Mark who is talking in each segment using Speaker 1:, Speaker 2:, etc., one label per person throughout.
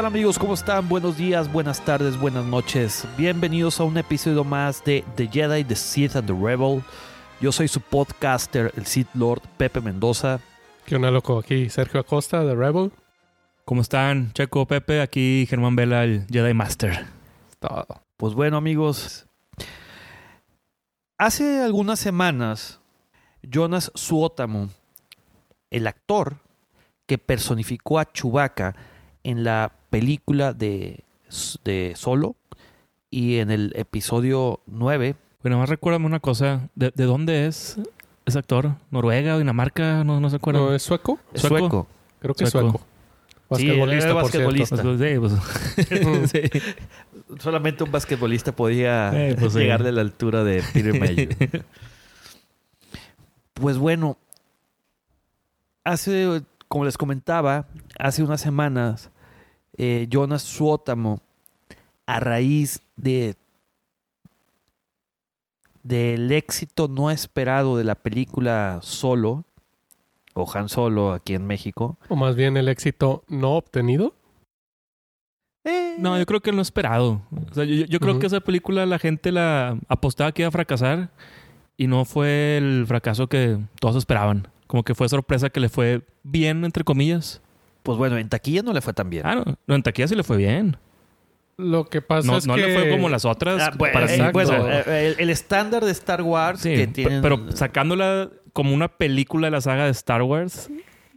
Speaker 1: ¿Qué tal amigos? ¿Cómo están? Buenos días, buenas tardes, buenas noches. Bienvenidos a un episodio más de The Jedi, The Sith and the Rebel. Yo soy su podcaster, el Sith Lord Pepe Mendoza.
Speaker 2: ¿Qué onda, loco? Aquí Sergio Acosta, de Rebel.
Speaker 3: ¿Cómo están? Checo, Pepe, aquí Germán Vela, el Jedi Master.
Speaker 2: Todo.
Speaker 1: Pues bueno amigos, hace algunas semanas Jonas Suotamo, el actor que personificó a Chewbacca en la película de, de Solo y en el episodio 9,
Speaker 3: Bueno, más recuérdame una cosa. ¿De, de dónde es ese actor? ¿Noruega o Dinamarca? No, no se acuerdan.
Speaker 2: ¿No es sueco?
Speaker 1: es
Speaker 3: Sueco.
Speaker 1: sueco.
Speaker 2: Creo que es
Speaker 3: Sueco.
Speaker 2: sueco.
Speaker 1: Sí,
Speaker 2: Basquetbolista,
Speaker 1: era
Speaker 2: por
Speaker 1: basquetbolista.
Speaker 2: cierto.
Speaker 3: Pues, sí, pues. Sí.
Speaker 1: Solamente un basquetbolista podía
Speaker 3: Eh, pues sí.
Speaker 1: llegar de la altura de Peter Mayhew. Pues bueno, hace, como les comentaba, hace unas semanas, eh, Jonas Suotamo, a raíz de del éxito no esperado de la película Solo, o Han Solo aquí en México,
Speaker 2: O más bien el éxito no obtenido.
Speaker 1: eh,
Speaker 3: No, yo creo que no esperado. O sea, yo, yo creo que esa película la gente la apostaba que iba a fracasar y no fue el fracaso que todos esperaban. Como que fue sorpresa que le fue bien, entre comillas.
Speaker 1: Pues bueno, en taquilla no le fue tan bien.
Speaker 3: Ah, no, no en taquilla sí le fue bien.
Speaker 2: Lo que pasa
Speaker 3: No,
Speaker 2: es
Speaker 3: no
Speaker 2: que...
Speaker 3: le fue como las otras.
Speaker 1: Ah, bueno,
Speaker 3: para
Speaker 1: eh, bueno, eh, el, el estándar de Star Wars
Speaker 3: Sí,
Speaker 1: que tienen...
Speaker 3: pero sacándola como una película de la saga de Star Wars,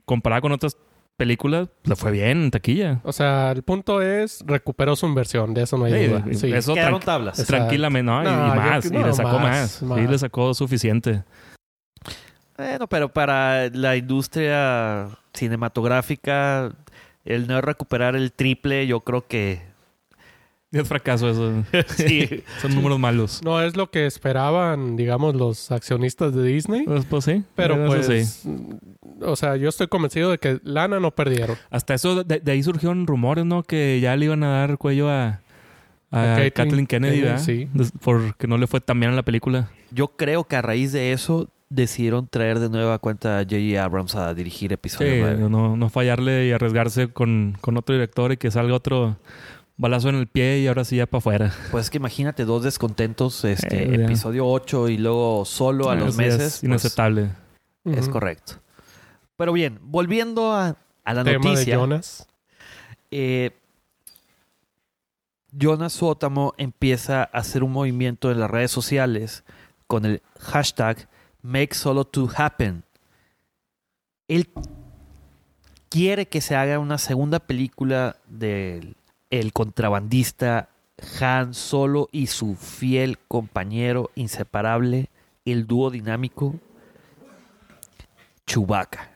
Speaker 3: comparada con otras películas, le fue bien en taquilla.
Speaker 2: O sea, el punto es recuperó su inversión. De eso no hay
Speaker 3: Sí,
Speaker 2: duda.
Speaker 3: y-
Speaker 2: Sí.
Speaker 3: eso
Speaker 1: quedaron tablas.
Speaker 3: Tranquilamente, ¿no? Y-
Speaker 2: No,
Speaker 3: y, más, y le sacó
Speaker 2: más,
Speaker 3: más. Sí,
Speaker 2: más.
Speaker 3: le sacó suficiente.
Speaker 1: Bueno, pero para la industria cinematográfica, el no recuperar el triple, yo creo que
Speaker 3: Es fracaso eso.
Speaker 1: sí.
Speaker 3: Son números malos.
Speaker 2: No es lo que esperaban, digamos, los accionistas de Disney.
Speaker 3: Pues, pues sí.
Speaker 2: Pero
Speaker 3: eso
Speaker 2: pues...
Speaker 3: sí.
Speaker 2: O sea, yo estoy convencido de que lana no perdieron.
Speaker 3: Hasta eso, de, de ahí surgieron rumores, ¿no? Que ya le iban a dar cuello a, a,
Speaker 2: A Kathleen
Speaker 3: Kennedy,
Speaker 2: Kennedy,
Speaker 3: ¿verdad?
Speaker 2: sí.
Speaker 3: Porque no le fue tan bien en la película.
Speaker 1: Yo creo que a raíz de eso decidieron traer de nueva cuenta a J.J. Abrams a dirigir
Speaker 3: Sí,
Speaker 1: episodio 9.
Speaker 3: no, no fallarle y arriesgarse con, con otro director y que salga otro balazo en el pie y ahora sí ya para afuera.
Speaker 1: Pues es que imagínate dos descontentos, este
Speaker 3: Eh,
Speaker 1: episodio 8 y luego solo a los meses.
Speaker 3: Es
Speaker 1: pues,
Speaker 3: inaceptable.
Speaker 1: es correcto. Pero bien, volviendo a, a la
Speaker 2: Tema
Speaker 1: noticia.
Speaker 2: de Jonas.
Speaker 1: eh, Jonas Sótamo empieza a hacer un movimiento en las redes sociales con el hashtag Make Solo to Happen. Él quiere que se haga una segunda película del el contrabandista Han Solo y su fiel compañero inseparable, el dúo dinámico Chewbacca.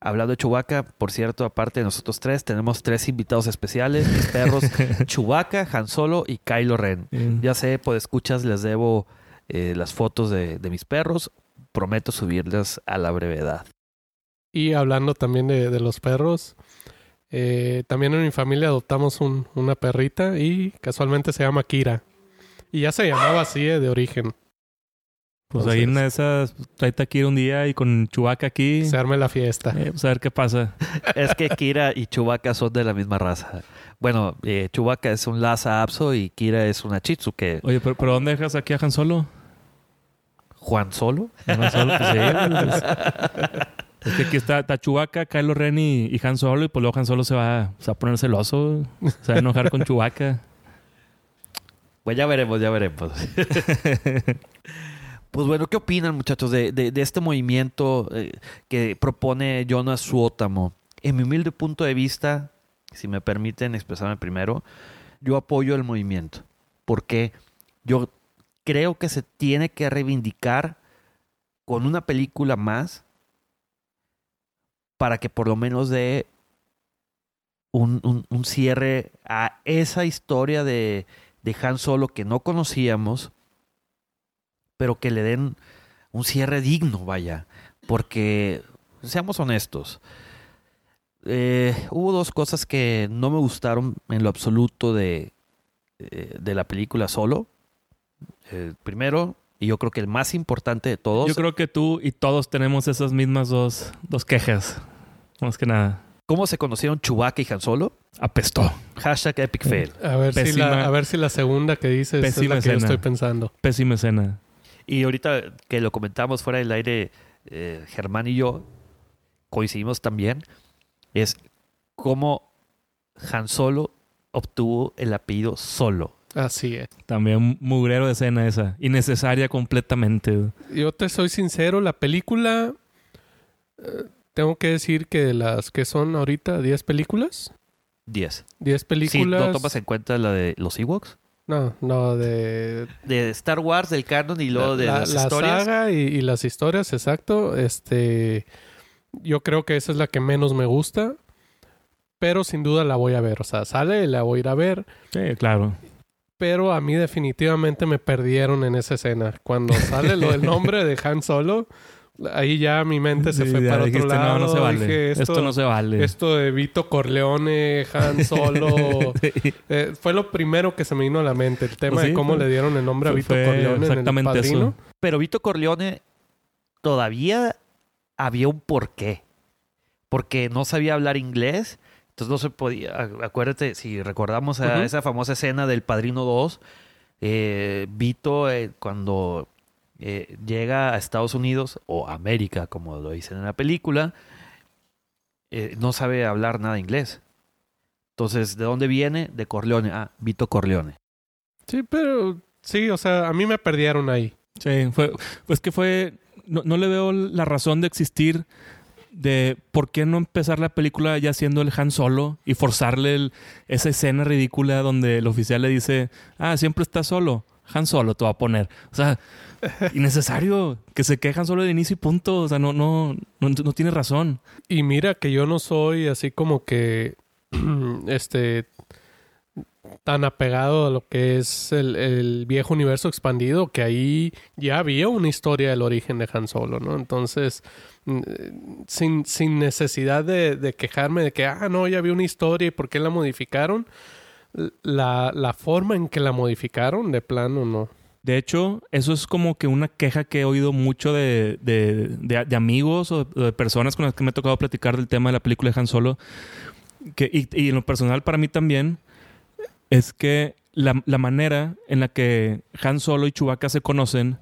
Speaker 1: Hablando de Chewbacca, por cierto, aparte de nosotros tres, tenemos tres invitados especiales, mis perros Chewbacca, Han Solo y Kylo Ren.
Speaker 3: Mm.
Speaker 1: Ya sé, pues escuchas, les debo eh, las fotos de, de mis perros. Prometo subirlas a la brevedad.
Speaker 2: Y hablando también de, de los perros, eh, también en mi familia adoptamos un- una perrita y casualmente se llama Kira. Y ya se llamaba así eh, de origen.
Speaker 3: Pues ahí en una de esas, tráete aquí un día y con Chubaca aquí.
Speaker 2: Se arme la fiesta.
Speaker 3: eh, pues a ver qué pasa.
Speaker 1: Es que Kira y Chewbacca son de la misma raza. Bueno, eh, Chewbacca es un Lhasa Apso y Kira es una Chitsu, que
Speaker 3: Oye, pero, pero ¿dónde dejas aquí a Han Solo?
Speaker 1: Juan Solo.
Speaker 3: Pues sí, pues, Es que aquí está, está Chewbacca, Kylo Ren y, y Han Solo, y pues luego Han Solo se va, se va a poner celoso, se va a enojar con Chewbacca.
Speaker 1: Pues ya veremos, ya veremos. pues bueno, ¿qué opinan muchachos de, de- de este movimiento eh, que propone Jonas Suotamo? En mi humilde punto de vista, si me permiten expresarme primero, yo apoyo el movimiento. Porque yo creo que se tiene que reivindicar con una película más para que por lo menos dé un, un- cierre a esa historia de, de Han Solo que no conocíamos, pero que le den un cierre digno, vaya. Porque, seamos honestos, eh, hubo dos cosas que no me gustaron en lo absoluto de, eh, de la película Solo. El primero, y yo creo que el más importante de todos,
Speaker 3: Yo creo que tú y todos tenemos esas mismas dos, dos quejas, más que nada.
Speaker 1: ¿Cómo se conocieron Chewbacca y Han Solo?
Speaker 3: Apestó.
Speaker 1: Hashtag Epic Fail.
Speaker 2: A ver, si la, a ver si la segunda que dices es la que yo estoy pensando.
Speaker 3: Pésima escena.
Speaker 1: Y ahorita que lo comentamos fuera del aire, eh, Germán y yo coincidimos también, es cómo Han Solo obtuvo el apellido Solo.
Speaker 2: Así es.
Speaker 3: También mugrero de escena esa. Innecesaria completamente.
Speaker 2: Yo te soy sincero, la película... eh, tengo que decir que de las que son ahorita 10 películas.
Speaker 1: 10.
Speaker 2: 10
Speaker 1: Si
Speaker 2: películas.
Speaker 1: no tomas en cuenta la de los Ewoks,
Speaker 2: No, no, de...
Speaker 1: de Star Wars, del canon y luego de
Speaker 2: la,
Speaker 1: las
Speaker 2: la
Speaker 1: historias.
Speaker 2: saga y, y las historias, exacto. Este... Yo creo que esa es la que menos me gusta. Pero sin duda la voy a ver. O sea, sale y la voy a ir a ver.
Speaker 3: Sí, claro.
Speaker 2: Pero a mí definitivamente me perdieron en esa escena. Cuando sale lo del nombre de Han Solo, ahí ya mi mente se
Speaker 3: Sí,
Speaker 2: fue
Speaker 3: ya
Speaker 2: para
Speaker 3: dijiste,
Speaker 2: otro lado.
Speaker 3: No, no se vale.
Speaker 2: Dije,
Speaker 3: esto, no se vale.
Speaker 2: Esto de Vito Corleone, Han Solo. eh, fue lo primero que se me vino a la mente. El tema
Speaker 3: Pues sí,
Speaker 2: de cómo
Speaker 3: fue-
Speaker 2: le dieron el nombre a Vito Corleone en el
Speaker 3: exactamente eso.
Speaker 2: padrino.
Speaker 1: Pero Vito Corleone todavía había un porqué. Porque no sabía hablar inglés. Entonces no se podía. Acuérdate, si recordamos a esa famosa escena del Padrino 2, eh, Vito, eh, cuando eh, llega a Estados Unidos, o América, como lo dicen en la película, eh, no sabe hablar nada inglés. Entonces, ¿de dónde viene? De Corleone. Ah, Vito Corleone.
Speaker 2: Sí, pero sí, o sea, a mí me perdieron ahí.
Speaker 3: Sí, fue, pues que fue, no, no le veo la razón de existir de por qué no empezar la película ya siendo el Han Solo y forzarle el- esa escena ridícula donde el oficial le dice, ah, siempre estás solo, Han Solo te va a poner. O sea, innecesario que se quejan solo de inicio y punto. O sea, no, no, no, no tiene razón.
Speaker 2: Y mira que yo no soy así como que este tan apegado a lo que es el, el viejo universo expandido, que ahí ya había una historia del origen de Han Solo, ¿no? Entonces, mm, eh, sin, sin necesidad de, quejarme de que, ah, no, ya había una historia y por qué la modificaron, la, la forma en que la modificaron, de plano, no.
Speaker 3: De hecho, eso es como que una queja que he oído mucho de, de- de- de amigos o de personas con las que me ha tocado platicar del tema de la película de Han Solo. Que, y, y en lo personal para mí también es que la, la manera en la que Han Solo y Chewbacca se conocen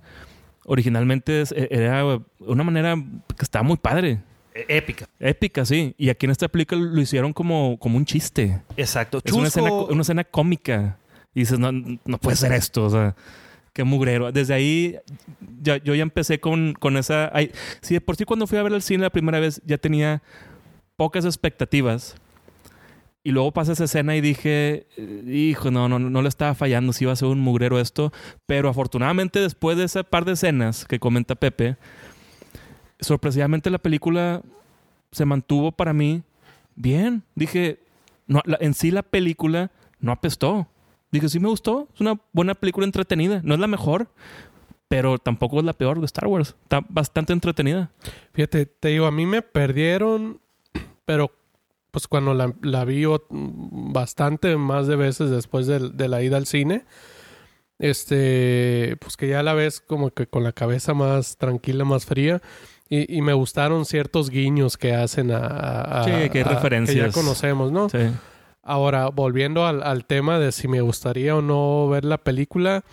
Speaker 3: originalmente es- e, era una manera que estaba muy padre.
Speaker 1: Eh, Épica.
Speaker 3: Épica, sí. Y aquí en esta película lo hicieron como, como un chiste.
Speaker 1: Exacto.
Speaker 3: Es una escena, una escena cómica. Y dices, no, no puede ser esto. O sea, qué mugrero. Desde ahí, ya, yo ya empecé con, con esa. ay, sí, de por sí, cuando fui a ver el cine la primera vez, ya tenía pocas expectativas. Y luego pasa esa escena y dije, eh, hijo, no, no, no le estaba fallando, si iba a ser un mugrero esto. Pero afortunadamente, después de ese par de escenas que comenta Pepe, sorpresivamente la película se mantuvo para mí bien. Dije, no, la- en sí la película no apestó. Dije, sí me gustó. Es una buena película entretenida. No es la mejor, pero tampoco es la peor de Star Wars. Está bastante entretenida.
Speaker 2: Fíjate, te digo, a mí me perdieron, pero pues cuando la, la vi ot- bastante más de veces después del- de, la ida al cine, este, pues que ya la ves como que con la cabeza más tranquila, más fría. Y, y me gustaron ciertos guiños que hacen a... a-
Speaker 3: Sí, que hay
Speaker 2: a- Que ya conocemos, ¿no?
Speaker 3: Sí.
Speaker 2: Ahora, volviendo al, al tema de si me gustaría o no ver la película,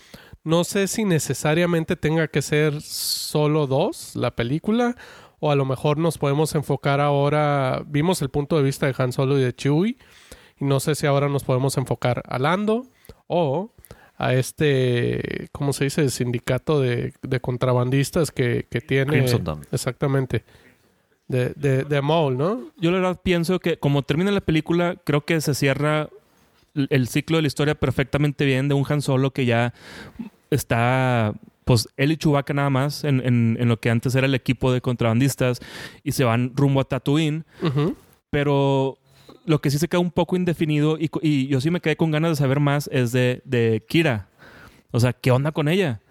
Speaker 2: no sé si necesariamente tenga que ser solo dos la película, o a lo mejor nos podemos enfocar ahora, vimos el punto de vista de Han Solo y de Chewie, y no sé si ahora nos podemos enfocar a Lando o a este, ¿cómo se dice? Sindicato de, de contrabandistas que, que tiene...
Speaker 1: Crimson Dawn.
Speaker 2: Exactamente. De, de, de Maul, ¿no?
Speaker 3: Yo la verdad pienso que como termina la película, creo que se cierra el- el ciclo de la historia perfectamente bien de un Han Solo que ya está, pues él y Chewbacca nada más en, en- en lo que antes era el equipo de contrabandistas y se van rumbo a Tatooine. Pero lo que sí se queda un poco indefinido y, y yo sí me quedé con ganas de saber más es de, de Kira. O sea, ¿qué onda con ella?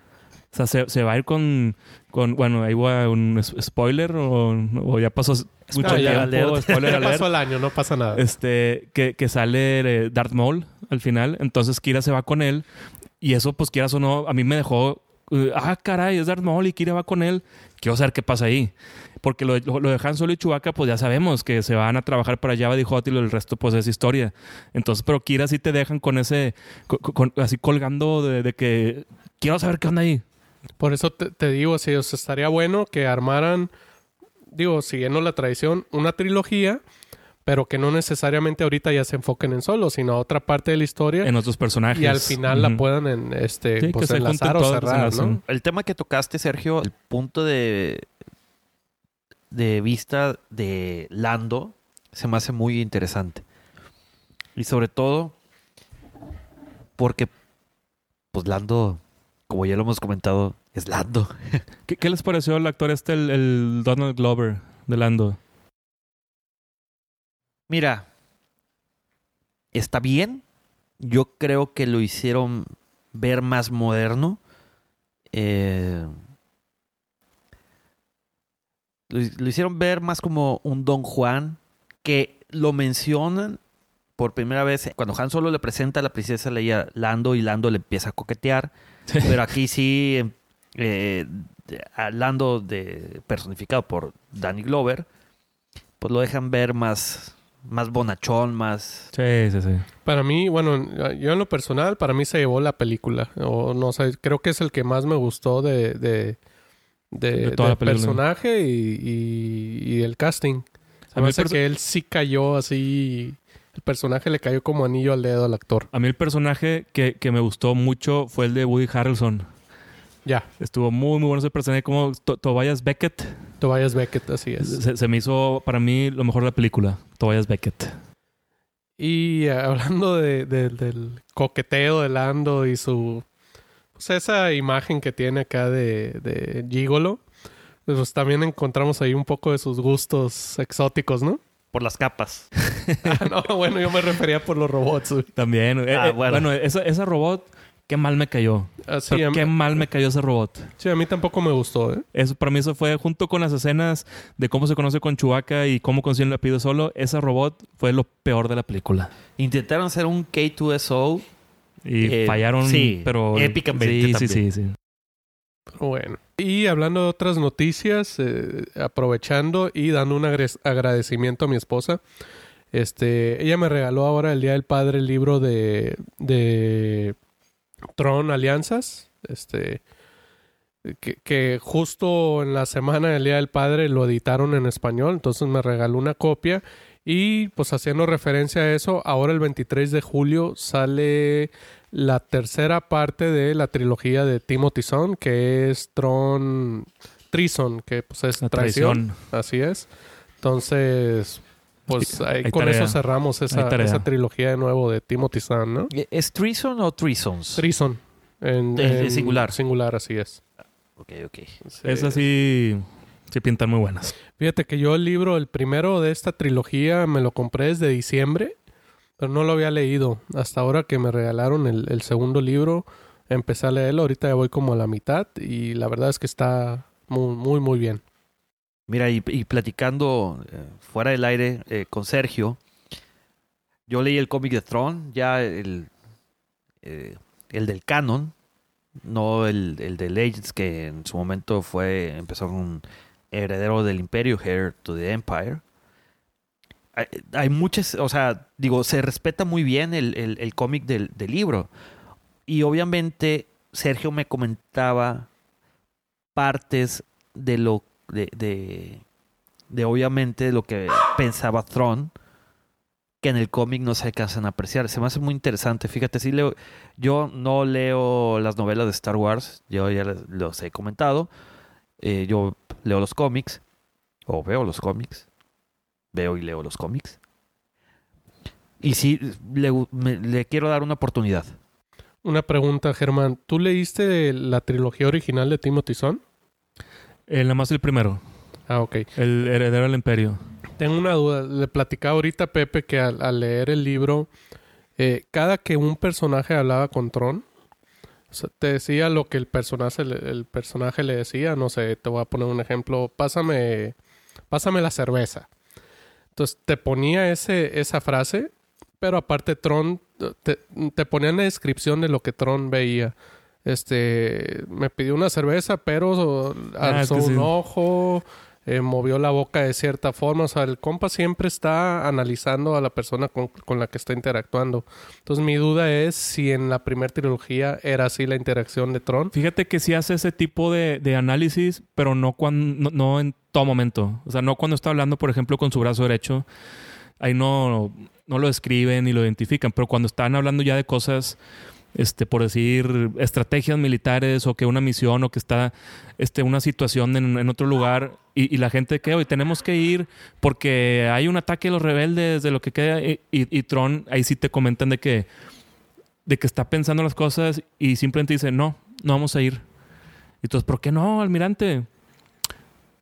Speaker 3: O sea, se, se va a ir con, con bueno, ahí va un spoiler o, o ya pasó mucho
Speaker 2: ya,
Speaker 3: tiempo, spoiler
Speaker 2: Ya pasó el año, no pasa nada.
Speaker 3: Este, que, que sale eh, Darth Maul al final. Entonces Kira se va con él. Y eso, pues quieras o no, a mí me dejó. Eh, ah, caray, es Darth Maul y Kira va con él. Quiero saber qué pasa ahí. Porque lo, lo, Solo y Chewbacca, pues ya sabemos que se van a trabajar para Java de Hot y lo- el resto, pues es historia. Entonces, pero Kira sí te dejan con ese, co- con- así colgando de, de que quiero saber qué onda ahí.
Speaker 2: Por eso te, te digo, si os estaría bueno que armaran, digo, siguiendo la tradición, una trilogía, pero que no necesariamente ahorita ya se enfoquen en solo, sino a otra parte de la historia
Speaker 3: En otros personajes.
Speaker 2: y al final la puedan en, este,
Speaker 3: Sí,
Speaker 2: pues, enlazar o cerrar, ¿no?
Speaker 1: El tema que tocaste, Sergio, el punto de, de vista de Lando se me hace muy interesante. Y sobre todo porque, pues Lando, como ya lo hemos comentado, es Lando.
Speaker 3: ¿Qué, qué les pareció el actor este, el, el Donald Glover de Lando?
Speaker 1: Mira, está bien. Yo creo que lo hicieron ver más moderno. Eh, lo, lo hicieron ver más como un Don Juan, que lo mencionan por primera vez cuando Han Solo le presenta a la princesa Leia Lando y Lando le empieza a coquetear. Pero aquí sí, eh, a Lando de, personificado por Danny Glover, pues lo dejan ver más, más bonachón, más...
Speaker 3: Sí, sí, sí.
Speaker 2: Para mí, bueno, yo en lo personal, para mí se llevó la película. O no sé, creo que es el que más me gustó de, de, de,
Speaker 3: De toda
Speaker 2: del personaje y, y, y el casting. Se
Speaker 3: A
Speaker 2: me hace que él sí cayó así. El personaje le cayó como anillo al dedo al actor.
Speaker 3: a mí el personaje que, que me gustó mucho fue el de Woody Harrelson.
Speaker 2: Ya,
Speaker 3: Estuvo muy, muy bueno ese personaje. Como To- Tobias Beckett.
Speaker 2: Tobias Beckett, así es.
Speaker 3: Se, se me hizo para mí lo mejor de la película. Tobias Beckett.
Speaker 2: Y eh, hablando de, de- del coqueteo de Lando y su... Pues esa imagen que tiene acá de, de Gigolo, pues también encontramos ahí un poco de sus gustos exóticos, ¿no?
Speaker 1: Por las capas.
Speaker 2: Ah, no, bueno, yo me refería por los robots. güey.
Speaker 3: También. Eh,
Speaker 1: Ah,
Speaker 3: eh,
Speaker 1: bueno.
Speaker 3: bueno, esa, esa robot, qué mal me cayó.
Speaker 2: Así,
Speaker 3: Pero
Speaker 2: a,
Speaker 3: qué mal me cayó ese robot.
Speaker 2: sí, a mí tampoco me gustó, ¿eh?
Speaker 3: Eso para mí eso fue junto con las escenas de cómo se conoce con Chewbacca y cómo consiguen el apellido solo. Ese robot fue lo peor de la película.
Speaker 1: Intentaron hacer un K2SO.
Speaker 3: Y
Speaker 1: Eh,
Speaker 3: fallaron,
Speaker 1: sí,
Speaker 3: pero
Speaker 1: épicamente
Speaker 3: Sí,
Speaker 1: también.
Speaker 3: sí, sí, sí.
Speaker 2: Pero Bueno. Y hablando de otras noticias, eh, aprovechando y dando un agradecimiento a mi esposa, este, ella me regaló ahora el Día del Padre el libro de, de Tron Alianzas, este, que, que justo en la semana del Día del Padre lo editaron en español, entonces me regaló una copia y pues haciendo referencia a eso, ahora el 23 de julio sale la tercera parte de la trilogía de Timothy Zahn, que es Tron Trison, que pues es traición. Así es. Entonces, pues ahí
Speaker 3: hay
Speaker 2: con
Speaker 3: tarea.
Speaker 2: eso cerramos esa,
Speaker 3: Hay
Speaker 2: esa trilogía de nuevo de Timothy Zahn, ¿no?
Speaker 1: ¿Es Treason o Treasons?
Speaker 2: Trison. En,
Speaker 1: en singular.
Speaker 2: Singular, así es.
Speaker 1: ok, ok.
Speaker 2: Sí.
Speaker 3: Esas sí, sí pintan muy buenas.
Speaker 2: Fíjate que yo el libro, el primero de esta trilogía, me lo compré desde diciembre, pero no lo había leído. Hasta ahora que me regalaron el, el segundo libro, empecé a leerlo. Ahorita ya voy como a la mitad y la verdad es que está muy, muy, muy bien.
Speaker 1: Mira, y, y platicando eh, fuera del aire eh, con Sergio, yo leí el cómic de Tron, ya el, eh, el del canon, no el, el de Legends, que en su momento fue, empezó con Heredero del Imperio, Heir to the Empire. Hay, hay muchas, o sea, digo, se respeta muy bien el, el- el cómic del, del libro. Y obviamente Sergio me comentaba partes de lo de, de, obviamente lo que pensaba Thrawn que en el cómic no se alcanzan a apreciar. Se me hace muy interesante. Fíjate, sí leo, yo no leo las novelas de Star Wars, yo ya los he comentado. Eh, yo leo los cómics, o veo los cómics, veo y leo los cómics. Y sí, le, me- le quiero dar una oportunidad.
Speaker 2: Una pregunta, Germán. ¿Tú leíste la trilogía original de Timothy Zahn?
Speaker 3: El, nada más el primero.
Speaker 2: Ah, ok.
Speaker 3: El heredero del imperio.
Speaker 2: Tengo una duda. Le platicaba ahorita a Pepe que al, al leer el libro, eh, cada que un personaje hablaba con Tron, o sea, te decía lo que el personaje, le- el personaje le decía. No sé, te voy a poner un ejemplo. Pásame, pásame la cerveza. Entonces te ponía ese, esa frase, pero aparte Tron te, te ponía en la descripción de lo que Tron veía. Este, me pidió una cerveza, pero
Speaker 3: Ah,
Speaker 2: alzó
Speaker 3: sí.
Speaker 2: un ojo, eh, movió la boca de cierta forma. O sea, el compa siempre está analizando a la persona con, con la que está interactuando. Entonces, mi duda es si en la primera trilogía era así la interacción de Tron.
Speaker 3: Fíjate que sí hace ese tipo de, de análisis, pero no, cuando, no, no en todo momento. O sea, no cuando está hablando, por ejemplo, con su brazo derecho. Ahí no, no lo escriben ni lo identifican, pero cuando están hablando ya de cosas este, por decir, estrategias militares o que una misión o que está este, una situación en, en otro lugar y, y, la gente que hoy tenemos que ir porque hay un ataque de los rebeldes, de lo que queda. Y, y, Tron, ahí sí te comentan de que, de que está pensando las cosas y simplemente dice, no, no vamos a ir. Entonces, ¿por qué no, almirante?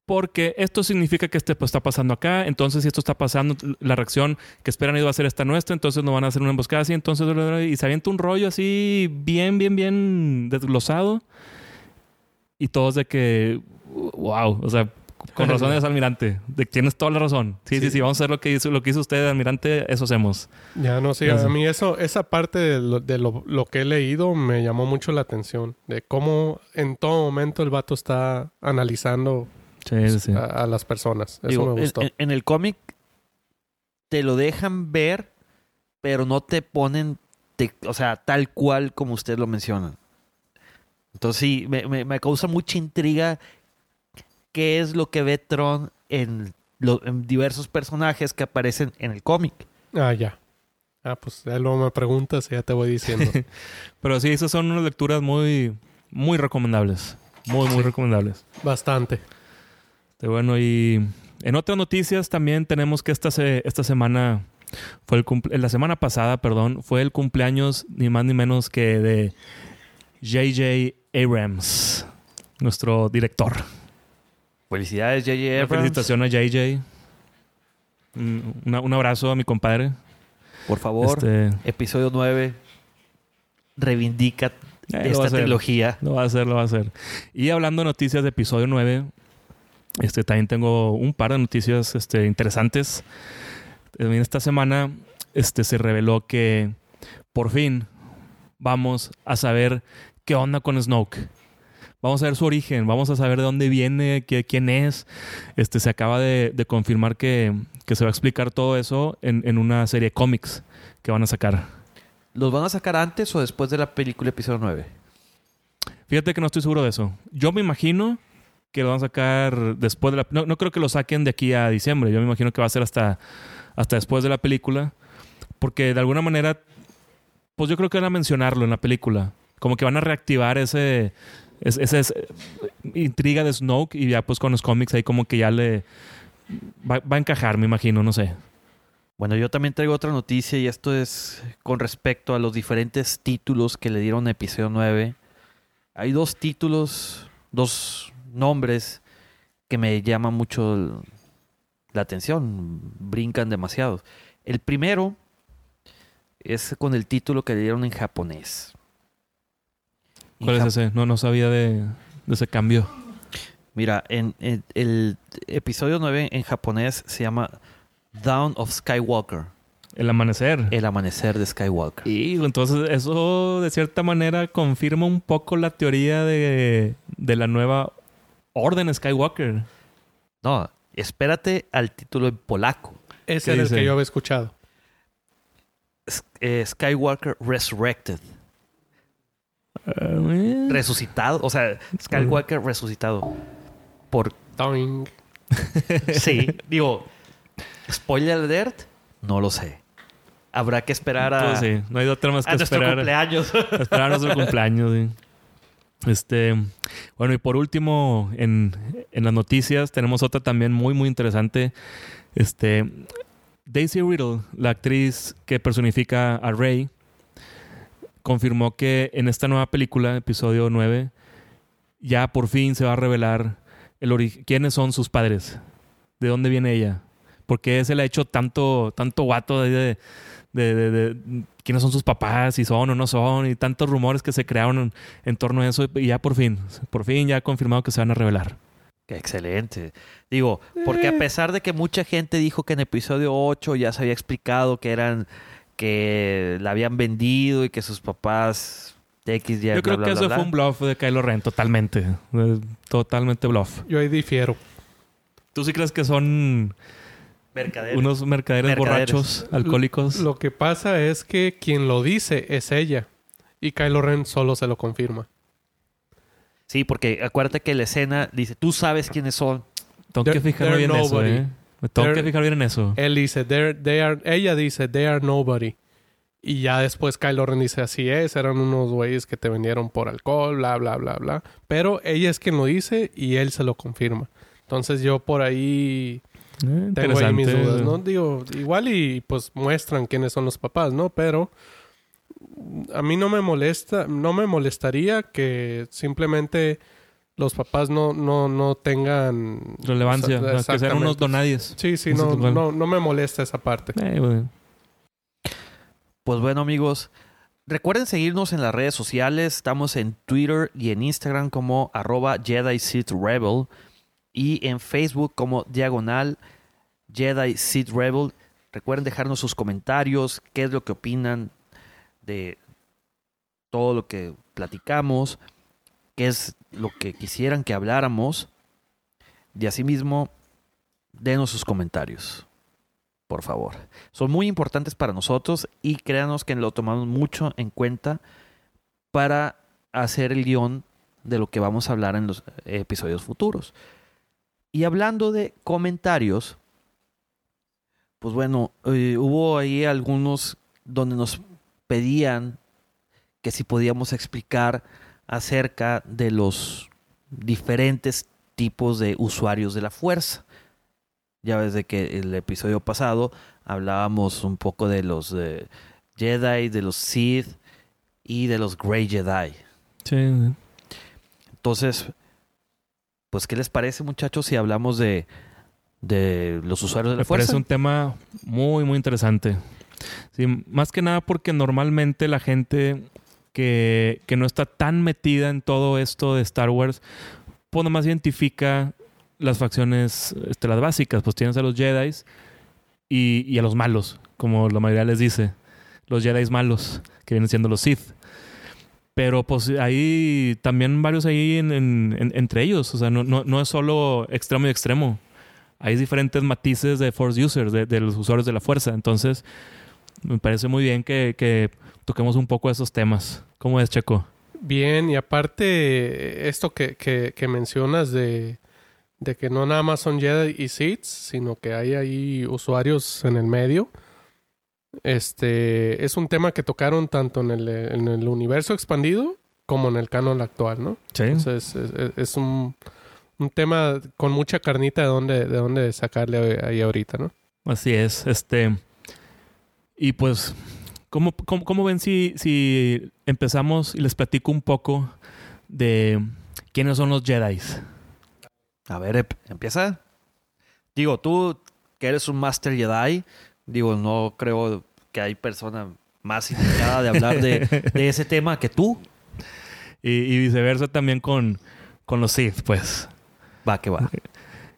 Speaker 3: Porque esto significa que este pues, está pasando acá, entonces si esto está pasando, la reacción que esperan iba a ser esta nuestra, entonces no van a hacer una emboscada así, entonces y se avienta un rollo así bien, bien, bien desglosado y todos de que, wow, o sea, con razón es almirante, de tienes toda la razón. Sí, sí, sí, sí, vamos a hacer lo que hizo, lo que hizo usted, almirante, eso hacemos.
Speaker 2: Ya no, sí, a mí eso, esa parte de, lo, de lo, lo, que he leído me llamó mucho la atención, de cómo en todo momento el vato está analizando
Speaker 3: Sí, sí.
Speaker 2: A, a, las personas. Eso Digo, me gustó.
Speaker 1: En, en el cómic te lo dejan ver, pero no te ponen, te, o sea, tal cual como usted lo menciona. Entonces sí, me, me, me, causa mucha intriga qué es lo que ve Tron en, lo, en diversos personajes que aparecen en el cómic.
Speaker 2: Ah, ya. Ah, pues ya luego me preguntas y ya te voy diciendo.
Speaker 3: pero sí, esas son unas lecturas muy, muy recomendables. Muy, muy sí. recomendables.
Speaker 2: Bastante.
Speaker 3: Bueno, y en otras noticias también tenemos que esta, se, esta semana, fue el la semana pasada, perdón, fue el cumpleaños ni más ni menos que de J.J. Abrams, nuestro director.
Speaker 1: Felicidades, J.J. Abrams.
Speaker 3: Una felicitación a J.J. Un, un, abrazo a mi compadre.
Speaker 1: Por favor, este... episodio 9, reivindica eh, esta trilogía.
Speaker 3: Lo va a hacer, lo va a hacer. Y hablando de noticias de episodio 9, este, también tengo un par de noticias este, interesantes. Esta semana este, se reveló que por fin vamos a saber qué onda con Snoke. Vamos a ver su origen, vamos a saber de dónde viene, qué, quién es. Este, se acaba de, de confirmar que, que, se va a explicar todo eso en, en, una serie de cómics que van a sacar.
Speaker 1: ¿Los van a sacar antes o después de la película episodio 9?
Speaker 3: Fíjate que no estoy seguro de eso. Yo me imagino que lo van a sacar después de la... No, no, creo que lo saquen de aquí a diciembre. Yo me imagino que va a ser hasta, hasta después de la película. Porque de alguna manera, pues yo creo que van a mencionarlo en la película. Como que van a reactivar ese... Esa ese, intriga de Snoke y ya pues con los cómics ahí como que ya le... Va, va a encajar, me imagino, no sé.
Speaker 1: Bueno, yo también traigo otra noticia y esto es con respecto a los diferentes títulos que le dieron a episodio 9. Hay dos títulos, dos nombres que me llaman mucho la atención, brincan demasiado. El primero es con el título que le dieron en japonés.
Speaker 3: ¿Cuál en es ese? No, no sabía de, de ese cambio.
Speaker 1: Mira, en, en, el episodio 9 en japonés se llama Down of Skywalker.
Speaker 3: El amanecer.
Speaker 1: El amanecer de Skywalker.
Speaker 3: Y entonces eso de cierta manera confirma un poco la teoría de, de la nueva Orden Skywalker.
Speaker 1: No, espérate al título en polaco.
Speaker 2: Ese era dice? el que yo había escuchado.
Speaker 1: Eh, Skywalker Resurrected. Uh, resucitado. O sea, Skywalker uh. resucitado. Por. sí, digo. Spoiler alert, no lo sé. Habrá que esperar a.
Speaker 3: Pues sí, no hay otra más que
Speaker 1: a
Speaker 3: esperar.
Speaker 1: cumpleaños.
Speaker 3: esperar a nuestro cumpleaños, sí. Este, bueno, y por último, en, en, las noticias tenemos otra también muy, muy interesante. Este, Daisy Riddle, la actriz que personifica a Rey, confirmó que en esta nueva película, episodio 9, ya por fin se va a revelar el quiénes son sus padres, de dónde viene ella, porque se le ha hecho tanto, tanto guato de, de de, de, de, quiénes son sus papás, si son o no son, y tantos rumores que se crearon en, en, torno a eso, y ya por fin, por fin ya ha confirmado que se van a revelar.
Speaker 1: Excelente. Digo, porque a pesar de que mucha gente dijo que en episodio 8 ya se había explicado que eran, que la habían vendido y que sus papás X, Y,
Speaker 3: Yo creo
Speaker 1: bla,
Speaker 3: que
Speaker 1: bla,
Speaker 3: eso
Speaker 1: bla,
Speaker 3: fue un bluff de Kylo Ren, totalmente. Totalmente bluff.
Speaker 2: Yo ahí difiero.
Speaker 3: ¿Tú sí crees que son
Speaker 1: Mercaderes.
Speaker 3: unos mercaderes,
Speaker 1: Mercaderes.
Speaker 3: borrachos, alcohólicos?
Speaker 2: Lo que pasa es que quien lo dice es ella. Y Kylo Ren solo se lo confirma.
Speaker 1: Sí, porque acuérdate que la escena dice, tú sabes quiénes son.
Speaker 3: Tengo que fijarme bien en eso,
Speaker 2: nobody.
Speaker 3: ¿eh? Me tengo
Speaker 2: They're-
Speaker 3: que fijar bien en eso.
Speaker 2: Él dice, "They're- they are, ella dice, they are nobody. Y ya después Kylo Ren dice, así es, eran unos güeyes que te vendieron por alcohol, bla, bla, bla, bla. Pero ella es quien lo dice y él se lo confirma. Entonces yo por ahí
Speaker 3: Eh,
Speaker 2: tengo ahí mis
Speaker 3: interesante.
Speaker 2: dudas, ¿no? Digo, igual y pues muestran quiénes son los papás, ¿no? Pero a mí no me molesta, no me molestaría que simplemente los papás no, no, no tengan
Speaker 3: Relevancia. Que sean unos donadies.
Speaker 2: Sí, sí, no, no, no me molesta esa parte.
Speaker 3: Eh.
Speaker 1: Pues bueno, amigos, recuerden seguirnos en las redes sociales. Estamos en Twitter y en Instagram como arroba Jedi Sith Rebel y en Facebook como diagonal Jedi Sith Rebel. Recuerden dejarnos sus comentarios, qué es lo que opinan de todo lo que platicamos, qué es lo que quisieran que habláramos. Y asimismo, denos sus comentarios, por favor. Son muy importantes para nosotros y créanos que lo tomamos mucho en cuenta para hacer el guion de lo que vamos a hablar en los eh, episodios futuros. Y hablando de comentarios, pues bueno, eh, hubo ahí algunos donde nos pedían que si podíamos explicar acerca de los diferentes tipos de usuarios de la fuerza. Ya ves de que el episodio pasado hablábamos un poco de los eh, Jedi, de los Sith y de los Grey Jedi.
Speaker 3: Sí.
Speaker 1: Entonces, pues, ¿qué les parece, muchachos, si hablamos de, de los usuarios de la
Speaker 3: Me
Speaker 1: fuerza?
Speaker 3: parece un tema muy, muy interesante. Sí, más que nada porque normalmente la gente que, que no está tan metida en todo esto de Star Wars, pues nomás identifica las facciones, este, las básicas. Pues tienes a los Jedi y, y a los malos, como la mayoría les dice. Los Jedi malos, que vienen siendo los Sith. Pero pues hay también varios ahí en- en- en- entre ellos. O sea, no, no, no es solo extremo y extremo hay diferentes matices de Force Users, de, de los usuarios de la fuerza. Entonces, me parece muy bien que, que toquemos un poco esos temas. ¿Cómo es, Checo?
Speaker 2: Bien, y aparte, esto que, que, que mencionas de, de que no nada más son Jedi y Sith, sino que hay ahí usuarios en el medio. Este es un tema que tocaron tanto en el, en el universo expandido como en el canon actual, ¿no?
Speaker 3: Sí.
Speaker 2: Entonces es, es- es un, un tema con mucha carnita de dónde, de dónde sacarle ahí ahorita, ¿no?
Speaker 3: Así es. Este. Y pues, ¿cómo, cómo, cómo ven si, si empezamos y les platico un poco de quiénes son los Jedi?
Speaker 1: A ver, ep- empieza. Digo, tú que eres un Master Jedi, digo, no creo que hay persona más indicada de hablar de, de ese tema que tú.
Speaker 3: Y, y viceversa también con, con los Sith, pues.
Speaker 1: Va, que va.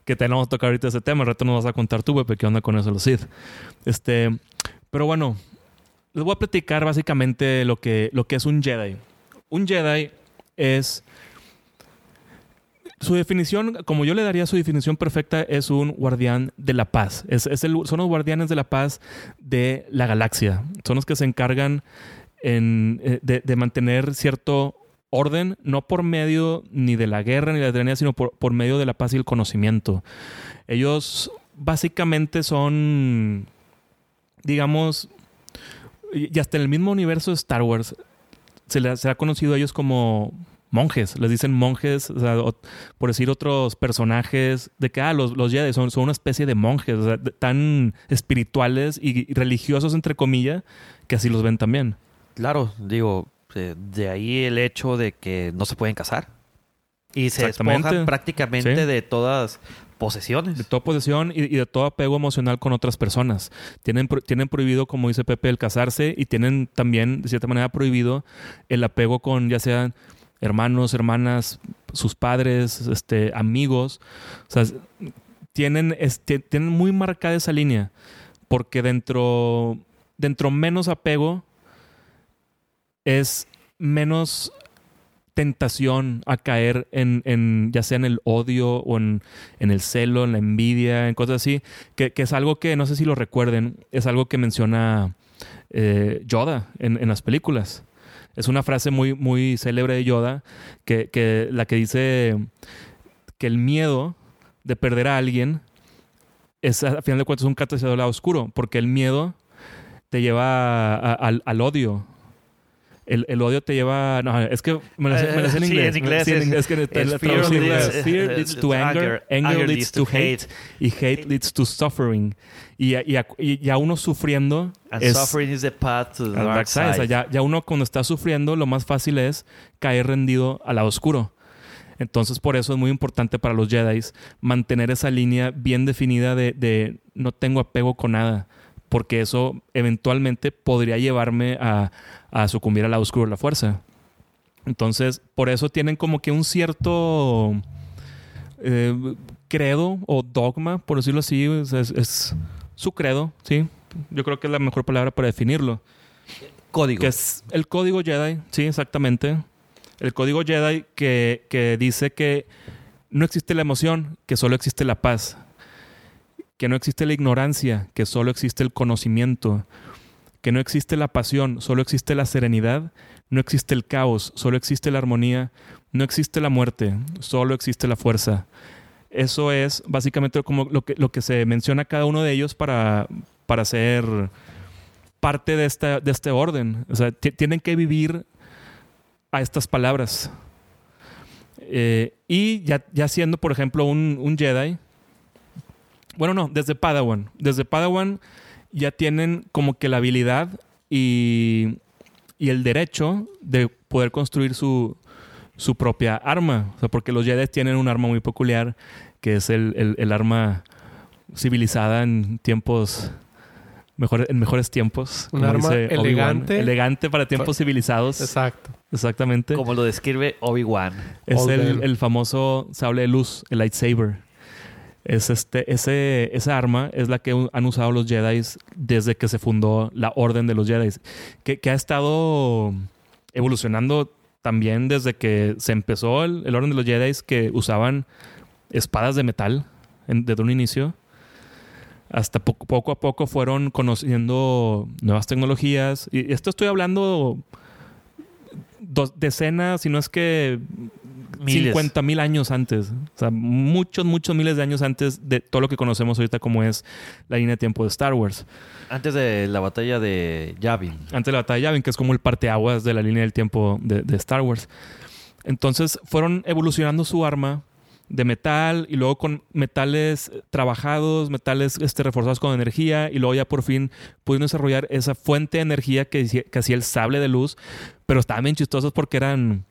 Speaker 3: que tenemos que tocar ahorita ese tema. Al rato nos vas a contar tú, Pepe, qué onda con eso los Sith. Este, pero bueno, les voy a platicar básicamente lo que, lo que es un Jedi. Un Jedi es... Su definición, como yo le daría su definición perfecta, es un guardián de la paz. Es, es el- son los guardianes de la paz de la galaxia. Son los que se encargan en, eh, de mantener cierto orden, no por medio ni de la guerra ni de la tiranía, sino por, medio de la paz y el conocimiento. Ellos básicamente son, digamos, y hasta en el mismo universo de Star Wars se le, se ha conocido a ellos como monjes, les dicen monjes, por decir otros personajes, de que ah, los, los Jedi son, son una especie de monjes, tan espirituales y religiosos, entre comillas, que así los ven también.
Speaker 1: Claro, digo, eh, de ahí el hecho de que no se pueden casar. Y se despojan prácticamente
Speaker 3: Sí.
Speaker 1: de todas posesiones.
Speaker 3: De toda posesión y, y de todo apego emocional con otras personas. Tienen, pro- tienen prohibido, como dice Pepe, el casarse y tienen también, de cierta manera, prohibido el apego con ya sean hermanos, hermanas, sus padres, este, amigos. O sea, tienen, este, tienen muy marcada esa línea porque dentro, dentro menos apego es menos tentación a caer en, en, ya sea en el odio o en, en, el celo, en la envidia, en cosas así, que, que, es algo que, no sé si lo recuerden, es algo que menciona eh, Yoda en, en, las películas. Es una frase muy, muy célebre de Yoda, que, que la que dice que el miedo de perder a alguien es, a final de cuentas, un catalizador oscuro, porque el miedo te lleva al, al odio, el, el, odio te lleva. No, es que me lo, me lo sé en inglés.
Speaker 1: Sí, en inglés. Es,
Speaker 3: es, que
Speaker 1: es
Speaker 3: la
Speaker 1: fear, leads,
Speaker 3: fear leads to anger, anger, leads to hate, y hate leads to suffering. Y, y, y ya uno sufriendo.
Speaker 1: And
Speaker 3: es,
Speaker 1: suffering is the path to the dark
Speaker 3: side. O sea, ya, ya uno cuando está sufriendo, lo más fácil es caer rendido al lado oscuro. Entonces, por eso es muy importante para los Jedi mantener esa línea bien definida de, de no tengo apego con nada porque eso eventualmente podría llevarme a, a, sucumbir al lado oscuro de la fuerza. Entonces, por eso tienen como que un cierto eh, credo o dogma, por decirlo así, es, es, es, su credo, ¿sí? Yo creo que es la mejor palabra para definirlo.
Speaker 1: Código.
Speaker 3: Que es el código Jedi, sí, exactamente. El código Jedi que, que dice que no existe la emoción, que solo existe la paz que no existe la ignorancia, que solo existe el conocimiento, que no existe la pasión, solo existe la serenidad, no existe el caos, solo existe la armonía, no existe la muerte, solo existe la fuerza. Eso es básicamente como lo que, lo que se menciona cada uno de ellos para, para ser parte de, esta, de este orden. O sea, tienen que vivir a estas palabras. Eh, y ya, siendo, por ejemplo, un Jedi, bueno, no, desde Padawan. Desde Padawan ya tienen como que la habilidad y, y el derecho de poder construir su, su, propia arma. O sea, porque los Jedi tienen un arma muy peculiar, que es el, el, el arma civilizada en tiempos... Mejor, en mejores tiempos.
Speaker 2: Un arma elegante.
Speaker 3: Elegante para tiempos civilizados.
Speaker 2: Exacto.
Speaker 3: Exactamente.
Speaker 1: Como lo describe Obi-Wan.
Speaker 3: Es el, el, famoso sable de luz, el lightsaber. Es este, ese, esa arma es la que han usado los Jedi desde que se fundó la Orden de los Jedi, que, que ha estado evolucionando también desde que se empezó el, el Orden de los Jedi, que usaban espadas de metal desde un inicio. Hasta poco, poco a poco fueron conociendo nuevas tecnologías. Y esto estoy hablando dos, decenas, si no es que Miles. 50 mil años antes. O sea, muchos, muchos miles de años antes de todo lo que conocemos ahorita como es la línea de tiempo de Star Wars.
Speaker 1: Antes de la batalla de Yavin.
Speaker 3: Antes de la batalla de Yavin, que es como el parteaguas de la línea del tiempo de, de Star Wars. Entonces fueron evolucionando su arma de metal y luego con metales trabajados, metales este, reforzados con energía y luego ya por fin pudieron desarrollar esa fuente de energía que, que hacía el sable de luz, pero estaban bien chistosos porque eran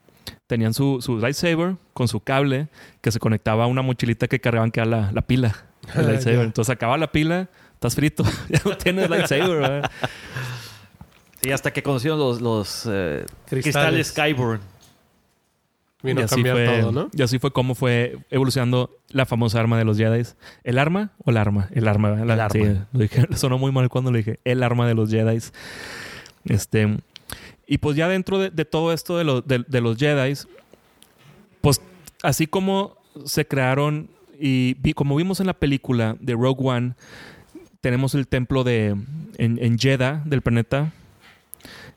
Speaker 3: tenían su, su, lightsaber con su cable que se conectaba a una mochilita que cargaban que era la, la pila. El lightsaber. Entonces acaba la pila, estás frito, ya no tienes lightsaber. ¿verdad?
Speaker 1: Sí, hasta que conocieron los, los eh, cristales. cristales Skyborn.
Speaker 2: Vino a cambiar
Speaker 3: fue,
Speaker 2: todo, ¿no?
Speaker 3: Y así fue como fue evolucionando la famosa arma de los Jedi. ¿El arma o el arma? El arma. ¿verdad?
Speaker 1: El arma.
Speaker 3: Sí, lo dije, sonó muy mal cuando lo dije. El arma de los Jedi. Este, y pues ya dentro de, de todo esto de, lo, de, de los Jedi, pues así como se crearon y vi, como vimos en la película de Rogue One, tenemos el templo de en, en Jeddah del planeta,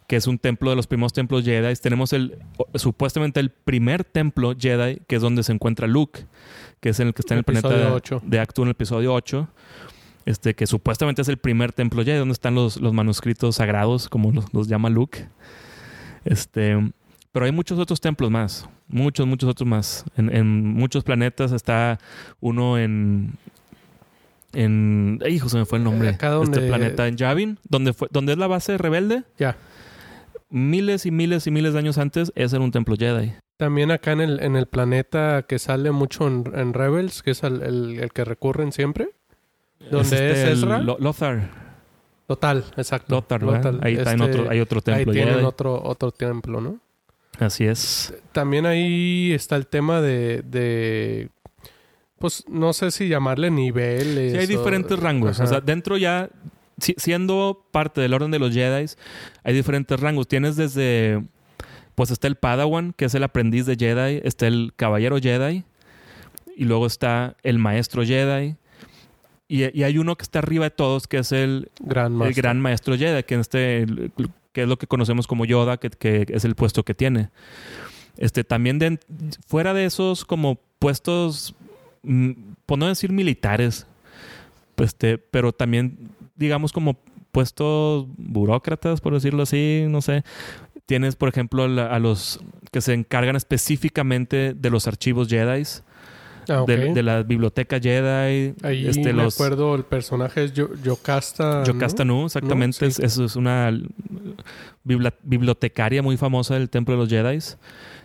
Speaker 3: que es un templo de los primeros templos Jedi. Tenemos el supuestamente el primer templo Jedi, que es donde se encuentra Luke, que es en el que está en el,
Speaker 2: Episodio
Speaker 3: planeta de Actu en el episodio 8. Este, que supuestamente es el primer templo Jedi, donde están los, los manuscritos sagrados, como los, los llama Luke. Este, pero hay muchos otros templos más, muchos, muchos otros más. En, en muchos planetas está uno en, en, hijo, se me fue el nombre.
Speaker 2: Acá
Speaker 3: de
Speaker 2: donde-
Speaker 3: este planeta en Yavin, donde fue, donde es la base rebelde.
Speaker 2: Ya.
Speaker 3: Miles y miles y miles de años antes, ese era un templo Jedi.
Speaker 2: También acá en el, en el planeta que sale mucho en, en Rebels, que es el, el- el que recurren siempre. Donde es,
Speaker 3: este, el
Speaker 2: Ezra.
Speaker 3: Lo- Lothar.
Speaker 2: Total, exacto.
Speaker 3: Lothar.
Speaker 2: Lothar,
Speaker 3: Ahí está en
Speaker 2: este,
Speaker 3: otro, hay otro
Speaker 2: Ahí
Speaker 3: templo
Speaker 2: tienen
Speaker 3: Jedi.
Speaker 2: otro, otro templo, ¿no?
Speaker 3: Así es.
Speaker 2: También ahí está el tema de, de pues no sé si llamarle niveles.
Speaker 3: Sí, hay
Speaker 2: o-
Speaker 3: diferentes rangos. O sea, dentro ya, si- siendo parte del orden de los Jedi, hay diferentes rangos. Tienes desde pues está el Padawan, que es el aprendiz de Jedi, está el caballero Jedi, y luego está el maestro Jedi. Y, y hay uno que está arriba de todos, que es el,
Speaker 2: Gran
Speaker 3: el
Speaker 2: Master.
Speaker 3: gran maestro Jedi, que, en este, que es lo que conocemos como Yoda, que, que es el puesto que tiene. Este, también de, fuera de esos como puestos, mm, por no decir militares, pues, este, pero también, digamos, como puestos burócratas, por decirlo así, no sé. Tienes, por ejemplo, la- a los que se encargan específicamente de los archivos Jedi,
Speaker 2: Ah,
Speaker 3: de, de la biblioteca Jedi.
Speaker 2: Ahí
Speaker 3: este,
Speaker 2: me
Speaker 3: los,
Speaker 2: acuerdo, el personaje es Yo- Yocasta.
Speaker 3: Yocasta
Speaker 2: ¿no?
Speaker 3: Nu, exactamente.
Speaker 2: No, sí.
Speaker 3: Es- una bibliotecaria muy famosa del Templo de los Jedi.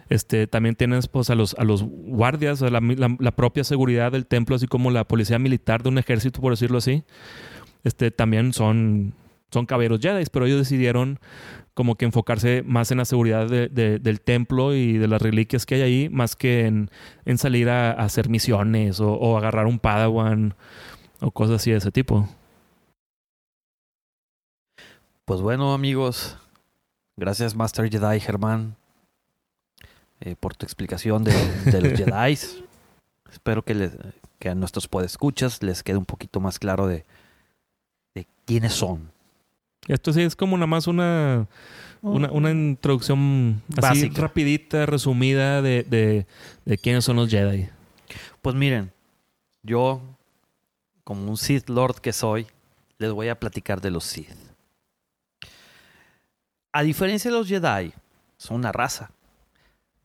Speaker 3: Este, también tienes pues, a, los, a los guardias, a la, la- la propia seguridad del templo, así como la policía militar de un ejército, por decirlo así. Este, también son, son caballeros Jedi, pero ellos decidieron como que enfocarse más en la seguridad de- de- del templo y de las reliquias que hay ahí, más que en, en salir a, a hacer misiones o, o agarrar un padawan o cosas así de ese tipo.
Speaker 1: Pues bueno, amigos, gracias Master Jedi Germán eh, por tu explicación de, de los Jedi. Espero que, les, que a nuestros podescuchas les quede un poquito más claro de, de quiénes son.
Speaker 3: Esto sí es como nada más una, una, una introducción así
Speaker 1: Básica.
Speaker 3: rapidita, resumida de, de, de quiénes son los Jedi.
Speaker 1: Pues miren, yo, como un Sith Lord que soy, les voy a platicar de los Sith. A diferencia de los Jedi, son una raza.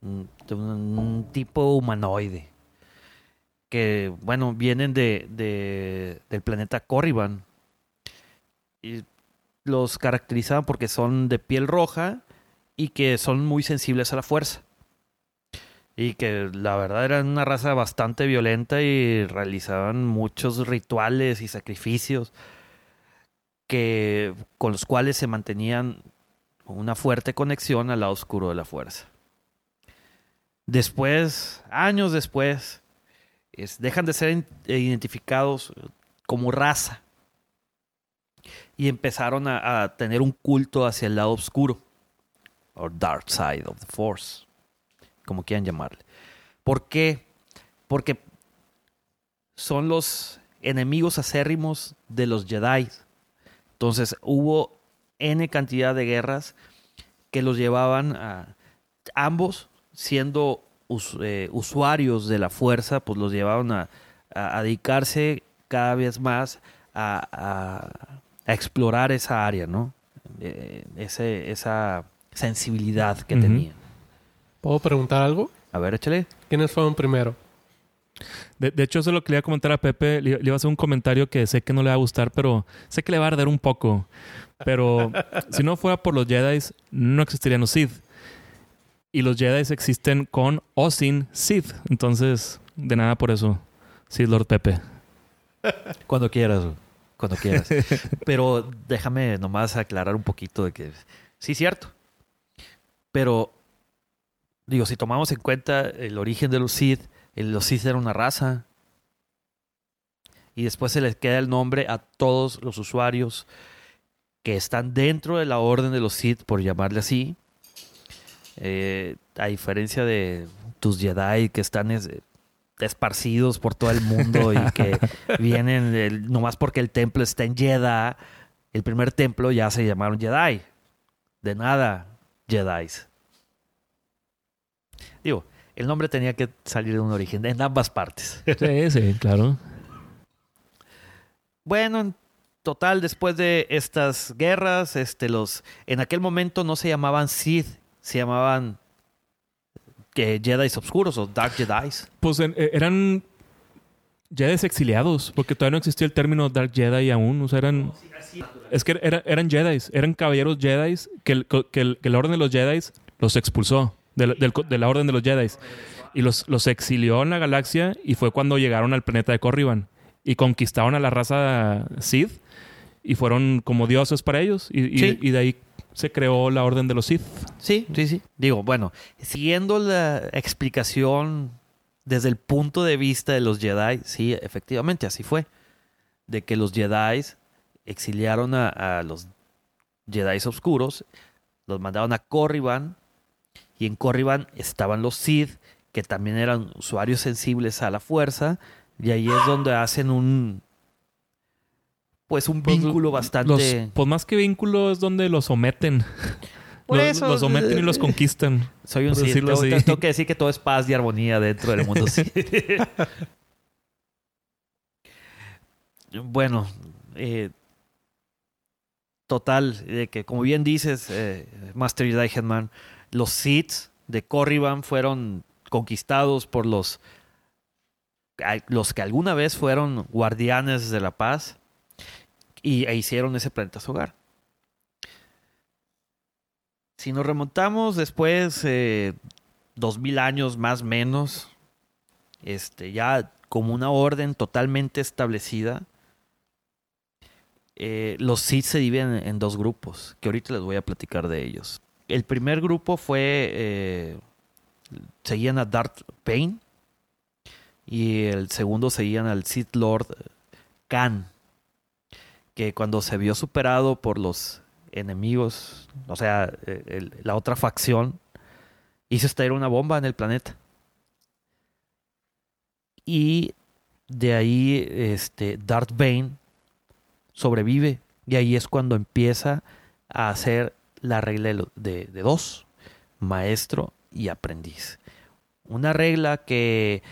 Speaker 1: Un tipo humanoide. Que, bueno, vienen de, de- del planeta Corriban. Y los caracterizan porque son de piel roja y que son muy sensibles a la fuerza. Y que la verdad eran una raza bastante violenta y realizaban muchos rituales y sacrificios que, con los cuales se mantenían una fuerte conexión al lado oscuro de la fuerza. Después, años después, es- dejan de ser identificados como raza y empezaron a, tener un culto hacia el lado oscuro, o dark side of the force como quieran llamarle. ¿Por qué? Porque son los enemigos acérrimos de los Jedi. Entonces hubo N cantidad de guerras que los llevaban a ambos siendo eh, usuarios de la fuerza, pues los llevaban a dedicarse cada vez más a, a- a explorar esa área, ¿no? Eh, ese- esa sensibilidad que
Speaker 3: Ujú.
Speaker 1: tenían.
Speaker 2: ¿Puedo preguntar algo?
Speaker 1: A ver, échale.
Speaker 2: ¿Quiénes fueron primero?
Speaker 3: De, de hecho, eso es lo que le iba a comentar a Pepe. Le, le iba a hacer un comentario que sé que no le va a gustar, pero sé que le va a arder un poco. Pero si no fuera por los Jedi, no existirían los Sith. Y los Jedi existen con o sin Sith. Entonces, de nada por eso. Sith Lord Pepe.
Speaker 1: Cuando quieras, güey. Cuando quieras. Pero déjame nomás aclarar un poquito de que sí, cierto. Pero, digo, si tomamos en cuenta el origen de los Sith, los Sith era una raza. Y después se les queda el nombre a todos los usuarios que están dentro de la orden de los Sith, por llamarle así. Eh, a diferencia de tus Jedi que están es- esparcidos por todo el mundo y que vienen del- nomás porque el templo está en Jeddah. El primer templo ya se llamaron Jedi. De nada, Jedis. Digo, el nombre tenía que salir de un origen en ambas partes.
Speaker 3: Sí, sí, claro.
Speaker 1: Bueno, en total, después de estas guerras, este, los, en aquel momento no se llamaban Sith, se llamaban que Jedi oscuros o Dark Jedi's.
Speaker 3: Pues en- eh, eran Jedi exiliados, porque todavía no existía el término Dark Jedi aún. O sea, eran. Es que era- eran Jedi, eran caballeros Jedi que, el- que, el- que la orden de los Jedi los expulsó de la, del- de la orden de los Jedi y los, los exilió en la galaxia y fue cuando llegaron al planeta de Corriban y conquistaron a la raza Sith y fueron como dioses para ellos y, y-
Speaker 1: Sí.
Speaker 3: y de ahí se creó la orden de los Sith.
Speaker 1: Sí, sí, sí. Digo, bueno, siguiendo la explicación desde el punto de vista de los Jedi, sí, efectivamente, así fue. De que los Jedi exiliaron a, los Jedi oscuros, los mandaron a Corriban Y en Corriban estaban los Sith, que también eran usuarios sensibles a la fuerza. Y ahí es donde hacen un. Pues un
Speaker 3: Pues,
Speaker 1: vínculo bastante.
Speaker 3: Los- pues más que vínculo es donde los someten.
Speaker 1: Por
Speaker 3: los,
Speaker 1: eso,
Speaker 3: los someten y los conquistan.
Speaker 1: Soy un
Speaker 3: decirlo
Speaker 1: Tengo,
Speaker 3: así.
Speaker 1: tengo que decir que todo es paz y armonía dentro del mundo bueno, eh, total, de que como bien dices, eh, Master Jedi Headman, los Sith de Corriban fueron conquistados por los, los que alguna vez fueron guardianes de la paz y e hicieron ese planeta su hogar. Si nos remontamos después, eh, dos mil años más o menos, este, ya como una orden totalmente establecida, eh, los Sith se dividen en, en dos grupos, que ahorita les voy a platicar de ellos. El primer grupo fue, eh, seguían a Darth Bane, y el segundo seguían al Sith Lord Khan, que cuando se vio superado por los enemigos, o sea, la otra facción, hizo estallar una bomba en el planeta. Y de ahí, este, Darth Bane sobrevive. Y ahí es cuando empieza a hacer la regla de, dos, maestro y aprendiz. Una regla que,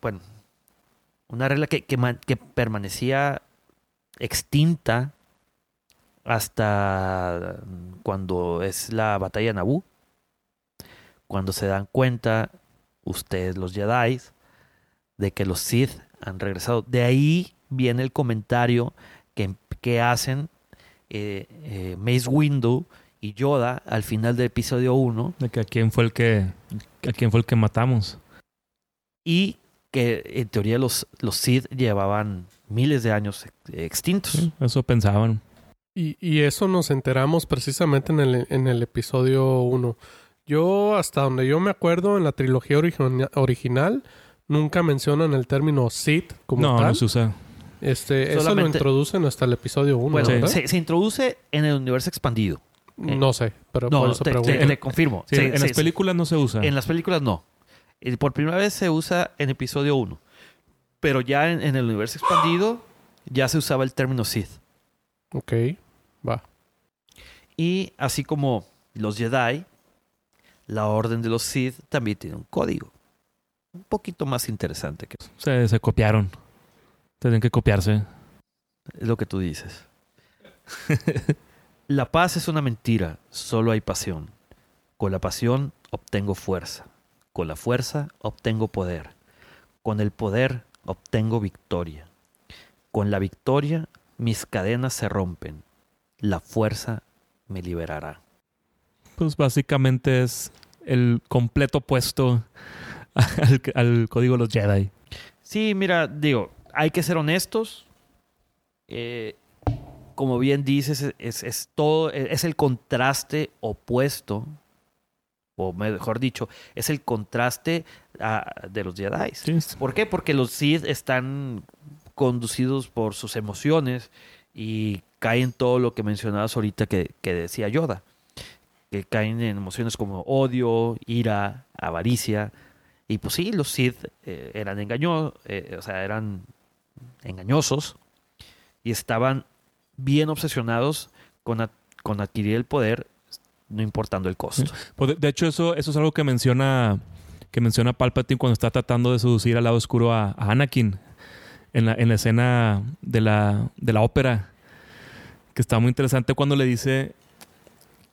Speaker 1: bueno, una regla que, que permanecía extinta hasta cuando es la batalla de Naboo. Cuando se dan cuenta, ustedes los Jedi, de que los Sith han regresado. De ahí viene el comentario que, que hacen eh, eh, Mace Windu y Yoda al final del episodio 1
Speaker 3: De que a quién fue el que, a quién fue el que matamos.
Speaker 1: y que en teoría los, los Sith llevaban miles de años extintos.
Speaker 3: Sí, Eso pensaban.
Speaker 2: Y, y eso nos enteramos precisamente en el, en el episodio 1. Yo, hasta donde yo me acuerdo, en la trilogía origina- original, nunca mencionan el término Sith como
Speaker 3: No,
Speaker 2: tal.
Speaker 3: no se usa.
Speaker 2: Este, eso lo introducen hasta el episodio 1,
Speaker 1: Bueno, se, se introduce en el universo expandido.
Speaker 2: No sé, pero
Speaker 1: No,
Speaker 2: por eso
Speaker 1: te, te- confirmo.
Speaker 3: Sí, en las películas no se usa.
Speaker 1: En las películas no. Por primera vez se usa en episodio 1. Pero ya en, en el universo expandido ya se usaba el término Sith.
Speaker 2: Ok, va.
Speaker 1: Y así como los Jedi, la orden de los Sith también tiene un código. Un poquito más interesante que
Speaker 3: Se, se copiaron. Tienen que copiarse.
Speaker 1: es lo que tú dices. la paz es una mentira, solo hay pasión. Con la pasión obtengo fuerza. Con la fuerza obtengo poder. Con el poder obtengo victoria. Con la victoria mis cadenas se rompen. La fuerza me liberará.
Speaker 3: Pues básicamente es el completo opuesto al, al código de los Jedi.
Speaker 1: Sí, mira, digo, hay que ser honestos. Eh, como bien dices, es, es todo, es el contraste opuesto, o mejor dicho, es el contraste ah, de los Jedi.
Speaker 3: Sí,
Speaker 1: ¿Por qué? Porque los Sith están conducidos por sus emociones y caen todo lo que mencionabas ahorita que, que decía Yoda. Que caen en emociones como odio, ira, avaricia. Y pues sí, los Sith eh, eran engañosos, o sea, eran engañosos y estaban bien obsesionados con, ad- con adquirir el poder, no importando el costo.
Speaker 3: Pues de, hecho, eso, eso es algo que menciona, que menciona Palpatine cuando está tratando de seducir al lado oscuro a, a Anakin en la, en la escena de la, de la ópera. Que está muy interesante cuando le dice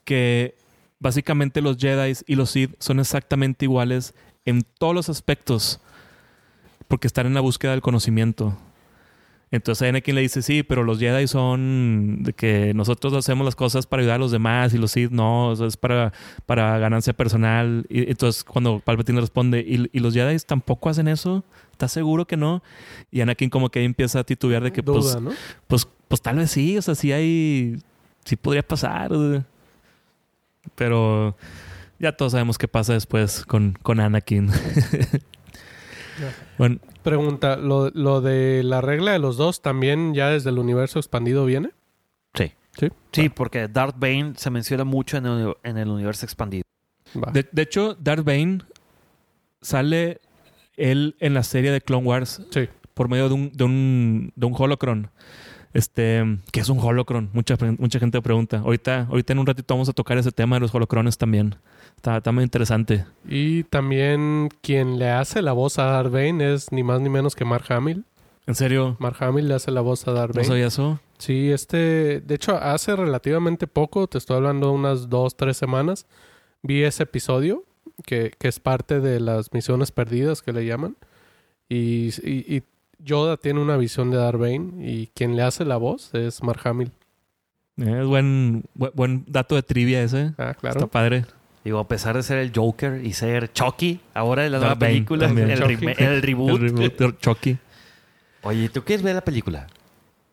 Speaker 3: que básicamente los Jedi y los Sith son exactamente iguales en todos los aspectos porque están en la búsqueda del conocimiento. Entonces Anakin le dice, sí, pero los Jedi son de que nosotros hacemos las cosas para ayudar a los demás y los Sith no, o sea, es para, para ganancia personal. Y entonces cuando Palpatine le responde, ¿y, y los Jedi tampoco hacen eso? ¿Estás seguro que no? Y Anakin como que empieza a titubear de que pues,
Speaker 2: ¿no?
Speaker 3: pues, pues tal vez sí, o sea, sí hay, sí podría pasar. Pero ya todos sabemos qué pasa después con, con Anakin. bueno,
Speaker 2: Pregunta, ¿lo, ¿lo de la regla de los dos también ya desde el universo expandido viene?
Speaker 1: Sí.
Speaker 2: Sí.
Speaker 1: Sí, porque Darth Bane se menciona mucho en el, en el universo expandido.
Speaker 3: De, de hecho, Darth Bane sale él en la serie de Clone Wars
Speaker 2: Sí.
Speaker 3: por medio de un, de un, de un holocron. Este, ¿qué es un holocron? Mucha, mucha gente pregunta. Ahorita, ahorita en un ratito vamos a tocar ese tema de los holocrones también. Está, está muy interesante.
Speaker 2: Y también quien le hace la voz a Darth Bane es ni más ni menos que Mark Hamill.
Speaker 3: ¿En serio?
Speaker 2: Mark Hamill le hace la voz a Darth
Speaker 3: ¿No
Speaker 2: Bane.
Speaker 3: sabía eso?
Speaker 2: Sí, este, de hecho, hace relativamente poco, te estoy hablando de unas dos, tres semanas, vi ese episodio que, que es parte de las misiones perdidas que le llaman. Y, y- y Yoda tiene una visión de Darth Bane y quien le hace la voz es Mark Hamill.
Speaker 3: Eh, Es buen, bu- buen dato de trivia ese.
Speaker 2: Ah,
Speaker 3: Está
Speaker 2: claro.
Speaker 3: padre.
Speaker 1: Digo, a pesar de ser el Joker y ser Chucky, ahora en la nueva película, el, el reboot.
Speaker 3: El reboot de Chucky.
Speaker 1: Oye, ¿tú quieres ver la película?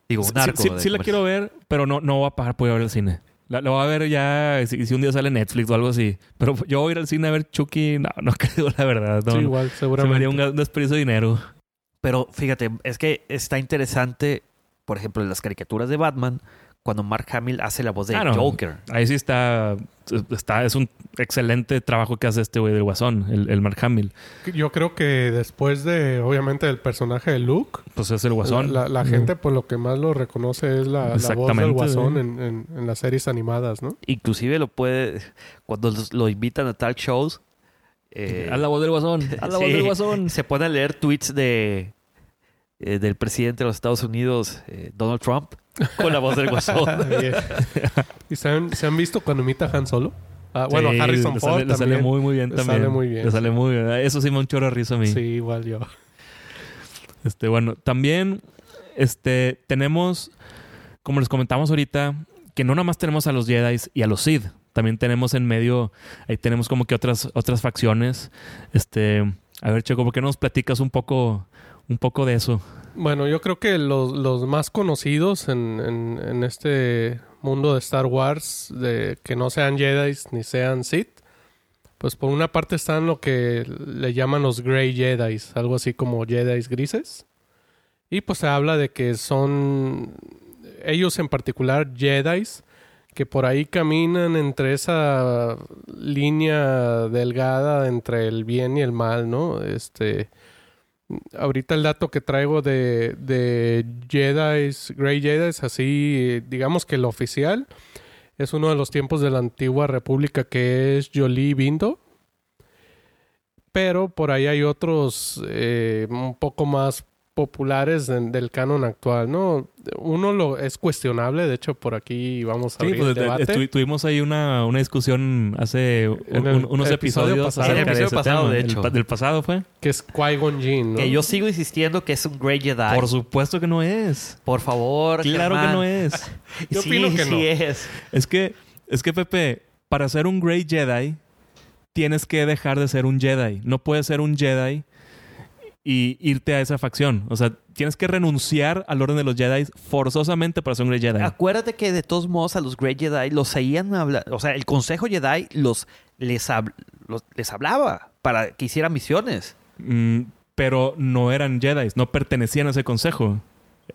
Speaker 1: Digo,
Speaker 3: Sí, sí, la quiero ver, pero no, no voy a pagar por ir a ver al cine. La, la voy a ver ya si, si un día sale Netflix o algo así. Pero yo voy a ir al cine a ver Chucky. No, no creo, la verdad. No,
Speaker 2: Sí, igual,
Speaker 3: Se me
Speaker 2: seguramente.
Speaker 3: haría un desperdicio de dinero.
Speaker 1: Pero fíjate, es que está interesante, por ejemplo, en las caricaturas de Batman, cuando Mark Hamill hace la voz de. Joker.
Speaker 3: Ahí sí está, está. Es un excelente trabajo que hace este güey del Guasón, el, el Mark Hamill.
Speaker 2: Yo creo que después de, obviamente, del personaje de Luke,
Speaker 3: Pues es el Guasón.
Speaker 2: la, la gente por lo que más lo reconoce es la, la voz del Guasón
Speaker 3: sí.
Speaker 2: en, en- en las series animadas, ¿no?
Speaker 1: Inclusive lo puede, cuando los- lo invitan a talk shows, eh,
Speaker 3: Haz la voz del Guasón. Haz la voz del Guasón.
Speaker 1: se pone a leer tweets de eh, del presidente de los Estados Unidos, eh, Donald Trump, con la voz del guasón.
Speaker 2: ¿Y se han, se han visto cuando imita a Han Solo? Ah, bueno,
Speaker 3: Sí,
Speaker 2: Harrison
Speaker 3: le
Speaker 2: Ford
Speaker 3: sale, le sale muy, muy bien
Speaker 2: Le
Speaker 3: también.
Speaker 2: sale muy bien,
Speaker 3: Le sale muy bien. Eso sí me un chorro de risa a mí.
Speaker 2: Sí, igual yo.
Speaker 3: Este, bueno, también este, tenemos, como les comentamos ahorita, que no nada más tenemos a los Jedi y a los Sith. También tenemos en medio, ahí tenemos como que otras, otras facciones. Este, a ver, Checo, ¿por qué no nos platicas un poco, un poco de eso?
Speaker 2: Bueno, yo creo que los, los más conocidos en, en- en este mundo de Star Wars, de que no sean Jedi ni sean Sith, pues por una parte están lo que le llaman los Grey Jedi, algo así como Jedi grises. Y pues se habla de que son ellos en particular Jedi que por ahí caminan entre esa línea delgada entre el bien y el mal, ¿no? Este ahorita el dato que traigo de, de Jedi, Grey Jedi, así, eh, digamos que el oficial es uno de los tiempos de la antigua república que es Jolie Bindo. Pero por ahí hay otros eh, un poco más populares en- del canon actual, ¿no? Uno lo es cuestionable, de hecho por aquí vamos a
Speaker 3: Sí,
Speaker 2: abrir
Speaker 3: pues
Speaker 2: el
Speaker 3: de-
Speaker 2: debate.
Speaker 3: estu- tuvimos ahí una, una discusón hace un-
Speaker 2: el
Speaker 3: unos
Speaker 2: episodio
Speaker 3: episodios
Speaker 2: pasado.
Speaker 1: En el
Speaker 3: de
Speaker 1: episodio
Speaker 3: ese
Speaker 1: pasado,
Speaker 3: tema.
Speaker 1: de hecho.
Speaker 3: del pasado fue.
Speaker 2: Que es Qui-Gon Jinn, ¿no?
Speaker 1: Que yo sigo insistiendo que es un Grey Jedi.
Speaker 3: Por supuesto que no es.
Speaker 1: Por favor,
Speaker 3: Claro que no es.
Speaker 2: Yo
Speaker 1: sí,
Speaker 2: opino que
Speaker 1: sí
Speaker 2: no.
Speaker 1: es.
Speaker 3: Es que, es que Pepe, para ser un Grey Jedi, tienes que dejar de ser un Jedi. No puedes ser un Jedi y irte a esa facción. O sea, tienes que renunciar al orden de los Jedi forzosamente para ser un Grey Jedi.
Speaker 1: Acuérdate que de todos modos a los Grey Jedi los seguían hablar, o sea, el Consejo Jedi los les, hab- los- les hablaba para que hicieran misiones.
Speaker 3: Mm, pero no eran Jedi, no pertenecían a ese consejo.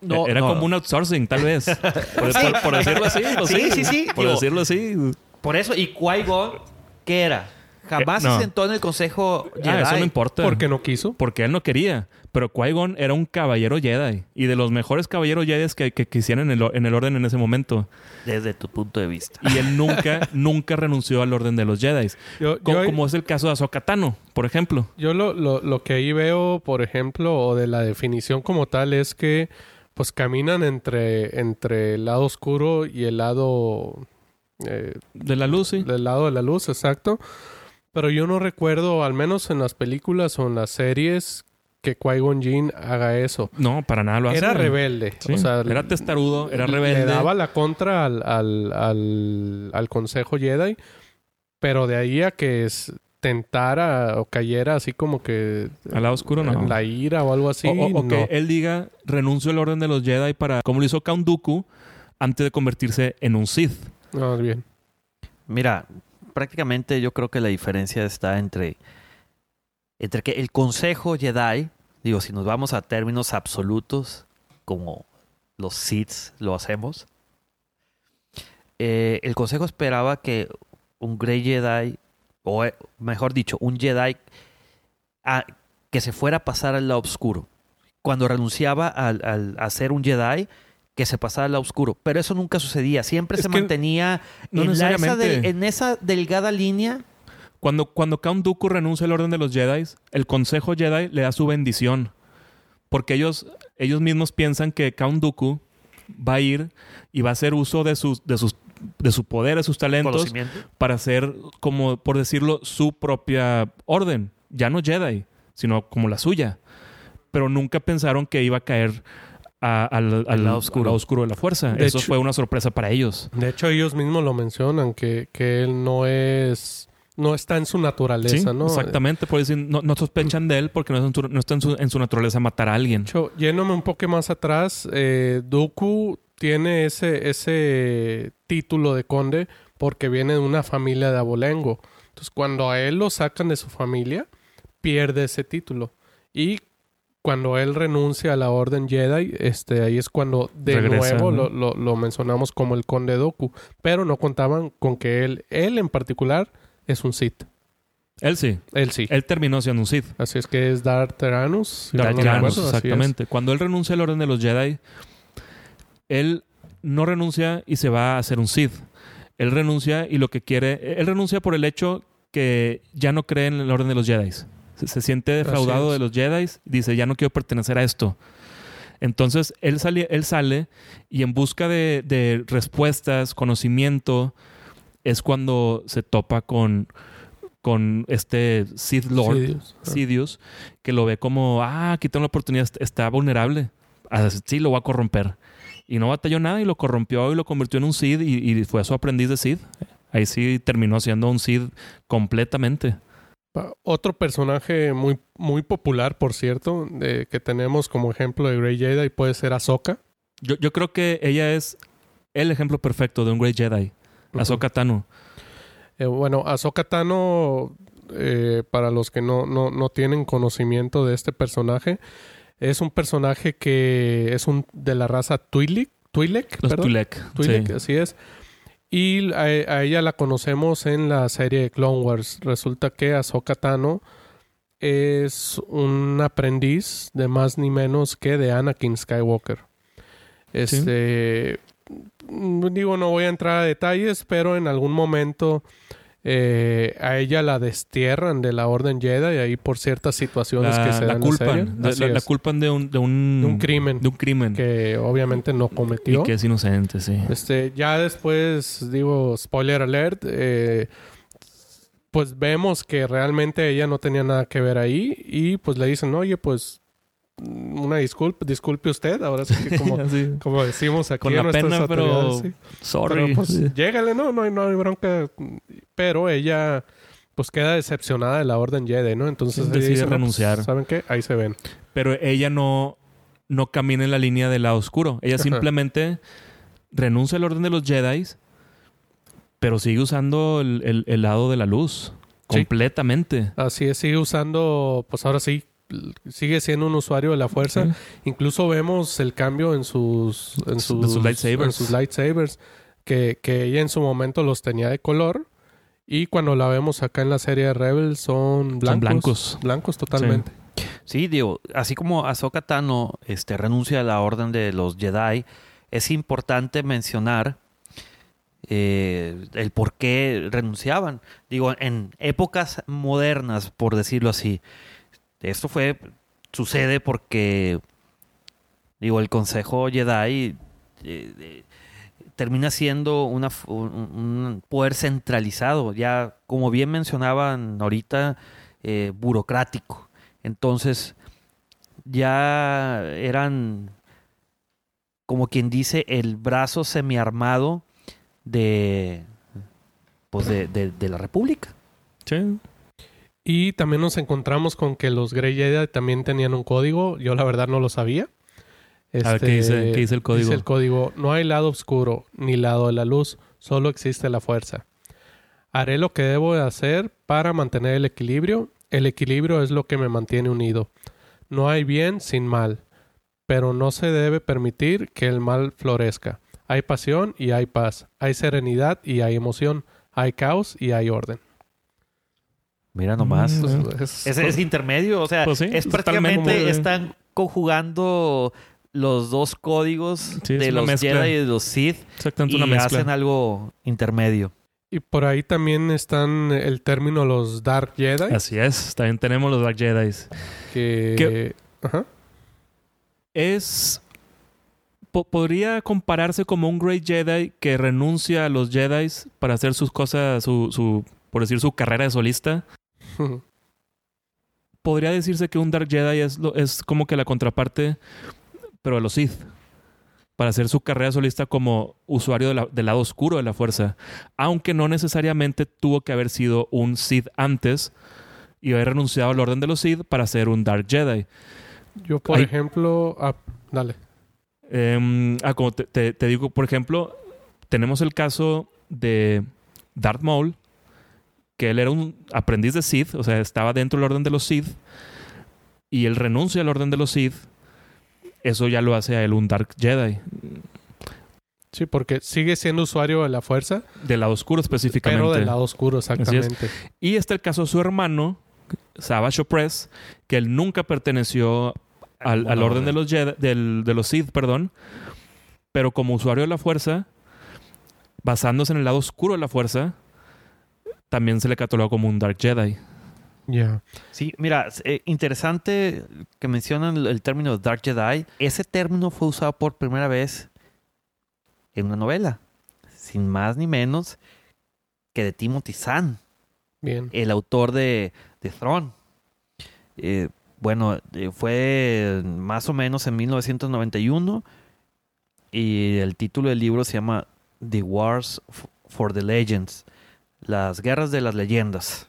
Speaker 1: No,
Speaker 3: Era
Speaker 1: no.
Speaker 3: como un outsourcing, tal vez. Por, por- por decirlo así.
Speaker 1: Sí, sí, sí.
Speaker 3: Por
Speaker 1: Digo,
Speaker 3: decirlo así.
Speaker 1: Por eso, ¿y Qui-Gon qué era? Jamás
Speaker 3: Eh, no.
Speaker 1: se sentó en el Consejo Jedi.
Speaker 3: Ah, eso no importa.
Speaker 2: Porque no quiso.
Speaker 3: Porque él no quería. Pero Qui-Gon era un caballero Jedi. Y de los mejores caballeros Jedi que, que, hicieron en el, en el orden en ese momento.
Speaker 1: Desde tu punto de vista.
Speaker 3: Y él nunca, nunca renunció al orden de los Jedi.
Speaker 2: Yo,
Speaker 3: Co-
Speaker 2: yo-
Speaker 3: como es el caso de Ahsoka Tano, por ejemplo.
Speaker 2: Yo lo, lo, lo que ahí veo, por ejemplo, o de la definición como tal, es que pues caminan entre, entre el lado oscuro y el lado eh,
Speaker 3: De la luz, sí.
Speaker 2: del lado de la luz, exacto. Pero yo no recuerdo, al menos en las películas o en las series, que Qui-Gon Jinn haga eso.
Speaker 3: No, para nada lo hace.
Speaker 2: Era rebelde.
Speaker 3: Sí,
Speaker 2: O sea,
Speaker 3: era testarudo, era rebelde.
Speaker 2: Le daba la contra al, al, al, al Consejo Jedi, pero de ahí a que es- tentara o cayera así como que
Speaker 3: Al lado oscuro, no.
Speaker 2: la ira o algo así.
Speaker 3: o, o- o
Speaker 2: no.
Speaker 3: que él diga, renuncio al orden de los Jedi para... Como lo hizo Count Dooku antes de convertirse en un Sith.
Speaker 2: No, bien.
Speaker 1: Mira, prácticamente yo creo que la diferencia está entre, entre que el Consejo Jedi, digo, si nos vamos a términos absolutos, como los Sith lo hacemos, eh, el Consejo esperaba que un Grey Jedi o eh, mejor dicho, un Jedi a- que se fuera a pasar al lado oscuro. Cuando renunciaba al, al- a ser un Jedi, que se pasara al lado oscuro. Pero eso nunca sucedía. Siempre
Speaker 3: Es
Speaker 1: se mantenía
Speaker 3: no
Speaker 1: en, la- esa en esa delgada línea.
Speaker 3: Cuando, cuando Count Dooku renuncia al orden de los Jedi, el Consejo Jedi le da su bendición. Porque ellos, ellos mismos piensan que Count Dooku va a ir y va a hacer uso de sus, de sus, de su poder, de sus talentos, para hacer, como por decirlo, su propia orden. Ya no Jedi, sino como la suya. Pero nunca pensaron que iba a caer a- al, al
Speaker 1: lado oscuro.
Speaker 3: al lado oscuro de la fuerza.
Speaker 2: De
Speaker 3: Eso
Speaker 2: hecho-
Speaker 3: fue una sorpresa para ellos.
Speaker 2: De hecho, ellos mismos lo mencionan, que, que él no es... No está en su naturaleza,
Speaker 3: Sí,
Speaker 2: ¿no?
Speaker 3: exactamente. Por decir, no, no sospechan de él porque no, es en su- no está en su, en su naturaleza matar a alguien.
Speaker 2: De hecho, yéndome un poco más atrás, eh, Dooku tiene ese, ese título de conde porque viene de una familia de abolengo. Entonces, cuando a él lo sacan de su familia, pierde ese título. Y cuando él renuncia a la Orden Jedi, este, ahí es cuando de
Speaker 3: Regresa,
Speaker 2: nuevo
Speaker 3: ¿no?
Speaker 2: lo, lo- lo mencionamos como el conde Dooku. Pero no contaban con que él, él en particular, es un Sith.
Speaker 3: Él sí.
Speaker 2: Él sí.
Speaker 3: Él terminó siendo un Sith.
Speaker 2: Así es que es Darth Tyrannus. si
Speaker 3: Darth
Speaker 2: no
Speaker 3: Tyrannus, exactamente. Cuando él renuncia al orden de los Jedi, él no renuncia y se va a hacer un Sith. Él renuncia y lo que quiere... Él renuncia por el hecho que ya no cree en el orden de los Jedi. Se, se siente defraudado de los Jedi. Dice, ya no quiero pertenecer a esto. Entonces, él sale, él sale y en busca de, de respuestas, conocimiento, es cuando se topa con, con este Sith Lord.
Speaker 2: Sidious. Ah.
Speaker 3: Que lo ve como, ah, aquí tengo la oportunidad, est- está vulnerable. Ah, sí, lo voy a corromper. Y no batalló nada y lo corrompió y lo convirtió en un Sid y, y fue su aprendiz de Sid. Ahí sí terminó siendo un Sid completamente.
Speaker 2: Otro personaje muy, muy popular, por cierto, de- que tenemos como ejemplo de Grey Jedi puede ser Ahsoka.
Speaker 3: Yo, yo creo que ella es el ejemplo perfecto de un Great Jedi. Ahsoka Tano.
Speaker 2: Eh, bueno, Ahsoka Tano, eh, para los que no, no, no tienen conocimiento de este personaje, es un personaje que es un de la raza Twi'lek. Twi'lek,
Speaker 3: Los.
Speaker 2: Twi'lek,
Speaker 3: sí.
Speaker 2: así es. Y a, a ella la conocemos en la serie de Clone Wars. Resulta que Ahsoka Tano es un aprendiz de más ni menos que de Anakin Skywalker. Este, digo, no voy a entrar a detalles, pero en algún momento eh, a ella la destierran de la Orden Jedi ahí por ciertas situaciones
Speaker 3: La,
Speaker 2: que se
Speaker 3: la
Speaker 2: dan en la serie.
Speaker 3: culpan. La, la- la culpan de un, de un,
Speaker 2: De un crimen
Speaker 3: de un crimen.
Speaker 2: que obviamente no cometió.
Speaker 3: y que es inocente, sí.
Speaker 2: Este, ya después, digo, spoiler alert, eh, pues vemos que realmente ella no tenía nada que ver ahí y pues le dicen, oye, pues una disculpa, disculpe usted, ahora sí que como, decimos aquí
Speaker 3: Con la pena, pero
Speaker 2: sí.
Speaker 3: Sorry.
Speaker 2: Pero pues llégale, no, no hay, no hay bronca, pero ella pues queda decepcionada de la orden Jedi, ¿no? Entonces
Speaker 3: decide
Speaker 2: dice, "No, pues,
Speaker 3: renunciar".
Speaker 2: ¿Saben qué? Ahí se ven.
Speaker 3: Pero ella no, no camina en la línea del lado oscuro. Ella
Speaker 2: Ajá.
Speaker 3: simplemente renuncia al orden de los Jedi, pero sigue usando el, el- el lado de la luz. Completamente.
Speaker 2: Así es, sigue usando, pues ahora sí, sigue siendo un usuario de la fuerza.
Speaker 3: Sí.
Speaker 2: Incluso vemos el cambio en sus, en sus,
Speaker 3: sus lightsabers.
Speaker 2: en sus lightsabers, que, que ella en su momento los tenía de color. Y cuando la vemos acá en la serie de Rebels son blancos.
Speaker 3: Son blancos.
Speaker 2: Blancos totalmente.
Speaker 1: Sí, digo, así como Ahsoka Tano este, renuncia a la orden de los Jedi, es importante mencionar eh, el por qué renunciaban. Digo, en épocas modernas, por decirlo así, esto fue, sucede porque, digo, el Consejo Jedi eh, eh, termina siendo un, poder centralizado, ya como bien mencionaban ahorita, eh, burocrático. Entonces, ya eran, como quien dice, el brazo semiarmado de, pues de- de la República.
Speaker 3: Sí.
Speaker 2: Y también nos encontramos con que los Grey Jedi también tenían un código. Yo la verdad no lo sabía.
Speaker 3: A ver, ¿qué dice- qué dice el código?
Speaker 2: Dice el código, no hay lado oscuro ni lado de la luz, solo existe la fuerza. Haré lo que debo de hacer para mantener el equilibrio. El equilibrio es lo que me mantiene unido. No hay bien sin mal, pero no se debe permitir que el mal florezca. Hay pasión y hay paz. Hay serenidad y hay emoción. Hay caos y hay orden.
Speaker 1: Mira nomás.
Speaker 3: Mm,
Speaker 2: Pues, es-
Speaker 1: Es, es intermedio, o sea,
Speaker 3: Pues sí,
Speaker 1: es prácticamente están conjugando los dos códigos
Speaker 3: Sí,
Speaker 1: de los
Speaker 3: mezcla.
Speaker 1: Jedi y de los Sith
Speaker 3: Exactamente
Speaker 1: y
Speaker 3: una mezcla.
Speaker 1: hacen algo intermedio.
Speaker 2: Y por ahí también están el término los Dark Jedi.
Speaker 3: Así es. También tenemos los Dark Jedi.
Speaker 2: Que...
Speaker 3: Es... po- podría compararse como un Great Jedi que renuncia a los Jedi para hacer sus cosas, su, su, por decir, su carrera de solista. podría decirse que un Dark Jedi es, lo- es como que la contraparte, pero de los Sith. Para hacer su carrera solista como usuario de la- del lado oscuro de la fuerza. Aunque no necesariamente tuvo que haber sido un Sith antes y haber renunciado al orden de los Sith para ser un Dark Jedi.
Speaker 2: Yo, por
Speaker 3: Hay-
Speaker 2: ejemplo... ah, dale.
Speaker 3: Em, ah, como te, te- te digo, por ejemplo, tenemos el caso de Darth Maul, que él era un aprendiz de Sith, o sea, estaba dentro del orden de los Sith, y él renuncia al orden de los Sith. Eso ya lo hace a él un Dark Jedi,
Speaker 2: Sí, porque sigue siendo usuario de la fuerza,
Speaker 3: del lado oscuro específicamente.
Speaker 2: pero del lado oscuro, exactamente.
Speaker 3: Y está el caso de su hermano, Savage Opress, que él nunca perteneció al, al orden
Speaker 1: orden.
Speaker 3: de los, Jedi- del- de los Sith, perdón. Pero como usuario de la fuerza, basándose en el lado oscuro de la fuerza, también se le catalogó como un Dark Jedi.
Speaker 2: Ya.
Speaker 1: Sí, mira, eh, interesante que mencionan el, el término Dark Jedi. Ese término fue usado por primera vez en una novela, sin más ni menos que de Timothy Zahn,
Speaker 2: Bien.
Speaker 1: el autor de, de Throne. Eh, bueno, eh, fue más o menos en 1991 y el título del libro se llama The Wars for the Legends, las guerras de las leyendas.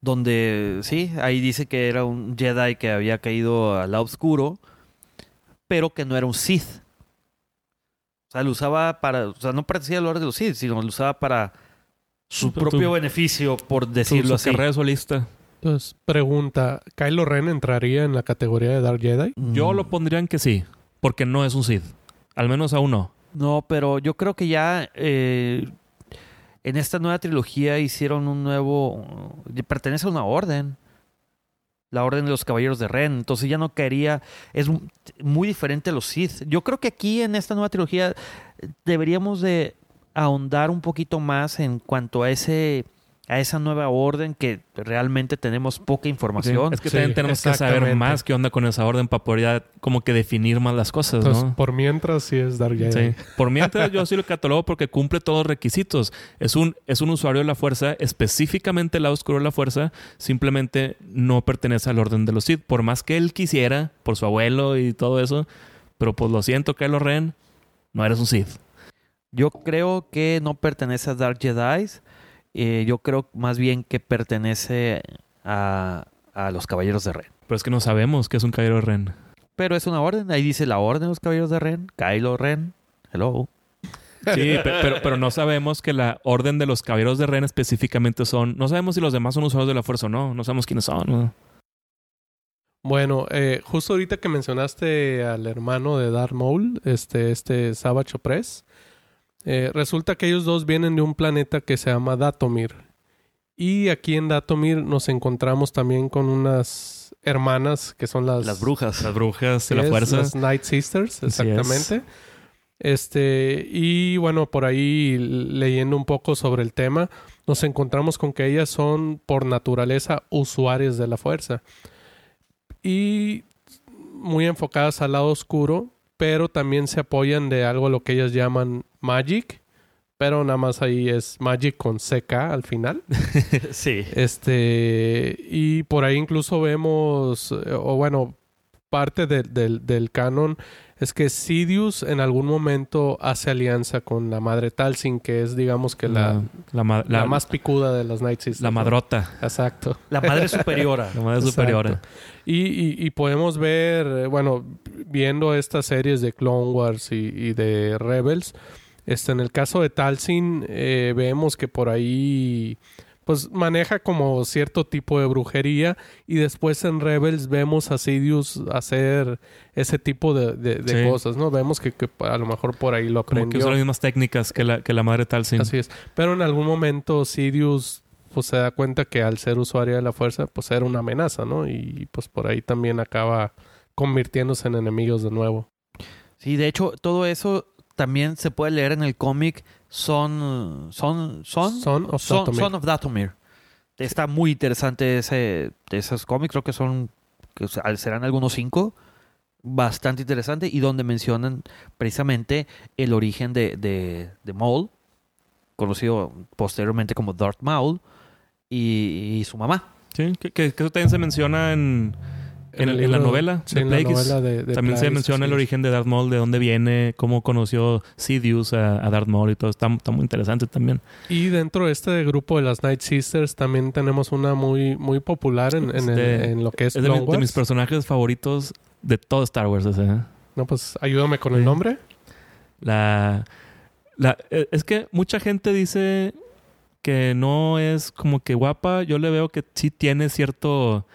Speaker 1: Donde, sí, ahí dice que era un Jedi que había caído al lado oscuro, pero que no era un Sith. O sea, lo usaba para, o sea, no pertenecía al orden de los Sith, sino lo usaba para su
Speaker 3: Tu-
Speaker 1: propio
Speaker 3: tu-
Speaker 1: beneficio, por decirlo
Speaker 3: su
Speaker 1: así.
Speaker 3: carrera solista.
Speaker 2: Entonces, pregunta, ¿Kylo Ren entraría en la categoría de Dark Jedi?
Speaker 3: Yo
Speaker 1: Mm,
Speaker 3: lo pondría en que sí, porque no es un Sith. Al menos aún no.
Speaker 1: No, pero yo creo que ya eh, en esta nueva trilogía hicieron un nuevo... Pertenece a una orden. La orden de los caballeros de Ren. Entonces ya no quería... Es mu- muy diferente a los Sith. Yo creo que aquí en esta nueva trilogía deberíamos de ahondar un poquito más en cuanto a ese... A esa nueva orden que realmente tenemos poca información.
Speaker 3: Es que
Speaker 2: Sí,
Speaker 3: también tenemos que saber más qué onda con esa orden para poder ya como que definir más las cosas,
Speaker 2: Entonces,
Speaker 3: ¿no?
Speaker 2: por mientras sí es Dark Jedi.
Speaker 3: Sí. Por mientras yo sí lo catalogo porque cumple todos los requisitos. Es un, es un usuario de la fuerza, específicamente el lado oscuro de la fuerza, simplemente no pertenece al orden de los Sith. Por más que él quisiera, por su abuelo y todo eso, pero pues lo siento, Kylo Ren, no eres un Sith.
Speaker 1: Yo creo que no pertenece a Dark Jedi. Eh, yo creo más bien que pertenece a, a los Caballeros de Ren.
Speaker 3: Pero es que no sabemos que es un caballero de Ren.
Speaker 1: Pero es una orden. Ahí dice la orden de los Caballeros de Ren. Kylo Ren. Hello.
Speaker 3: Sí, pe- pero, pero no sabemos que la orden de los caballeros de Ren específicamente son. No sabemos si los demás son usuarios de la fuerza o no. No sabemos quiénes son. ¿no?
Speaker 2: Bueno, eh, justo ahorita que mencionaste al hermano de Darth Maul, este, este Savage Opress, eh, resulta que ellos dos vienen de un planeta que se llama Datomir. Y aquí en Datomir nos encontramos también con unas hermanas que son las,
Speaker 1: Las brujas.
Speaker 3: Las brujas de la
Speaker 2: es,
Speaker 3: fuerza.
Speaker 2: Las Night Sisters,
Speaker 3: es.
Speaker 2: exactamente. Este, y bueno, por ahí leyendo un poco sobre el tema, nos encontramos con que ellas son por naturaleza usuarias de la fuerza. Y muy enfocadas al lado oscuro, pero también se apoyan de algo lo que ellas llaman magic, pero nada más ahí es magic con CK al final.
Speaker 1: sí.
Speaker 2: Este, y por ahí incluso vemos, eh, o bueno, parte de- del- del canon es que Sidious en algún momento hace alianza con la madre Talsin, que es, digamos que la,
Speaker 3: la, ma-
Speaker 2: la,
Speaker 3: la-
Speaker 2: más picuda de las Night Sisters.
Speaker 3: la
Speaker 2: ¿no?
Speaker 3: madrota.
Speaker 2: Exacto.
Speaker 1: La madre superiora.
Speaker 3: La madre superiora.
Speaker 2: Y, y- y podemos ver, eh, bueno, viendo estas series de Clone Wars y, y de Rebels, este, en el caso de Talsin, eh, vemos que por ahí pues maneja como cierto tipo de brujería y después en Rebels vemos a Sidious hacer ese tipo de, de- de
Speaker 3: Sí.
Speaker 2: cosas, ¿no? Vemos que, que a lo mejor por ahí lo
Speaker 3: Como que
Speaker 2: aprendió.
Speaker 3: usa las mismas técnicas que la, que la madre Talsin.
Speaker 2: Así es. Pero en algún momento Sidious pues se da cuenta que al ser usuario de la fuerza, pues era una amenaza, ¿no? Y pues por ahí también acaba convirtiéndose en enemigos de nuevo.
Speaker 1: Sí, de hecho, todo eso también se puede leer en el cómic Son, son, son,
Speaker 2: Son of
Speaker 1: Son,
Speaker 2: Dathomir.
Speaker 1: Son of Dathomir. Está muy interesante ese, de esos cómics, creo que son, que serán algunos cinco. Bastante interesante y donde mencionan precisamente el origen de, de, de Maul, conocido posteriormente como Darth Maul, y, y su mamá.
Speaker 3: Sí, que, que- que eso también se menciona en, en, la novela
Speaker 2: sí,
Speaker 3: de
Speaker 2: en la
Speaker 3: Plagueis.
Speaker 2: novela de- de
Speaker 3: También se menciona el origen de Darth Maul, de dónde viene, cómo conoció Sidious a, a Darth Maul y todo. Está, está muy interesante también.
Speaker 2: Y dentro de este grupo de las Night Sisters también tenemos una muy, muy popular en, en,
Speaker 3: Es
Speaker 2: el-
Speaker 3: de-
Speaker 2: en lo que es,
Speaker 3: Es de, mi-
Speaker 2: Clone
Speaker 3: de mis personajes favoritos de todo Star Wars. ¿eh?
Speaker 2: No, pues ayúdame con el nombre.
Speaker 3: La, la, eh, es que mucha gente dice que no es como que guapa. Yo le veo que sí tiene cierto.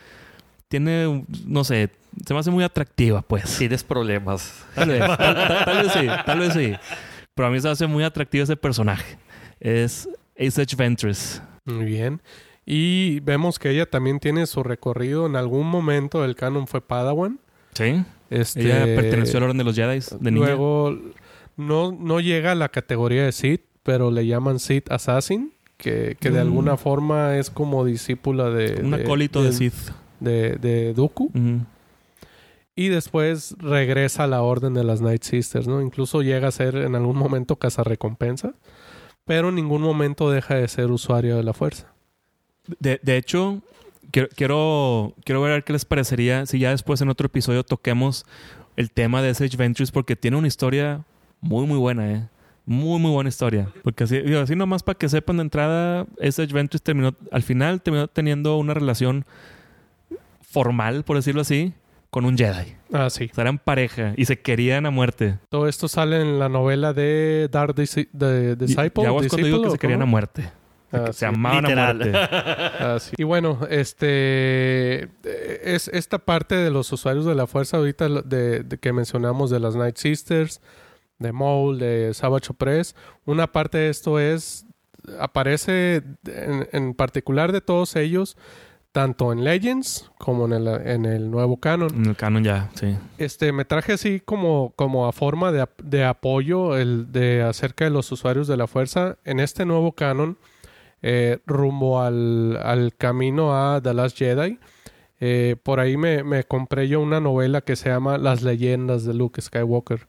Speaker 3: Tiene, no sé, se me hace muy atractiva, pues.
Speaker 1: Tienes problemas.
Speaker 3: Tal vez, tal, tal- tal vez sí, tal vez sí. Pero a mí se me hace muy atractivo ese personaje. Es Ace Ventress.
Speaker 2: Muy bien. Y vemos que ella también tiene su recorrido. En algún momento del canon fue Padawan.
Speaker 3: Sí.
Speaker 2: Este,
Speaker 3: Ella perteneció al Orden de los Jedi de niña.
Speaker 2: Luego no, no llega a la categoría de Sith, pero le llaman Sith Assassin, que, que de
Speaker 3: Mm.
Speaker 2: alguna forma es como discípula de...
Speaker 3: Un
Speaker 2: de-
Speaker 3: acólito de Sith.
Speaker 2: De, de Dooku. Y después regresa a la orden de las Night Sisters, ¿no? Incluso llega a ser en algún momento cazarrecompensa, pero en ningún momento deja de ser usuario de la fuerza.
Speaker 3: De, de hecho, quiero, quiero, quiero ver qué les parecería si ya después en otro episodio toquemos el tema de Sage Ventures porque tiene una historia muy, muy buena, ¿eh? Muy, muy buena historia. Porque así, digo, así nomás para que sepan de entrada, Sage Ventures terminó, al final terminó teniendo una relación formal, por decirlo así, con un Jedi.
Speaker 2: Ah, sí.
Speaker 3: O sea, eran pareja y se querían a muerte.
Speaker 2: Todo esto sale en la novela de Dark Disi- de Disciple.
Speaker 3: y cuando digo
Speaker 2: Disciple,
Speaker 3: que
Speaker 2: ¿o
Speaker 3: se querían a muerte. De
Speaker 2: Ah,
Speaker 3: que
Speaker 2: sí.
Speaker 3: se amaban
Speaker 1: Literal.
Speaker 3: a muerte.
Speaker 2: Ah, sí. Y bueno, este es esta parte de los usuarios de la fuerza ahorita de, de que mencionamos de las Night Sisters, de Maul, de Savage Opress. Una parte de esto es aparece en, en particular de todos ellos tanto en Legends como en el, en el nuevo canon.
Speaker 3: En el canon ya, sí.
Speaker 2: Este, me traje así como, como a forma de, de apoyo el de acerca de los usuarios de la fuerza en este nuevo canon eh, rumbo al, al camino a The Last Jedi. Eh, por ahí me, me compré yo una novela que se llama Las leyendas de Luke Skywalker.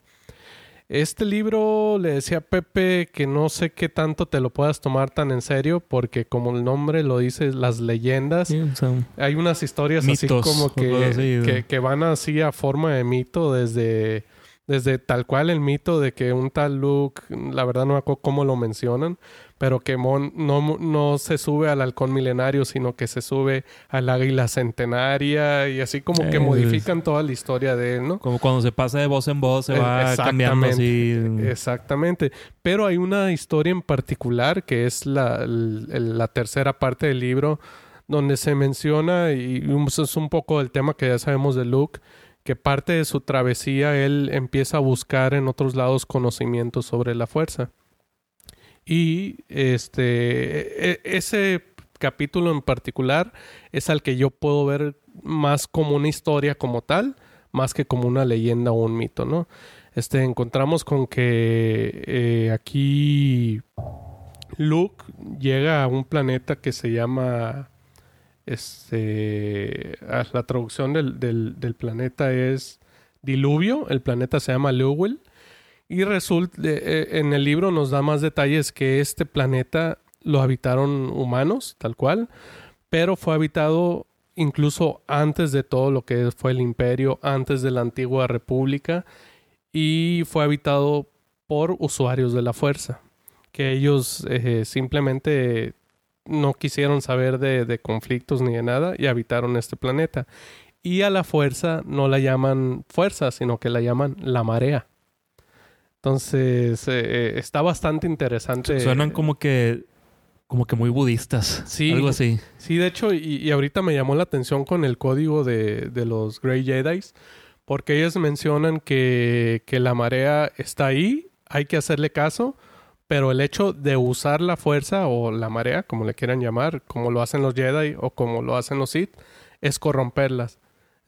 Speaker 2: Este libro le decía a Pepe que no sé qué tanto te lo puedas tomar tan en serio porque como el nombre lo dice, las leyendas,
Speaker 3: Sí, o sea,
Speaker 2: hay unas historias así como que, que van así a forma de mito desde, desde tal cual el mito de que un tal Luke, la verdad no me acuerdo cómo lo mencionan, pero que Mon no, no se sube al halcón milenario, sino que se sube al águila centenaria y así como que
Speaker 3: Eh,
Speaker 2: modifican toda la historia de él, ¿no?
Speaker 3: Como cuando se pasa de voz en voz, se
Speaker 2: Eh,
Speaker 3: va cambiando así.
Speaker 2: Exactamente. Pero hay una historia en particular que es la, la tercera parte del libro donde se menciona, y es un poco el tema que ya sabemos de Luke, que parte de su travesía él empieza a buscar en otros lados conocimientos sobre la fuerza. Y este e- ese capítulo en particular es al que yo puedo ver más como una historia como tal, más que como una leyenda o un mito, ¿no? Este, encontramos con que eh, aquí Luke llega a un planeta que se llama. Este. La traducción del, del- del planeta es Diluvio. El planeta se llama Lewell. Y resulta. eh, eh, en el libro nos da más detalles que este planeta lo habitaron humanos, tal cual. Pero fue habitado incluso antes de todo lo que fue el imperio, antes de la antigua república y fue habitado por usuarios de la fuerza, que ellos eh, simplemente no quisieron saber de, de conflictos ni de nada y habitaron este planeta. Y a la fuerza no la llaman fuerza, sino que la llaman la marea. Entonces, eh, está bastante interesante.
Speaker 3: Suenan como que como que muy budistas.
Speaker 2: Sí.
Speaker 3: Algo así.
Speaker 2: Sí, de hecho, y, y ahorita me llamó la atención con el código de, de los Grey Jedi, porque ellos mencionan que, que la marea está ahí, hay que hacerle caso, pero el hecho de usar la fuerza o la marea, como le quieran llamar, como lo hacen los Jedi o como lo hacen los Sith, es corromperlas.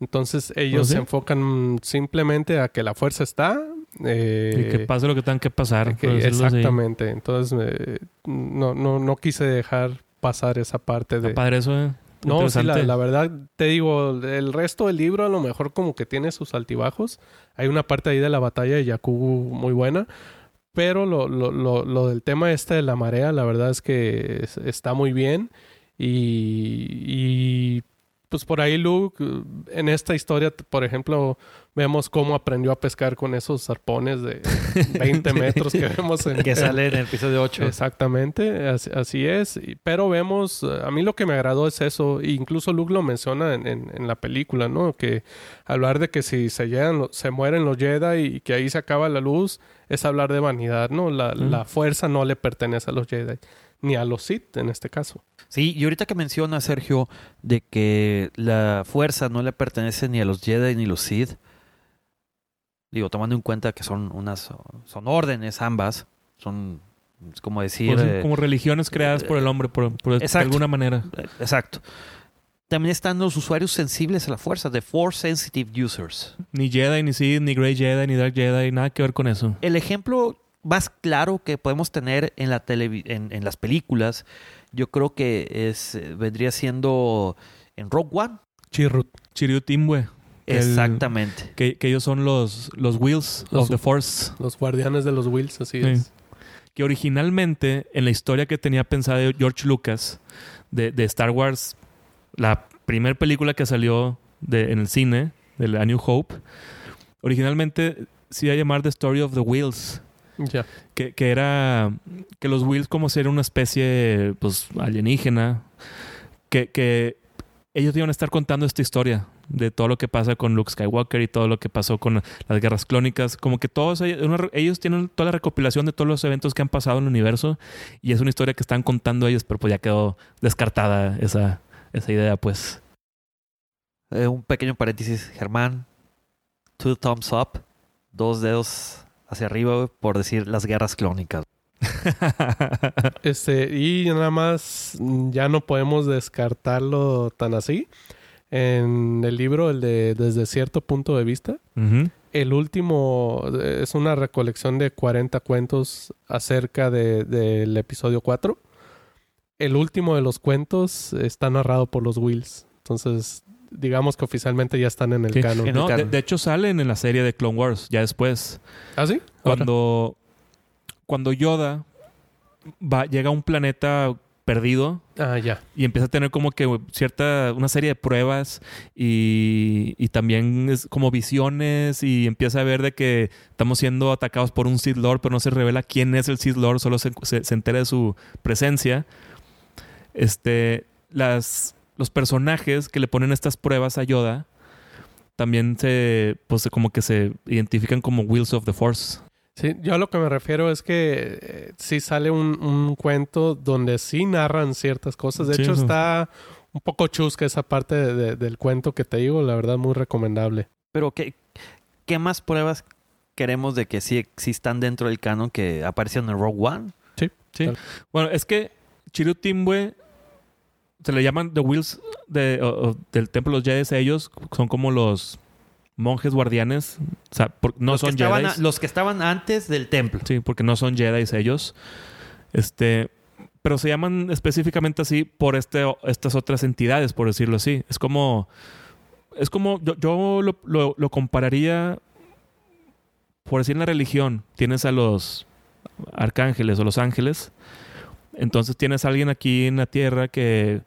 Speaker 2: Entonces ellos
Speaker 3: ¿Oh, sí?
Speaker 2: se enfocan simplemente a que la fuerza está. Eh,
Speaker 3: y que pase lo que tenga que pasar.
Speaker 2: que-
Speaker 3: por decirlo así.
Speaker 2: exactamente. Entonces eh, no, no, no quise dejar pasar esa parte de...
Speaker 3: Padre eso, eh.
Speaker 2: No, sí, la, la verdad, te digo, el resto del libro a lo mejor como que tiene sus altibajos. Hay una parte ahí de la batalla de Yakubu muy buena. Pero lo, lo, lo, lo del tema este de la marea, la verdad es que es- está muy bien. Y, y pues por ahí Luke, en esta historia, por ejemplo, vemos cómo aprendió a pescar con esos arpones de 20 metros que vemos en,
Speaker 1: Que sale en el episodio 8.
Speaker 2: Exactamente, así, así es. Pero vemos, a mí lo que me agradó es eso, e incluso Luke lo menciona en, en- en la película, ¿no? Que hablar de que si se llegan, se mueren los Jedi y que ahí se acaba la luz, es hablar de vanidad, ¿no? La,
Speaker 3: Mm.
Speaker 2: la fuerza no le pertenece a los Jedi, ni a los Sith en este caso.
Speaker 1: Sí, y ahorita que menciona Sergio de que la fuerza no le pertenece ni a los Jedi ni a los Sith, digo, tomando en cuenta que son unas son órdenes ambas, son es como decir
Speaker 3: Pues
Speaker 1: eh,
Speaker 3: como religiones creadas por el hombre, por, por- de alguna manera.
Speaker 1: eh, exacto. También están los usuarios sensibles a la fuerza, de Force Sensitive Users.
Speaker 3: Ni Jedi, ni Sith, ni Grey Jedi, ni Dark Jedi, nada que ver con eso.
Speaker 1: El ejemplo más claro que podemos tener en, la televi- en, en las películas, yo creo que es eh, vendría siendo en Rogue One.
Speaker 2: Chirrut.
Speaker 3: Chiryu Timwe. El-
Speaker 1: Exactamente.
Speaker 3: Que, que ellos son los, los Wheels
Speaker 2: Los-
Speaker 3: of the Force.
Speaker 2: Los guardianes de los Wills, así
Speaker 3: Sí.
Speaker 2: es.
Speaker 3: Que originalmente, en la historia que tenía pensada George Lucas de, de Star Wars, la primera película que salió de, en el cine, de la New Hope, originalmente se iba a llamar The Story of the Wheels. Que, que era que los Wheels como si era una especie pues alienígena que, que ellos iban a estar contando esta historia de todo lo que pasa con Luke Skywalker y todo lo que pasó con las guerras clónicas como que todos ellos tienen toda la recopilación de todos los eventos que han pasado en el universo y es una historia que están contando ellos pero pues ya quedó descartada esa, esa idea pues
Speaker 1: Eh, un pequeño paréntesis, Germán. Two thumbs up. Dos dedos hacia arriba por decir las guerras clónicas.
Speaker 2: Este, y nada más, ya no podemos descartarlo tan así. En el libro, el de Desde cierto punto de vista, el último es una recolección de 40 cuentos acerca de- del episodio 4. El último de los cuentos está narrado por los Wills. Entonces, digamos que oficialmente ya están en el
Speaker 3: Sí.
Speaker 2: canon.
Speaker 1: En
Speaker 3: No, de,
Speaker 1: canon.
Speaker 3: de hecho salen en la serie de Clone Wars ya después
Speaker 2: ¿Ah, sí?
Speaker 3: cuando cuando Yoda va, llega a un planeta perdido
Speaker 2: Ah, ya.
Speaker 3: y empieza a tener como que cierta una serie de pruebas y, y también es como visiones y empieza a ver de que estamos siendo atacados por un Sith Lord pero no se revela quién es el Sith Lord solo se, se- se entera de su presencia este las los personajes que le ponen estas pruebas a Yoda también se pues como que se identifican como Wheels of the Force
Speaker 2: Sí, yo a lo que me refiero es que eh, sí sale un, un cuento donde sí narran ciertas cosas. De
Speaker 3: Sí,
Speaker 2: hecho, está un poco chusca esa parte de- de- del cuento que te digo. La verdad, muy recomendable.
Speaker 1: Pero, ¿qué, ¿qué más pruebas queremos de que sí existan dentro del canon que aparecieron en Rogue One?
Speaker 3: Sí.
Speaker 2: Claro.
Speaker 3: Bueno, es que Chiru Timwe se le llaman The Wheels de, o- o del Templo de los Jedi. Ellos son como los monjes guardianes. O sea, por- no
Speaker 1: los,
Speaker 3: son Jedi.
Speaker 1: los que estaban antes del templo.
Speaker 3: Sí, porque no son Jedi ellos. Este, pero se llaman específicamente así por este, estas otras entidades, por decirlo así. Es como, es como, yo, yo lo, lo- lo compararía, por decir en la religión, tienes a los arcángeles o los ángeles. Entonces tienes a alguien aquí en la tierra que,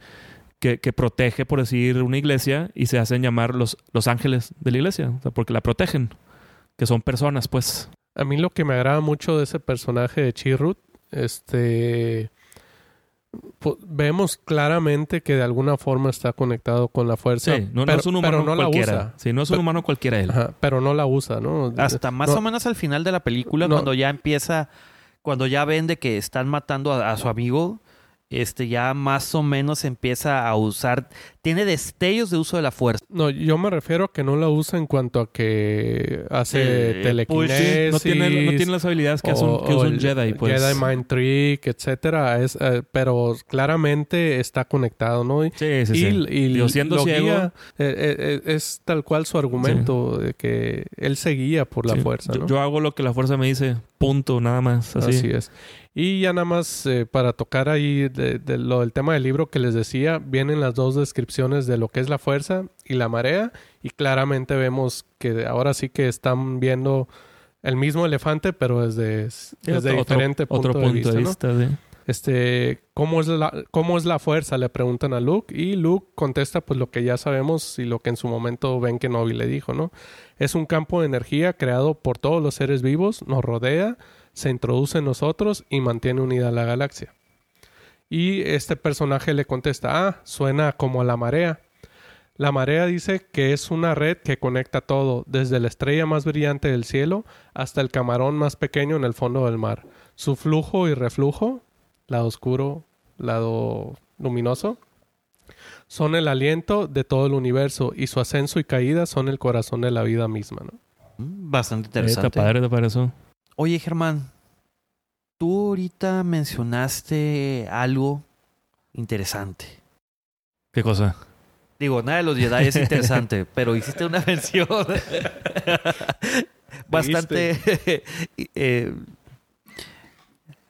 Speaker 3: que, que protege, por decir, una iglesia y se hacen llamar los, los ángeles de la iglesia, o sea, porque la protegen, que son personas, pues.
Speaker 2: A mí lo que me agrada mucho de ese personaje de Chirrut, este... pu- Vemos claramente que de alguna forma está conectado con la fuerza.
Speaker 3: Sí, no, no
Speaker 2: pero,
Speaker 3: es un
Speaker 2: pero
Speaker 3: humano
Speaker 2: no la
Speaker 3: cualquiera.
Speaker 2: usa.
Speaker 3: Sí, no es un
Speaker 2: Pero-
Speaker 3: humano cualquiera él.
Speaker 2: Ajá, pero no la usa, ¿no?
Speaker 1: Hasta más
Speaker 2: No,
Speaker 1: o menos al final de la película,
Speaker 2: No.
Speaker 1: cuando ya empieza, cuando ya ven de que están matando a, a su amigo, este ya más o menos empieza a usar, tiene destellos de uso de la fuerza.
Speaker 2: No, yo me refiero a que no la usa en cuanto a que hace
Speaker 1: Eh,
Speaker 2: telequinesis.
Speaker 3: No tiene, no tiene las habilidades que, hace un,
Speaker 2: o-
Speaker 3: que usa un Jedi, pues.
Speaker 2: Jedi Mind Trick, etcétera. Es, eh, pero claramente está conectado, ¿no? Y,
Speaker 3: Sí, sí,
Speaker 2: y,
Speaker 3: sí.
Speaker 2: y
Speaker 3: Digo, siendo
Speaker 2: lo
Speaker 3: ciego-
Speaker 2: guía, eh, eh, es tal cual su argumento, de que él se guía por la
Speaker 3: Sí.
Speaker 2: fuerza,
Speaker 3: yo hago lo que la fuerza me dice, punto, nada más. Así.
Speaker 2: Así es. Y ya nada más eh, para tocar ahí de, de lo del tema del libro que les decía, vienen las dos descripciones de lo que es la fuerza y la marea y claramente vemos que ahora sí que están viendo el mismo elefante pero desde, desde
Speaker 3: otro-
Speaker 2: diferente punto,
Speaker 3: otro
Speaker 2: de
Speaker 3: punto
Speaker 2: vista. ¿no?
Speaker 3: sí.
Speaker 2: Este, ¿cómo es, la, ¿cómo es la fuerza? Le preguntan a Luke y Luke contesta pues lo que ya sabemos y lo que en su momento Ben Kenobi le dijo, ¿no? Es un campo de energía creado por todos los seres vivos, nos rodea, se introduce en nosotros y mantiene unida la galaxia. Y este personaje le contesta, ah, suena como a la marea. La marea dice que es una red que conecta todo, desde la estrella más brillante del cielo hasta el camarón más pequeño en el fondo del mar. Su flujo y reflujo, lado oscuro, lado luminoso, son el aliento de todo el universo y su ascenso y caída son el corazón de la vida misma. ¿no?
Speaker 1: Mm, Bastante
Speaker 3: Está
Speaker 1: interesante.
Speaker 3: padre, está padre eso.
Speaker 1: Oye, Germán, tú ahorita mencionaste algo interesante.
Speaker 3: ¿Qué cosa?
Speaker 1: Digo, nada de los Jedi es interesante, pero hiciste una mención bastante eh,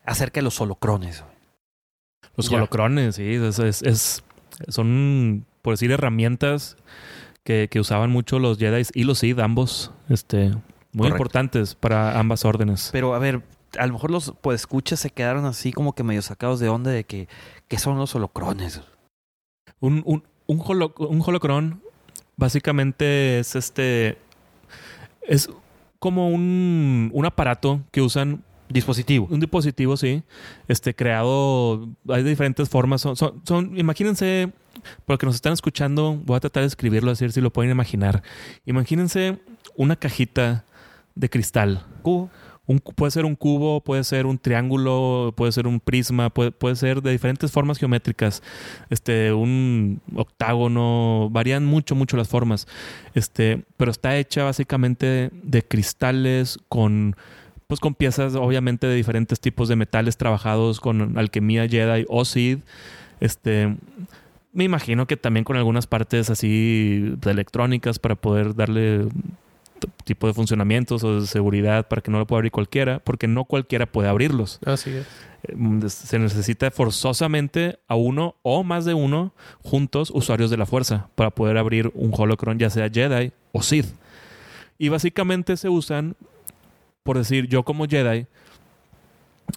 Speaker 1: acerca de los holocrones.
Speaker 3: Los
Speaker 2: Ya.
Speaker 3: holocrones, sí. Es, es- es- son, por decir, herramientas que, que usaban mucho los Jedi y los Sith, ambos. Este, muy
Speaker 1: Correcto.
Speaker 3: importantes para ambas órdenes.
Speaker 1: Pero a ver, a lo mejor los pues escuchas se quedaron así como que medio sacados de onda de que ¿qué son los holocrones?
Speaker 3: Un, un, un, holo- un holocron básicamente es este. Es como un, un aparato que usan
Speaker 1: Dispositivo.
Speaker 3: un dispositivo, sí, este creado, hay de diferentes formas, son, son, son- imagínense, porque nos están escuchando, voy a tratar de escribirlo así, si lo pueden imaginar. Imagínense una cajita de cristal.
Speaker 1: Cubo.
Speaker 3: Un, puede ser un cubo, puede ser un triángulo, puede ser un prisma, puede, puede ser de diferentes formas geométricas. Este, un octágono, varían mucho, mucho las formas. Este, pero está hecha básicamente de cristales con, pues con piezas, obviamente, de diferentes tipos de metales trabajados con alquimia Jedi o Sith. Este, me imagino que también con algunas partes así de electrónicas para poder darle tipo de funcionamientos o de seguridad para que no lo pueda abrir cualquiera, porque no cualquiera puede abrirlos.
Speaker 2: Así es.
Speaker 3: Eh, Se necesita forzosamente a uno o más de uno juntos usuarios de la fuerza para poder abrir un holocron, ya sea Jedi o Sith. Y básicamente se usan, por decir, yo como Jedi,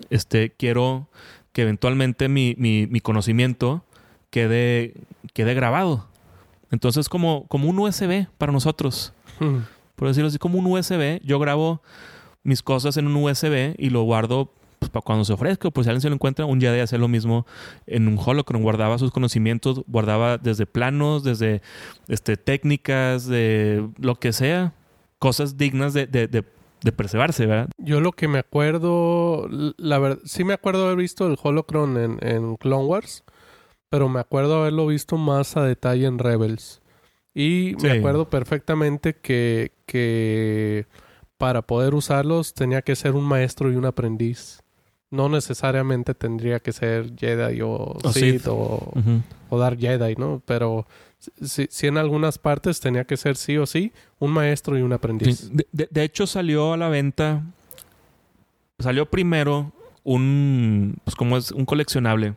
Speaker 3: este, quiero que eventualmente mi, mi- mi conocimiento quede, quede grabado. Entonces, como, como un USB para nosotros
Speaker 2: Hmm.
Speaker 3: por decirlo así, como un USB. Yo grabo mis cosas en un USB y lo guardo pues, para cuando se ofrezca. Pues si alguien se lo encuentra, un Jedi hacía lo mismo en un Holocron. Guardaba sus conocimientos, guardaba desde planos, desde este, técnicas, de lo que sea. Cosas dignas de, de, de, de preservarse, ¿verdad?
Speaker 2: Yo lo que me acuerdo, la verdad, sí me acuerdo haber visto el Holocron en, en Clone Wars, pero me acuerdo haberlo visto más a detalle en Rebels. Y me acuerdo perfectamente que, que para poder usarlos tenía que ser un maestro y un aprendiz. No necesariamente tendría que ser Jedi o,
Speaker 3: O
Speaker 2: Sith
Speaker 3: Sith.
Speaker 2: o,
Speaker 3: Ujú.
Speaker 2: o Dark Jedi, ¿no? Pero si, en algunas partes tenía que ser sí o sí un maestro y un aprendiz.
Speaker 3: De hecho, salió a la venta. Salió primero un. Pues como es un coleccionable.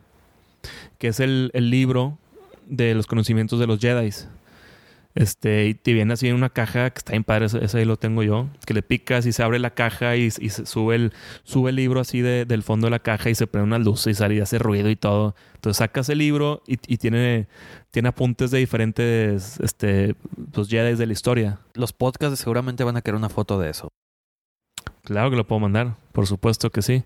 Speaker 3: Que es el, el libro de los conocimientos de los Jedi. Este, y te viene así en una caja que está bien padre, ese, ese ahí lo tengo yo. Que le picas y se abre la caja y, y se sube el, sube el libro así de- del fondo de la caja y se prende una luz y sale y hace ruido y todo. Entonces sacas el libro y, y tiene, tiene apuntes de diferentes este, pues, Jedi de la historia.
Speaker 1: Los podcasts seguramente van a querer una foto de eso.
Speaker 3: Claro que lo puedo mandar, por supuesto que sí.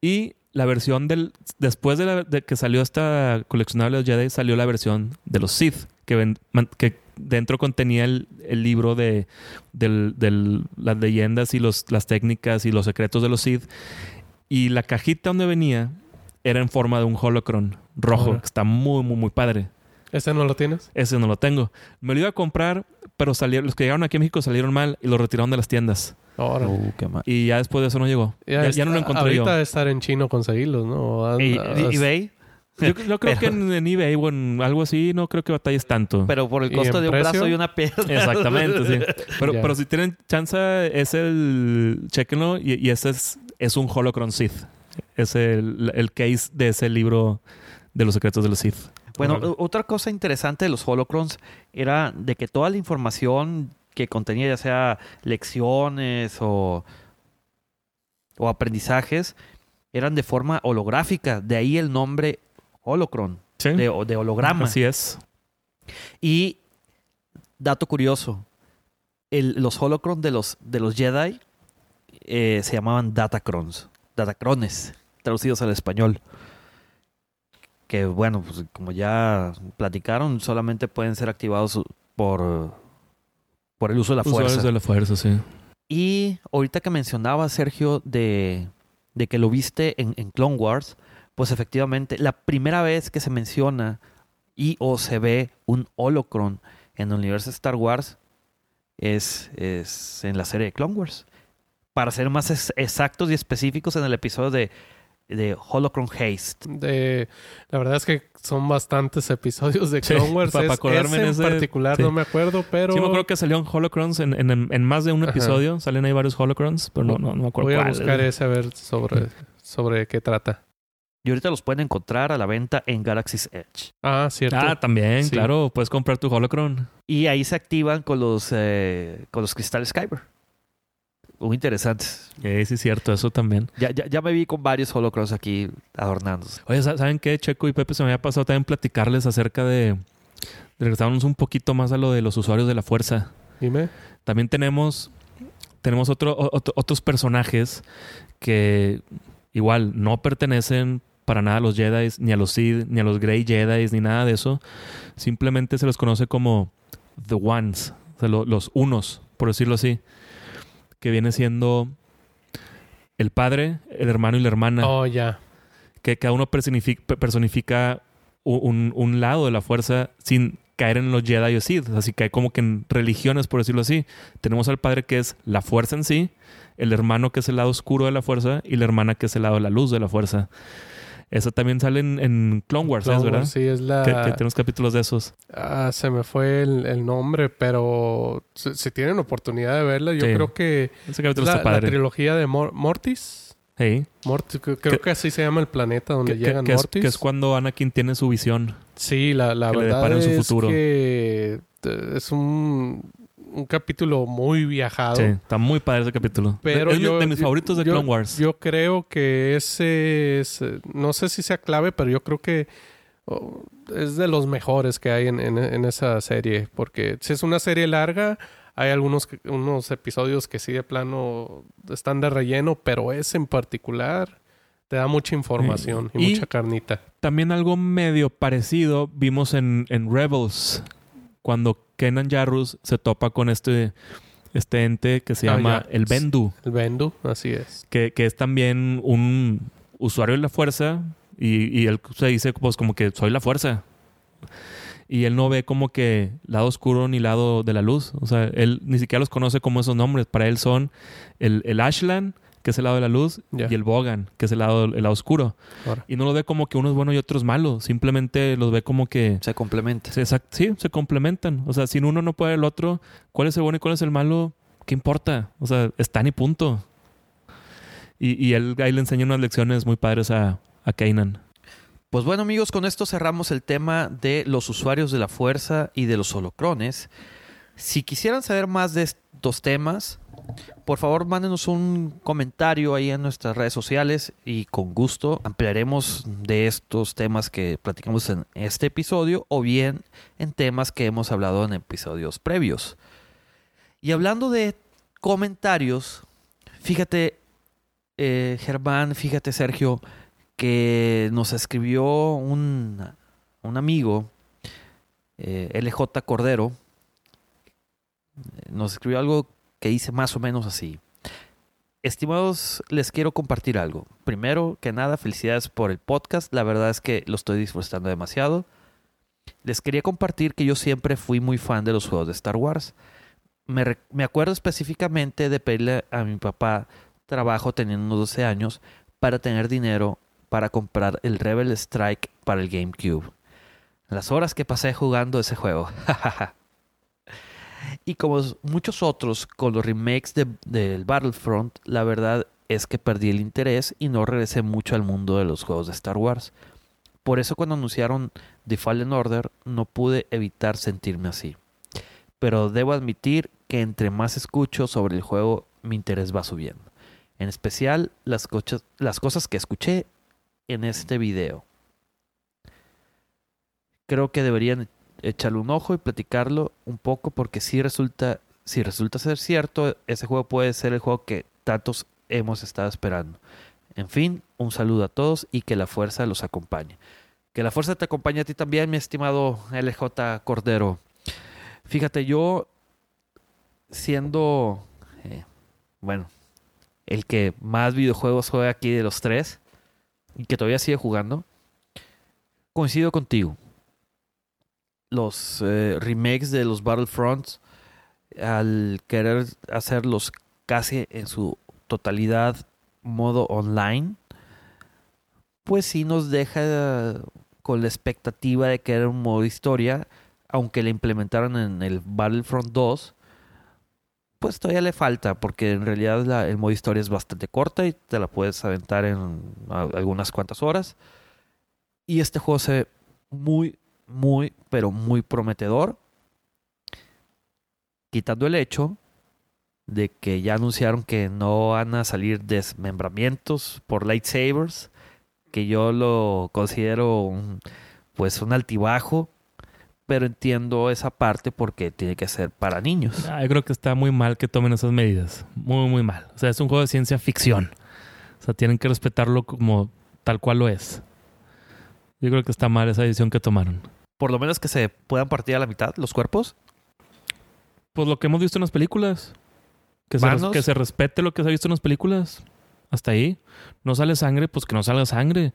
Speaker 3: Y la versión del. Después de, la- de que salió esta coleccionable de los Jedi, salió la versión de los Sith, que, ven- man- que dentro contenía el, el libro de del- del- las leyendas y los, las técnicas y los secretos de los Sith. Y la cajita donde venía era en forma de un holocron. rojo,
Speaker 2: Ahora.
Speaker 3: que está muy, muy, muy padre.
Speaker 2: ¿Ese no lo tienes?
Speaker 3: Ese no lo tengo. Me lo iba a comprar, pero salieron, los que llegaron aquí a México salieron mal y lo retiraron de las tiendas.
Speaker 2: Ahora.
Speaker 1: Uh, qué mal.
Speaker 3: Y ya después de eso no llegó. Ya, ya no lo encontré
Speaker 2: ahorita
Speaker 3: yo.
Speaker 2: de estar en chino conseguirlos, ¿no? Anda-
Speaker 1: ¿Y, y- eBay?
Speaker 3: Yo, yo creo
Speaker 1: Pero-
Speaker 3: que en, en eBay o en algo así no creo que batalles tanto.
Speaker 1: Pero por el
Speaker 2: ¿Y
Speaker 1: costo de un
Speaker 2: precio?
Speaker 1: brazo y una pierna.
Speaker 3: Exactamente, sí. Pero, pero si tienen chance, es el. Chequenlo. Y, y ese es, es un Holocron Sith. Es el, el case de ese libro de los secretos de los Sith.
Speaker 1: Bueno, otra cosa interesante de los holocrons era de que toda la información que contenía, ya sea lecciones o, o aprendizajes, eran de forma holográfica. De ahí el nombre holocron,
Speaker 3: Sí.
Speaker 1: de, de holograma.
Speaker 3: Así es.
Speaker 1: Y dato curioso, el- los holocrons de los, de los Jedi eh, se llamaban datacrons, datacrones, traducidos al español. Que bueno, pues, como ya platicaron, solamente pueden ser activados por, por el uso de la
Speaker 3: Usuarios
Speaker 1: fuerza.
Speaker 3: de la fuerza, sí.
Speaker 1: Y ahorita que mencionaba Sergio de, de que lo viste en, en Clone Wars, pues efectivamente la primera vez que se menciona y o se ve un holocron en el universo de Star Wars es, es en la serie de Clone Wars. Para ser más ex- exactos y específicos en el episodio de, de Holocron Haste.
Speaker 2: De, la verdad es que son bastantes episodios de
Speaker 3: Sí,
Speaker 2: Clone Wars.
Speaker 3: pa- pa
Speaker 2: Es-
Speaker 3: acordarme
Speaker 2: ese
Speaker 3: en
Speaker 2: en
Speaker 3: ese-
Speaker 2: particular
Speaker 3: sí.
Speaker 2: no me acuerdo, pero
Speaker 3: Sí, me acuerdo que salió en Holocrons en, en, en más de un
Speaker 2: Ajá.
Speaker 3: episodio. Salen ahí varios Holocrons, pero no, no, no me acuerdo
Speaker 2: voy a
Speaker 3: cuál.
Speaker 2: buscar ese a ver sobre, sobre qué trata.
Speaker 1: Y ahorita los pueden encontrar a la venta en Galaxy's Edge.
Speaker 2: Ah, cierto.
Speaker 3: Ah, también,
Speaker 2: Sí.
Speaker 3: claro. Puedes comprar tu Holocron.
Speaker 1: Y ahí se activan con los, eh, con los cristales Kyber. Muy interesantes.
Speaker 3: Sí, sí, es cierto. Eso también.
Speaker 1: Ya, ya, ya me vi con varios holocrons aquí adornándose.
Speaker 3: Oye, ¿sa- ¿saben qué? Checo y Pepe se me había pasado también platicarles acerca de... regresarnos un poquito más a lo de los usuarios de la fuerza.
Speaker 2: Dime.
Speaker 3: También tenemos, tenemos otro- otros personajes que igual no pertenecen para nada a los Jedi, ni a los Sith, ni a los Grey Jedi, ni nada de eso. Simplemente se los conoce como The Ones, o sea, lo- los unos, por decirlo así. Que viene siendo el padre, el hermano y la hermana
Speaker 2: Oh, ya.
Speaker 3: que cada uno personifica, personifica u- un, un lado de la fuerza sin caer en los Jedi o Sith. Así que hay como que en religiones, por decirlo así. Tenemos al padre que es la fuerza en sí, el hermano que es el lado oscuro de la fuerza y la hermana que es el lado de la luz de la fuerza. Eso también sale en, en Clone Wars,
Speaker 2: Clone
Speaker 3: ¿sabes, verdad?
Speaker 2: Wars, sí, es la...
Speaker 3: Que, que tenemos capítulos de esos.
Speaker 2: Ah, se me fue el, el nombre, pero si, si tienen oportunidad de verla, yo
Speaker 3: Sí.
Speaker 2: creo que
Speaker 3: Ese capítulo
Speaker 2: la,
Speaker 3: está
Speaker 2: la
Speaker 3: padre.
Speaker 2: trilogía de Mor- Mortis.
Speaker 3: Sí.
Speaker 2: Mortis, creo
Speaker 3: Que-
Speaker 2: que así se llama el planeta donde
Speaker 3: Que,
Speaker 2: llegan
Speaker 3: que es,
Speaker 2: Mortis.
Speaker 3: que es cuando Anakin tiene su visión.
Speaker 2: Sí, la, la
Speaker 3: que le
Speaker 2: verdad
Speaker 3: deparan su
Speaker 2: es
Speaker 3: futuro.
Speaker 2: que eh, es un, un capítulo muy viajado.
Speaker 3: Sí, está muy padre ese capítulo.
Speaker 2: Pero
Speaker 3: es de-
Speaker 2: yo-
Speaker 3: de mis
Speaker 2: yo-
Speaker 3: favoritos de
Speaker 2: yo-
Speaker 3: Clone Wars.
Speaker 2: Yo creo que ese es, eh, no sé si sea clave, pero yo creo que oh, es de los mejores que hay en, en- en esa serie. Porque si es una serie larga, hay algunos unos episodios que sí de plano están de relleno, pero ese en particular te da mucha información y,
Speaker 3: Y-
Speaker 2: mucha carnita.
Speaker 3: También algo medio parecido vimos en, en Rebels, cuando Kenan Jarrus se topa con este, este ente que se
Speaker 2: Ah,
Speaker 3: llama
Speaker 2: ya.
Speaker 3: el Bendu,
Speaker 2: El Bendu, así es.
Speaker 3: que, que es también un usuario de la fuerza y, y él se dice pues como que soy la fuerza. Y él no ve como que lado oscuro ni lado de la luz. O sea, él ni siquiera los conoce como esos nombres. Para él son el, el Ashland, que es el lado de la luz, y el Bogan, que es el lado, el lado oscuro.
Speaker 2: Ahora.
Speaker 3: Y no lo ve como que uno es bueno y otro es malo. Simplemente los ve como que...
Speaker 1: Se complementa.
Speaker 3: se- exact- sí, se complementan. O sea, si uno no puede el otro, ¿cuál es el bueno y cuál es el malo? ¿Qué importa? O sea, están y punto. Y, y él ahí le enseña unas lecciones muy padres a, a Kanan.
Speaker 1: Pues bueno amigos, con esto cerramos el tema de los usuarios de la fuerza y de los holocrones. Si quisieran saber más de estos temas, por favor mándenos un comentario ahí en nuestras redes sociales y con gusto ampliaremos de estos temas que platicamos en este episodio o bien en temas que hemos hablado en episodios previos. Y hablando de comentarios, fíjate eh, Germán, fíjate Sergio, que nos escribió un, un amigo, eh, LJ Cordero, nos escribió algo que dice más o menos así. Estimados, les quiero compartir algo. Primero que nada, felicidades por el podcast. La verdad es que lo estoy disfrutando demasiado. Les quería compartir que yo siempre fui muy fan de los juegos de Star Wars. Me, acuerdo específicamente de pedirle a mi papá trabajo teniendo unos 12 años para tener dinero para comprar el Rebel Strike para el GameCube. Las horas que pasé jugando ese juego. y como muchos otros con los remakes de- del Battlefront, la verdad es que perdí el interés y no regresé mucho al mundo de los juegos de Star Wars. Por eso cuando anunciaron The Fallen Order no pude evitar sentirme así. Pero debo admitir que entre más escucho sobre el juego, mi interés va subiendo. En especial las cosas que escuché en este video. Creo que deberían echarle un ojo y platicarlo un poco porque si resulta, si resulta ser cierto, ese juego puede ser el juego que tantos hemos estado esperando. En fin, un saludo a todos y que la fuerza los acompañe. Que la fuerza te acompañe a ti también, mi estimado LJ Cordero. Fíjate, yo siendo, eh, bueno, el que más videojuegos juega aquí de los tres y que todavía sigue jugando, coincido contigo. Los eh, remakes de los Battlefronts, al querer hacerlos casi en su totalidad modo online, pues sí nos deja con la expectativa de que era un modo historia, aunque le implementaron en el Battlefront 2, pues todavía le falta, porque en realidad el modo historia es bastante corta y te la puedes aventar en algunas cuantas horas. Y este juego se ve muy, muy, pero muy prometedor. Quitando el hecho de que ya anunciaron que no van a salir desmembramientos por lightsabers, que yo lo considero un, pues un altibajo, pero entiendo esa parte porque tiene que ser para niños.
Speaker 3: Ah, yo creo que está muy mal que tomen esas medidas. Muy, muy mal. O sea, es un juego de ciencia ficción. O sea, tienen que respetarlo como tal cual lo es. Yo creo que está mal esa decisión que tomaron.
Speaker 1: Por lo menos que se puedan partir a la mitad los cuerpos.
Speaker 3: Pues lo que hemos visto en las películas. Que se, que se respete lo que se ha visto en las películas. Hasta ahí. No sale sangre, pues que no salga sangre.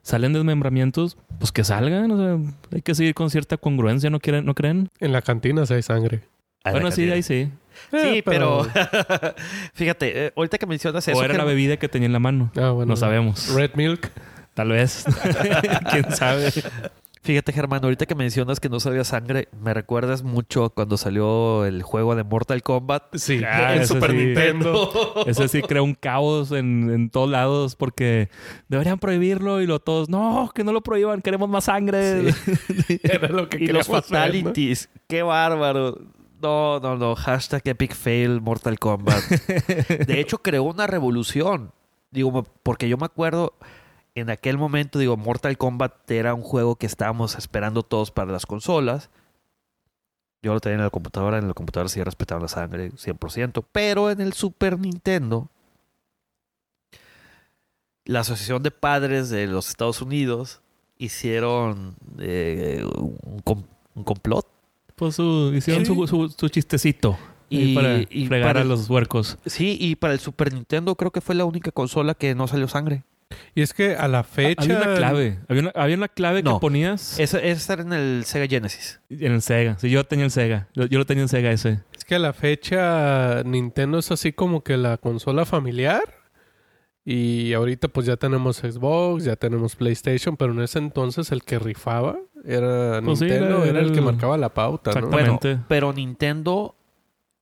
Speaker 3: Salen desmembramientos, pues que salgan. O sea, hay que seguir con cierta congruencia, ¿no, quieren, ¿no creen?
Speaker 2: En la cantina sí hay sangre.
Speaker 3: bueno, sí, ahí sí.
Speaker 1: Sí,
Speaker 2: Eh,
Speaker 1: pero, fíjate, eh, ahorita que mencionas eso,
Speaker 3: o era la bebida que tenía en la mano.
Speaker 2: Ah, bueno.
Speaker 3: No sabemos.
Speaker 2: Red Milk.
Speaker 3: Tal vez. ¿Quién sabe?
Speaker 1: fíjate Germán, ahorita que mencionas que no sabía sangre, me recuerdas mucho cuando salió el juego de Mortal Kombat
Speaker 2: Sí,
Speaker 3: Ah,
Speaker 2: en Super
Speaker 3: sí.
Speaker 2: Nintendo.
Speaker 3: Ese sí crea un caos en, en todos lados porque deberían prohibirlo y lo todos, no, que no lo prohíban, queremos más sangre.
Speaker 2: Era lo que
Speaker 1: y los
Speaker 2: queríamos ver, ¿no?
Speaker 1: fatalities, qué bárbaro. No, no, no, hashtag epic fail Mortal Kombat. De hecho, creó una revolución. Digo, porque yo me acuerdo en aquel momento, digo, Mortal Kombat era un juego que estábamos esperando todos para las consolas. Yo lo tenía en la computadora, en la computadora sí respetaban la sangre 100%, pero en el Super Nintendo, la Asociación de Padres de los Estados Unidos hicieron eh, un, com- un complot
Speaker 3: Pues su, hicieron
Speaker 2: Sí.
Speaker 3: su, su- su chistecito
Speaker 1: Y-
Speaker 3: para
Speaker 1: y
Speaker 3: fregar
Speaker 1: para
Speaker 3: a los huercos.
Speaker 1: Sí, y para el Super Nintendo creo que fue la única consola que no salió sangre.
Speaker 2: Y es que a la fecha.
Speaker 3: Había una clave. Había una, había una clave
Speaker 1: No.
Speaker 3: que ponías
Speaker 1: Esa, esa era en el Sega Genesis.
Speaker 3: en el Sega. Sí, yo tenía el Sega. Yo, yo lo tenía en Sega ese.
Speaker 2: Es que a la fecha Nintendo es así como que la consola familiar. Y ahorita pues ya tenemos Xbox, ya tenemos PlayStation, pero en ese entonces el que rifaba era
Speaker 3: Pues sí,
Speaker 2: Nintendo,
Speaker 3: era
Speaker 2: era el que marcaba la pauta, ¿no?
Speaker 3: Exactamente.
Speaker 1: Bueno, pero Nintendo,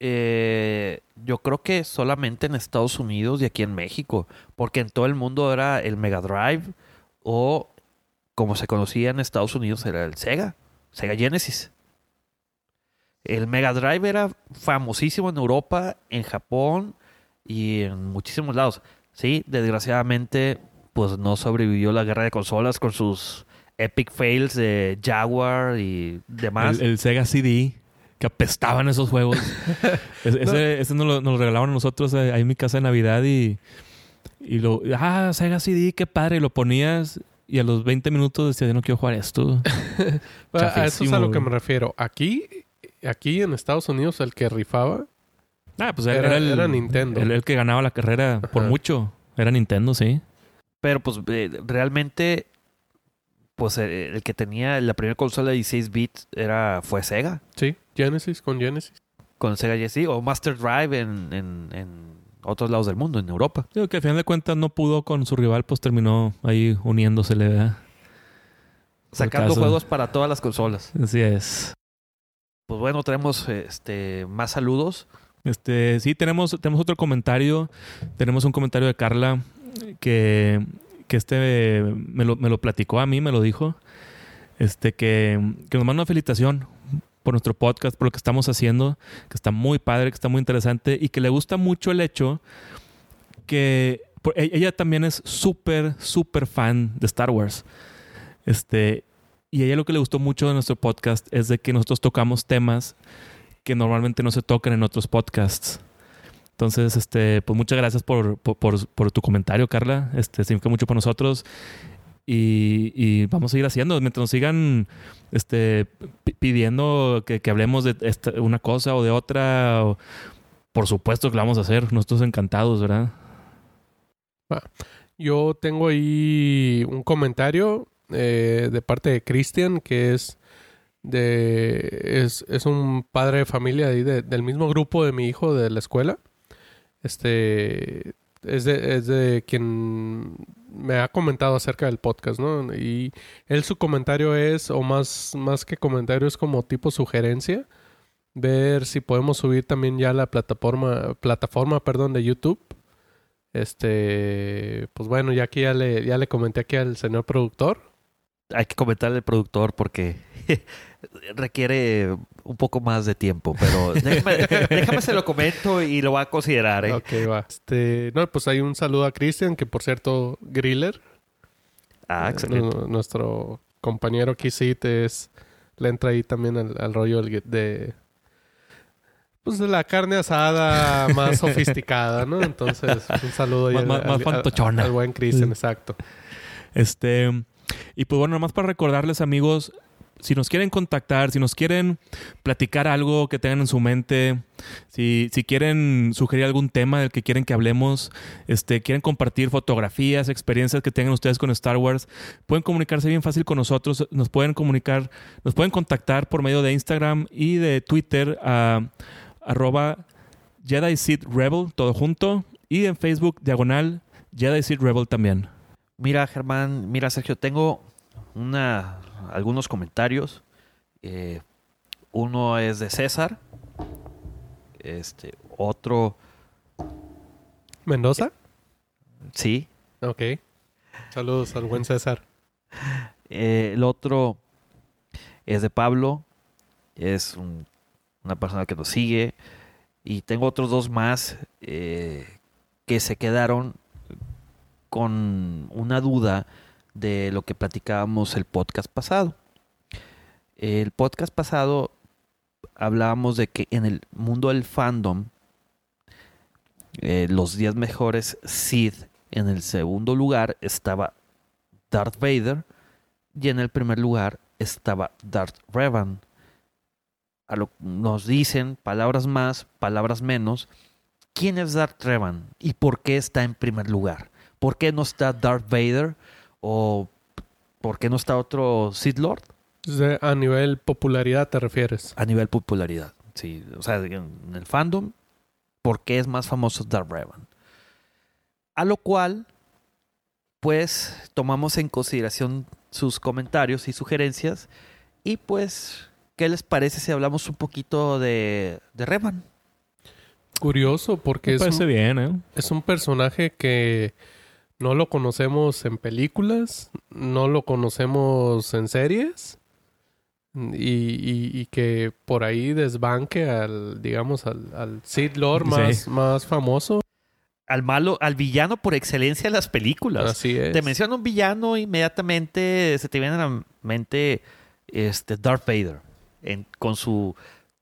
Speaker 1: eh, yo creo que solamente en Estados Unidos y aquí en México, porque en todo el mundo era el Mega Drive o como se conocía en Estados Unidos era el Sega, Sega Genesis. El Mega Drive era famosísimo en Europa, en Japón y en muchísimos lados. Sí, desgraciadamente, pues no sobrevivió la guerra de consolas con sus epic fails de Jaguar y demás.
Speaker 3: El, el Sega CD. Que apestaban esos juegos. Es- ese ese nos, lo, nos lo regalaban a nosotros eh, ahí en mi casa de Navidad y, y lo... Ah, Sega CD, qué padre. Y lo ponías y a los 20 minutos decías, "Ya no quiero jugar esto.
Speaker 2: A- a eso es a lo que me refiero. Aquí, aquí en Estados Unidos el que rifaba
Speaker 3: Ah, pues era,
Speaker 2: Era-
Speaker 3: era el,
Speaker 2: era Nintendo.
Speaker 3: El, el que ganaba la carrera por mucho. Era Nintendo, sí.
Speaker 1: Pero pues eh, realmente, pues eh, el que tenía la primera consola de 16 bits era, fue Sega.
Speaker 2: Sí, Genesis con Genesis.
Speaker 1: Con Sega GSC o Master Drive en, en, en otros lados del mundo, en Europa.
Speaker 3: Digo que al final de cuentas no pudo con su rival, pues terminó ahí uniéndosele, ¿verdad?
Speaker 1: Sacando
Speaker 3: caso.
Speaker 1: juegos para todas las consolas.
Speaker 3: Así es.
Speaker 1: Pues bueno, tenemos este más saludos.
Speaker 3: Este, sí, tenemos, tenemos otro comentario. Tenemos un comentario de Carla que, que este me lo, me lo platicó a mí, me lo dijo. Este, que, que nos manda una felicitación por nuestro podcast, por lo que estamos haciendo, que está muy padre, que está muy interesante y que le gusta mucho el hecho que e- ella también es súper, súper fan de Star Wars. Este, y a ella lo que le gustó mucho de nuestro podcast es de que nosotros tocamos temas que normalmente no se tocan en otros podcasts. Entonces, este, pues muchas gracias por, por, por- tu comentario, Carla. Este, significa mucho para nosotros. Y, vamos a ir haciendo. Mientras nos sigan este, pi- pidiendo que, que hablemos de esta- una cosa o de otra, por supuesto que lo vamos a hacer. Nosotros encantados, ¿verdad?
Speaker 2: Yo tengo ahí un comentario eh, de parte de Cristian, que es de es, es un padre de familia ahí de- del mismo grupo de mi hijo de la escuela. Este es de, quien me ha comentado acerca del podcast, ¿no? Y él su comentario es, o más, más que comentario, es como tipo sugerencia. Ver si podemos subir también ya la plataforma, plataforma, perdón, de YouTube. Este, pues bueno, ya aquí ya le, ya le comenté aquí al señor productor.
Speaker 1: Hay que comentarle al productor porque requiere un poco más de tiempo, pero déjame, déjame se lo comento y lo va a considerar. ¿eh?
Speaker 2: Ok, va. Este, no, pues hay un saludo a Cristian, que por cierto, Griller,
Speaker 1: Ah,
Speaker 2: eh,
Speaker 1: excelente.
Speaker 2: nu- nuestro compañero Kisit es, le entra ahí también al, al rollo del- de, pues de la carne asada más sofisticada, ¿no? Entonces, un saludo ahí
Speaker 3: Más-
Speaker 2: al-
Speaker 3: más-
Speaker 2: al-
Speaker 3: fantochona.
Speaker 2: al buen Cristian,
Speaker 3: Sí.
Speaker 2: exacto.
Speaker 3: Este, y pues bueno, nomás para recordarles, amigos, si nos quieren contactar, si nos quieren platicar algo que tengan en su mente, si, si quieren sugerir algún tema del que quieren que hablemos, este, quieren compartir fotografías, experiencias que tengan ustedes con Star Wars, pueden comunicarse bien fácil con nosotros, nos pueden comunicar, nos pueden contactar por medio de Instagram y de Twitter a arroba Jedi Seed Rebel, todo junto, y en Facebook, diagonal, Jedi Seed Rebel también.
Speaker 1: Mira, Germán, mira, Sergio, tengo una, algunos comentarios. Eh, uno es de César. Este, otro,
Speaker 2: ¿Mendoza?
Speaker 1: sí.
Speaker 2: Ok. Saludos al buen César.
Speaker 1: Eh, el otro es de Pablo. Es un- una persona que nos sigue. Y tengo otros dos más eh, que se quedaron con una duda de lo que platicábamos el podcast pasado. El podcast pasado hablábamos de que en el mundo del fandom eh, los 10 mejores Sith en el segundo lugar estaba Darth Vader y en el primer lugar estaba Darth Revan. A lo, nos dicen palabras más, palabras menos. ¿Quién es Darth Revan y por qué está en primer lugar? ¿Por qué no está Darth Vader o por qué no está otro Sith Lord?
Speaker 2: De- a nivel popularidad te refieres.
Speaker 1: A nivel popularidad. Sí, o sea, en el fandom, ¿por qué es más famoso Darth Revan? A lo cual, pues, tomamos en consideración sus comentarios y sugerencias. Y pues, ¿qué les parece si hablamos un poquito de, de Revan?
Speaker 2: Curioso porque
Speaker 3: Me
Speaker 2: es
Speaker 3: parece
Speaker 2: un,
Speaker 3: bien, ¿eh?
Speaker 2: es un personaje que no lo conocemos en películas, no lo conocemos en series y, y- y que por ahí desbanque al, digamos, al, al Sith Lord más,
Speaker 3: Sí.
Speaker 2: más famoso.
Speaker 1: Al malo, al villano por excelencia de las películas.
Speaker 2: Así es.
Speaker 1: Te menciona un villano, inmediatamente se te viene a la mente este Darth Vader. en- con su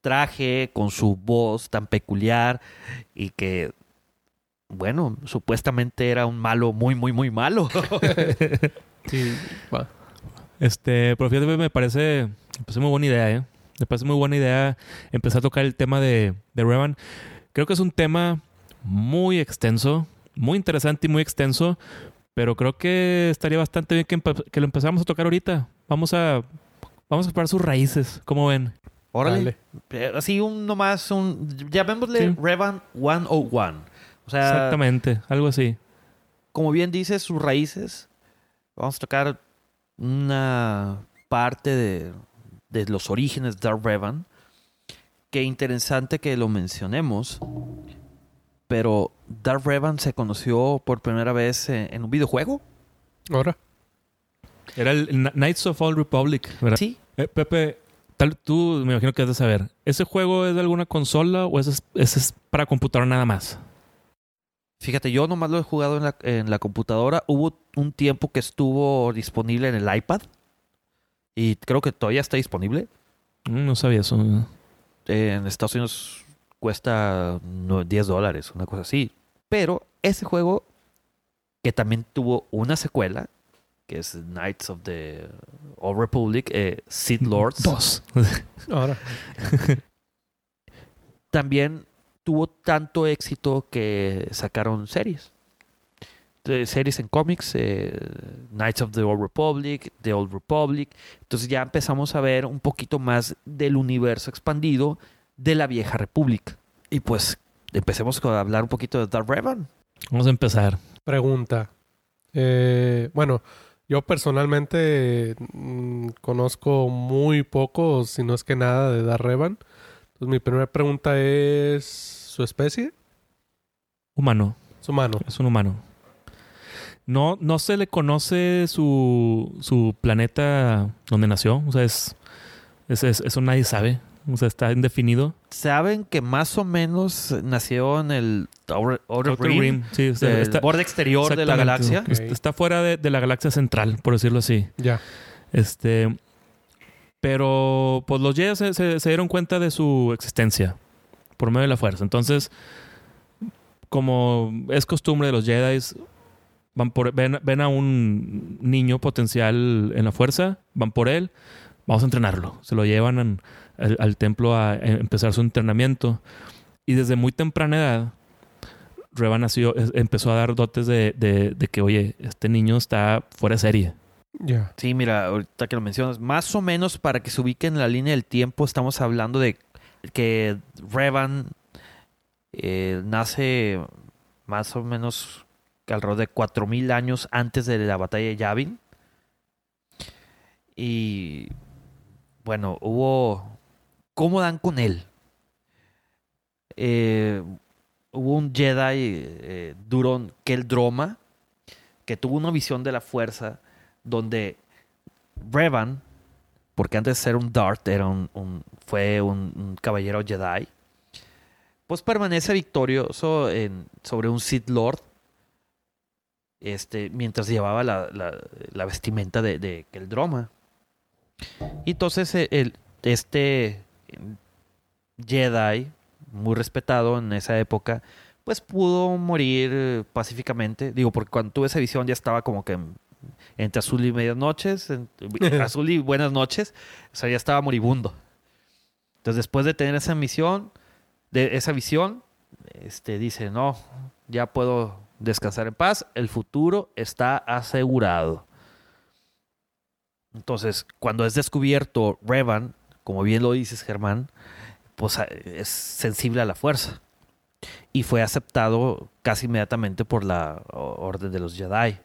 Speaker 1: traje, con su voz tan peculiar y que, bueno, supuestamente era un malo muy, muy, muy malo.
Speaker 2: Sí.
Speaker 3: Este, pero fíjate, me parece, me parece muy buena idea, ¿eh? Me parece muy buena idea empezar a tocar el tema de, de Revan. Creo que es un tema muy extenso, muy interesante y muy extenso, pero creo que estaría bastante bien que, lo empezáramos a tocar ahorita. Vamos a, vamos a explorar sus raíces, ¿cómo ven?
Speaker 1: Órale.
Speaker 2: Dale.
Speaker 1: Eh, Así un nomás, un, llamémosle
Speaker 3: Sí.
Speaker 1: Revan 101. Sea,
Speaker 3: Exactamente, algo así.
Speaker 1: como bien dice, sus raíces. Vamos a tocar una parte de, de los orígenes de Darth Revan. Qué interesante que lo mencionemos. Pero Darth Revan se conoció por primera vez en, en un videojuego.
Speaker 2: Ahora.
Speaker 3: Era el Kn- Knights of Old Republic, ¿verdad?
Speaker 1: Sí.
Speaker 3: Eh, Pepe, tal, tú me imagino que has de saber. ¿Ese juego es de alguna consola o ese es, ese es para computadora nada más?
Speaker 1: Fíjate, yo nomás lo he jugado en la, en la computadora. Hubo un tiempo que estuvo disponible en el iPad. Y creo que todavía está disponible.
Speaker 3: Mm, No sabía eso.
Speaker 1: Eh, en Estados Unidos cuesta no, 10 dólares, una cosa así. Pero ese juego, que también tuvo una secuela, que es Knights of the Old Republic, eh, Sith Lords,
Speaker 3: Dos.
Speaker 2: Ahora.
Speaker 1: también tuvo tanto éxito que sacaron series. De series en cómics, eh, Knights of the Old Republic, The Old Republic. Entonces ya empezamos a ver un poquito más del universo expandido de la vieja república. Y pues empecemos a hablar un poquito de Darth Revan.
Speaker 3: Vamos a empezar.
Speaker 2: Pregunta. Eh, bueno, yo personalmente mm, conozco muy poco, si no es que nada, de Dar Revan. Entonces mi primera pregunta es su especie,
Speaker 3: Humano.
Speaker 2: su humano.
Speaker 3: Es un humano. No, no se le conoce su, su planeta donde nació. O sea, es, es- es- eso nadie sabe. O sea, está indefinido.
Speaker 1: Saben que más o menos nació en el Outer, Outer
Speaker 3: Outer
Speaker 1: Rim,
Speaker 3: Rim, sí, o sea,
Speaker 1: el
Speaker 3: está-
Speaker 1: borde exterior de la galaxia.
Speaker 3: Está- fuera de, de la galaxia central, por decirlo así.
Speaker 2: Ya.
Speaker 3: Este, pero pues los Jedi se, dieron cuenta de su existencia por medio de la fuerza. Entonces, como es costumbre de los Jedi, van por, ven, ven a un niño potencial en la fuerza, van por él, vamos a entrenarlo. Se lo llevan an- al, templo a, empezar su entrenamiento. Y desde muy temprana edad, Revan nació- empezó a dar dotes de, de- de que, oye, este niño está fuera de serie.
Speaker 1: Sí, mira, ahorita que lo mencionas, más o menos para que se ubiquen en la línea del tiempo, estamos hablando de que Revan eh, nace más o menos alrededor de 4000 años antes de la batalla de Yavin. Y bueno, hubo. ¿Cómo dan con él? Eh, hubo un Jedi, eh, Duron Keldroma, que tuvo una visión de la fuerza donde Revan, porque antes de ser un Dart, era un, fue un, caballero Jedi, pues permanece victorioso sobre un Sith Lord, este, mientras llevaba la, la- vestimenta de, de Keldroma. Y entonces eh, el, este Jedi, muy respetado en esa época, pues pudo morir eh, pacíficamente. Digo, porque cuando tuve esa visión ya estaba como que entre azul y medias noches, en- azul y buenas noches, o sea, ya estaba moribundo. Entonces, después de tener esa misión, de esa visión, este dice, no, ya puedo descansar en paz, el futuro está asegurado. Entonces, cuando es descubierto Revan, como bien lo dices, Germán, pues a- es sensible a la fuerza. Y fue aceptado casi inmediatamente por la Orden de los Jedi.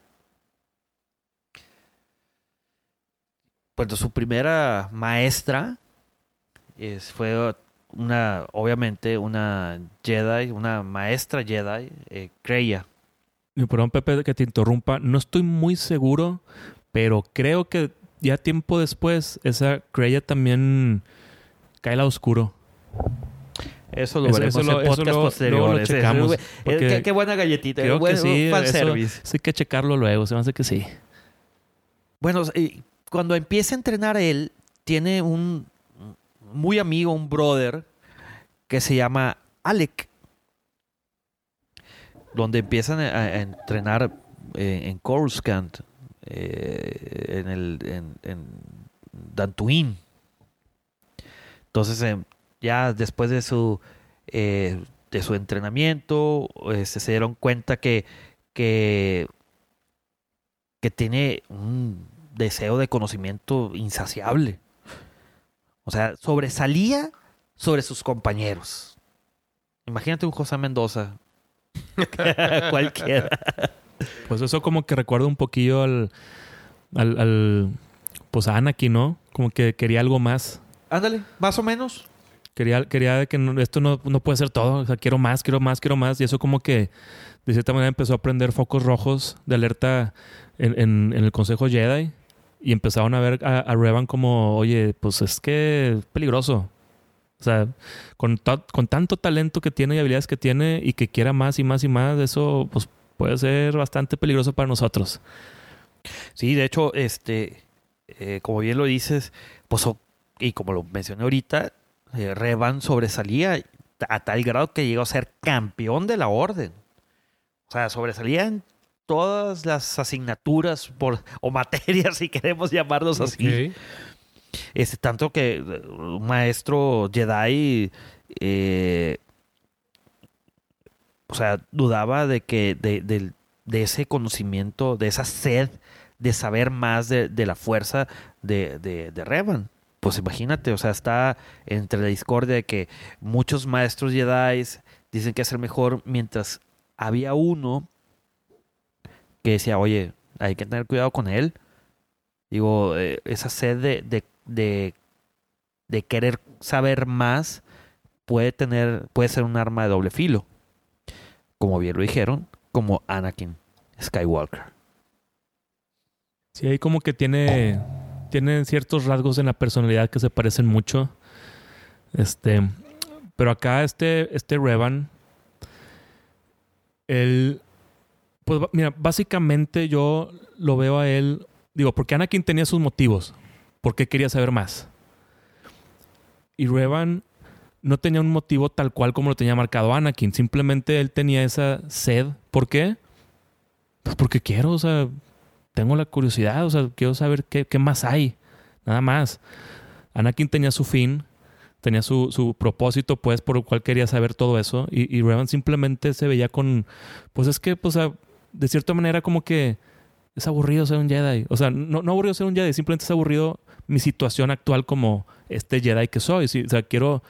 Speaker 1: Pues su primera maestra es- fue una, obviamente, una Jedi, una maestra Jedi, eh, Kreia.
Speaker 3: Y Perdón, Pepe, que te interrumpa. No estoy muy seguro, pero creo que ya tiempo después, esa Creya también cae al oscuro.
Speaker 1: Eso lo veremos
Speaker 3: eso lo-
Speaker 1: en
Speaker 3: eso
Speaker 1: podcast posteriores.
Speaker 3: lo
Speaker 1: qué, qué buena galletita.
Speaker 3: Creo
Speaker 1: buen,
Speaker 3: que sí. Eso,
Speaker 1: fanservice.
Speaker 3: eso hay que checarlo luego. Se me hace que sí.
Speaker 1: Bueno, y cuando empieza a entrenar él, tiene un muy amigo, un brother, que se llama Alec. Donde empiezan a, entrenar eh, en Coruscant, eh, en, el, en, Dantooine. Entonces, eh, ya después de su eh, de su entrenamiento, este, se dieron cuenta que, que, que tiene un deseo de conocimiento insaciable. O sea, sobresalía sobre sus compañeros. Imagínate un José Mendoza. Cualquiera.
Speaker 3: Pues eso como que recuerda un poquillo al, al, al pues a Anakin, ¿no? Como que quería algo más.
Speaker 1: Ándale, más o menos.
Speaker 3: Quería, quería que no- esto no, no puede ser todo. O sea, quiero más, quiero más, quiero más. Y eso como que de cierta manera empezó a prender focos rojos de alerta en, en- en el Consejo Jedi. Y empezaron a ver a, a Revan como, oye, pues es que es peligroso. O sea, con, con tanto talento que tiene y habilidades que tiene y que quiera más y más y más, eso pues puede ser bastante peligroso para nosotros.
Speaker 1: Sí, de hecho, este, eh, como bien lo dices, pues, y como lo mencioné ahorita, eh, Revan sobresalía a tal grado que llegó a ser campeón de la orden. O sea, sobresalía en todas las asignaturas por, o materias, si queremos llamarlos así.
Speaker 2: Ok.
Speaker 1: Este, tanto que un maestro Jedi, eh, o sea, dudaba de que de, ese conocimiento, de esa sed de saber más de, de la fuerza de Revan. Pues imagínate, o sea, está entre la discordia de que muchos maestros Jedi dicen que es el mejor, mientras había uno que decía, oye, hay que tener cuidado con él. Digo, eh, esa sed de, de, de, querer saber más puede tener, puede ser un arma de doble filo. Como bien lo dijeron, como Anakin Skywalker.
Speaker 3: Sí, ahí como que tiene, tiene ciertos rasgos en la personalidad que se parecen mucho. Este, pero acá este, este Revan, él, pues mira, básicamente yo lo veo a él, digo, porque Anakin tenía sus motivos, porque quería saber más. Y Revan no tenía un motivo tal cual como lo tenía marcado Anakin, simplemente él tenía esa sed. ¿Por qué? Pues porque quiero, o sea, tengo la curiosidad, o sea, quiero saber qué, qué más hay. Nada más. Anakin tenía su fin, tenía su, su propósito, pues, por el cual quería saber todo eso. Y, y Revan simplemente se veía con. Pues es que, pues, a- de cierta manera, como que es aburrido ser un Jedi. O sea, no, no aburrido ser un Jedi, simplemente es aburrido mi situación actual como este Jedi que soy. O sea, quiero,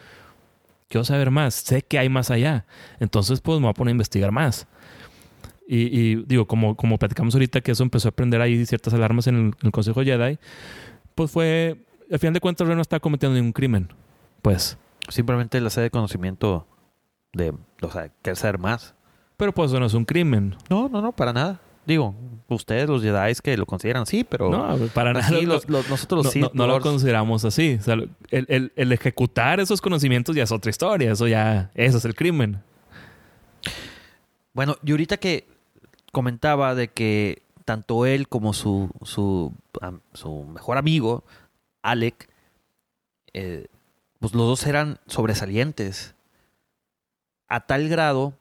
Speaker 3: quiero saber más. Sé que hay más allá. Entonces, pues, me voy a poner a investigar más. Y, digo, como, como platicamos ahorita que eso empezó a prender ahí ciertas alarmas en el, Consejo Jedi, pues fue, al final de cuentas, no está cometiendo ningún crimen. Pues,
Speaker 1: Simplemente la sed de conocimiento de, o sea, querer saber más.
Speaker 3: Pero pues eso no es un crimen.
Speaker 1: No, no, no, para nada. Digo, ustedes los Jedi que lo consideran así, pero
Speaker 3: No, para nada.
Speaker 1: los, los- nosotros
Speaker 3: no,
Speaker 1: los
Speaker 3: no- no lo consideramos así. O sea, el, el- el ejecutar esos conocimientos ya es otra historia. Eso ya, eso es el crimen.
Speaker 1: Bueno, y ahorita que comentaba de que tanto él como su, su, su mejor amigo, Alec, eh, pues los dos eran sobresalientes. A tal grado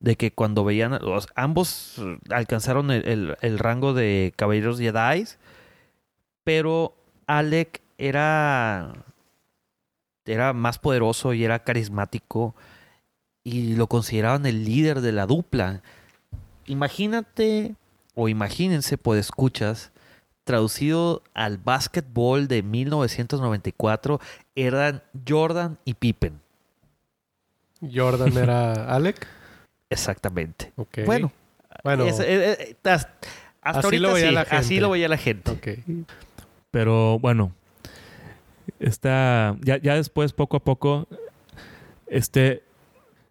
Speaker 1: de que cuando veían, los- ambos alcanzaron el, el- el rango de caballeros Jedi, pero Alec era, era más poderoso y era carismático y lo consideraban el líder de la dupla. Imagínate o imagínense, pues escuchas, traducido al básquetbol de 1994, eran Jordan y Pippen.
Speaker 2: Jordan era Alec.
Speaker 1: Exactamente. Bueno,
Speaker 2: Bueno.
Speaker 1: es- hasta, hasta
Speaker 2: Así
Speaker 1: ahorita
Speaker 2: lo veía
Speaker 1: sí,
Speaker 2: la
Speaker 1: así
Speaker 2: gente.
Speaker 1: lo veía la gente.
Speaker 3: Pero bueno, está, ya, ya después, poco a poco, este,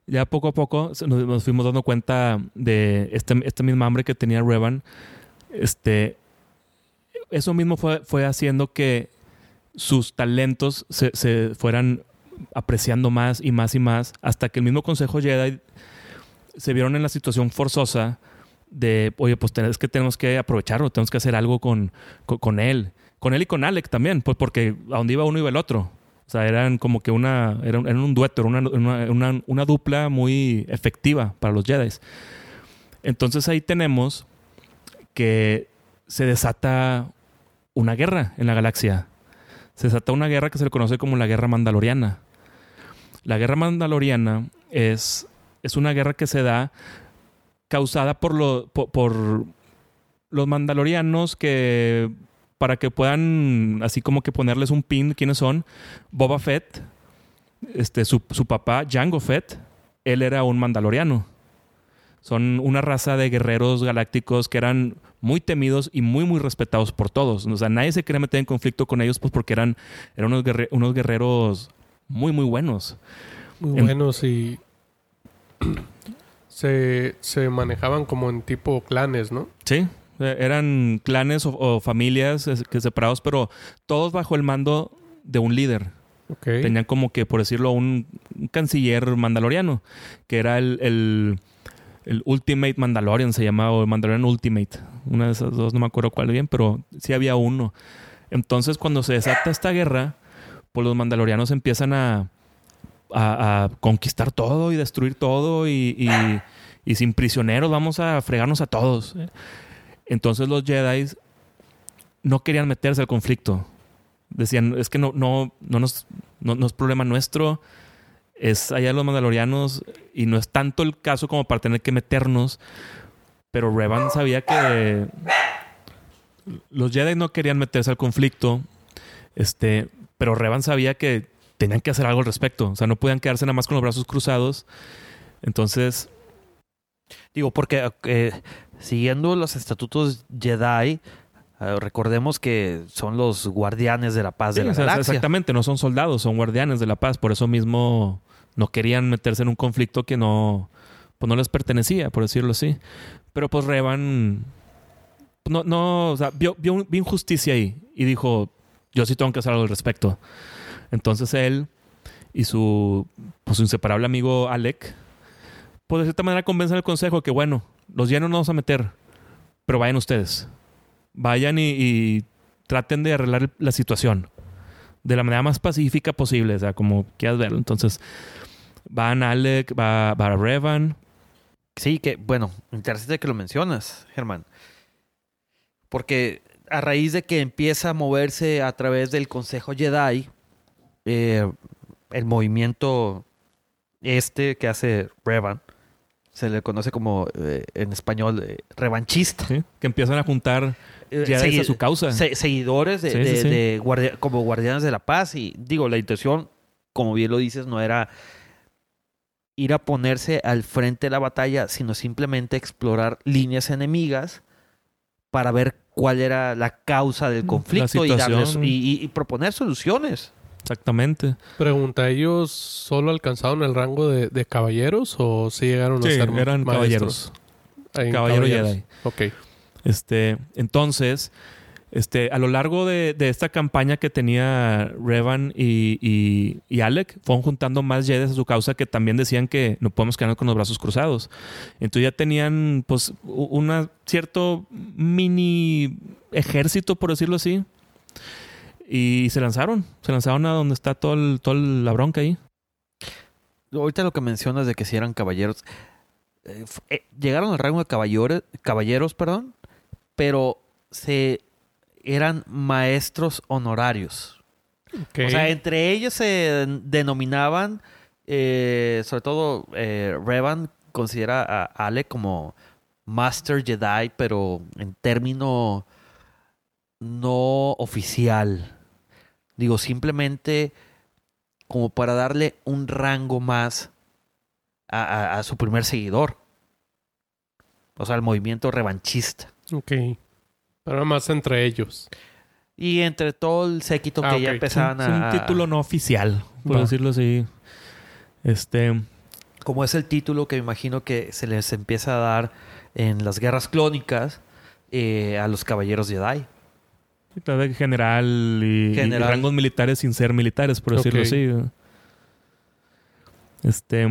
Speaker 3: ya poco a poco nos, nos fuimos dando cuenta de este, esta misma hambre que tenía Revan. Este, eso mismo fue, fue haciendo que sus talentos se, se fueran apreciando más y más y más hasta que el mismo Consejo Jedi se vieron en la situación forzosa de, oye, pues es que tenemos que aprovecharlo, tenemos que hacer algo con, con, con él. Con él y con Alec también, pues porque a donde iba uno iba el otro. O sea, eran como que una, eran, eran un dueto, era una, una, una, una dupla muy efectiva para los Jedi. Entonces ahí tenemos que se desata una guerra en la galaxia. Se desata una guerra que se le conoce como la guerra mandaloriana. la guerra mandaloriana es, es una guerra que se da causada por, por, los mandalorianos que para que puedan así como que ponerles un pin quiénes son Boba Fett este su, su papá Jango Fett él era un mandaloriano son una raza de guerreros galácticos que eran muy temidos y muy, muy respetados por todos. O sea, nadie se quería meter en conflicto con ellos pues porque eran, eran unos, unos guerreros muy, muy buenos.
Speaker 2: Muy
Speaker 3: En-
Speaker 2: buenos y se, se manejaban como en tipo clanes, ¿no?
Speaker 3: Sí, eh, eran clanes o, o familias que separados, pero todos bajo el mando de un líder. Tenían como que, por decirlo, un, un canciller mandaloriano, que era el, el, el Ultimate Mandalorian, se llamaba, o el Mandalorian Ultimate. Una de esas dos, no me acuerdo cuál bien, pero sí había uno. Entonces, cuando se desata esta guerra, pues los mandalorianos empiezan a, a, conquistar todo y destruir todo y, sin prisioneros vamos a fregarnos a todos. Entonces los Jedi no querían meterse al conflicto. Decían, es que no, no, no, nos, no, no es problema nuestro, es allá los mandalorianos y no es tanto el caso como para tener que meternos. Pero Revan sabía que los Jedi no querían meterse al conflicto, este, pero Revan sabía que tenían que hacer algo al respecto. O sea, no podían quedarse nada más con los brazos cruzados. Entonces,
Speaker 1: Digo, porque eh, siguiendo los estatutos Jedi, eh, recordemos que son los guardianes de la paz de la
Speaker 3: o sea,
Speaker 1: galaxia.
Speaker 3: Exactamente, no son soldados, son guardianes de la paz. Por eso mismo no querían meterse en un conflicto que no, pues no les pertenecía, por decirlo así. Pero pues Revan no, no, o sea, vio, vio, vio injusticia ahí y dijo, yo sí tengo que hacer algo al respecto. Entonces él y su, pues, inseparable amigo Alec, pues de cierta manera convencen al consejo que bueno, los llenos no vamos a meter, pero vayan ustedes. Vayan y, y traten de arreglar la situación de la manera más pacífica posible, o sea, como quieras verlo. Entonces, van Alec, va, va Revan.
Speaker 1: Sí, que bueno, interesante que lo mencionas, Germán. Porque a raíz de que empieza a moverse a través del Consejo Jedi, eh, el movimiento este que hace Revan, se le conoce como eh, en español eh, revanchista.
Speaker 3: ¿sí? Que empiezan a juntar
Speaker 1: Eh,
Speaker 3: Jedi
Speaker 1: segui-
Speaker 3: a su causa.
Speaker 1: se- seguidores de,
Speaker 3: Sí,
Speaker 1: de-
Speaker 3: sí.
Speaker 1: de guardia- como guardianes de la paz. Y digo, la intención, como bien lo dices, no era ir a ponerse al frente de la batalla, sino simplemente explorar líneas enemigas para ver cuál era la causa del
Speaker 3: La
Speaker 1: conflicto y, darles-
Speaker 3: situación.
Speaker 1: y, y- y proponer soluciones.
Speaker 3: Exactamente.
Speaker 2: Pregunta, ¿ellos solo alcanzaron el rango de, de caballeros o sí llegaron
Speaker 3: Sí,
Speaker 2: a ser
Speaker 3: eran
Speaker 2: maestros?
Speaker 3: caballeros. Caballero
Speaker 2: caballeros.
Speaker 3: Jedi.
Speaker 2: Ok.
Speaker 3: Este, entonces, este, a lo largo de, de esta campaña que tenía Revan y, y, y Alec, fueron juntando más Jedi a su causa que también decían que no podemos quedarnos con los brazos cruzados. Entonces ya tenían, pues, un cierto mini ejército, por decirlo así. Y se lanzaron, se lanzaron a donde está todo el- toda la bronca ahí.
Speaker 1: Ahorita lo que mencionas de que si eran caballeros, eh, eh, llegaron al rango de caballeros, caballeros, perdón, pero se eran maestros honorarios.
Speaker 2: Ok.
Speaker 1: O sea, entre ellos se denominaban, eh, sobre todo eh, Revan considera a Ale como Master Jedi, pero en término no oficial. Digo, simplemente como para darle un rango más a, a- a su primer seguidor. O sea, el movimiento revanchista.
Speaker 2: Ok. Pero nada más entre ellos.
Speaker 1: Y entre todo el séquito
Speaker 2: Ah,
Speaker 1: que ya
Speaker 2: ok.
Speaker 1: empezaban
Speaker 3: Es un
Speaker 1: a...
Speaker 3: título no oficial, por
Speaker 2: Va.
Speaker 3: decirlo así. Este,
Speaker 1: como es el título que me imagino que se les empieza a dar en las guerras clónicas eh, a los caballeros Jedi.
Speaker 3: Claro, de general y, rangos militares sin ser militares, por decirlo así. Este,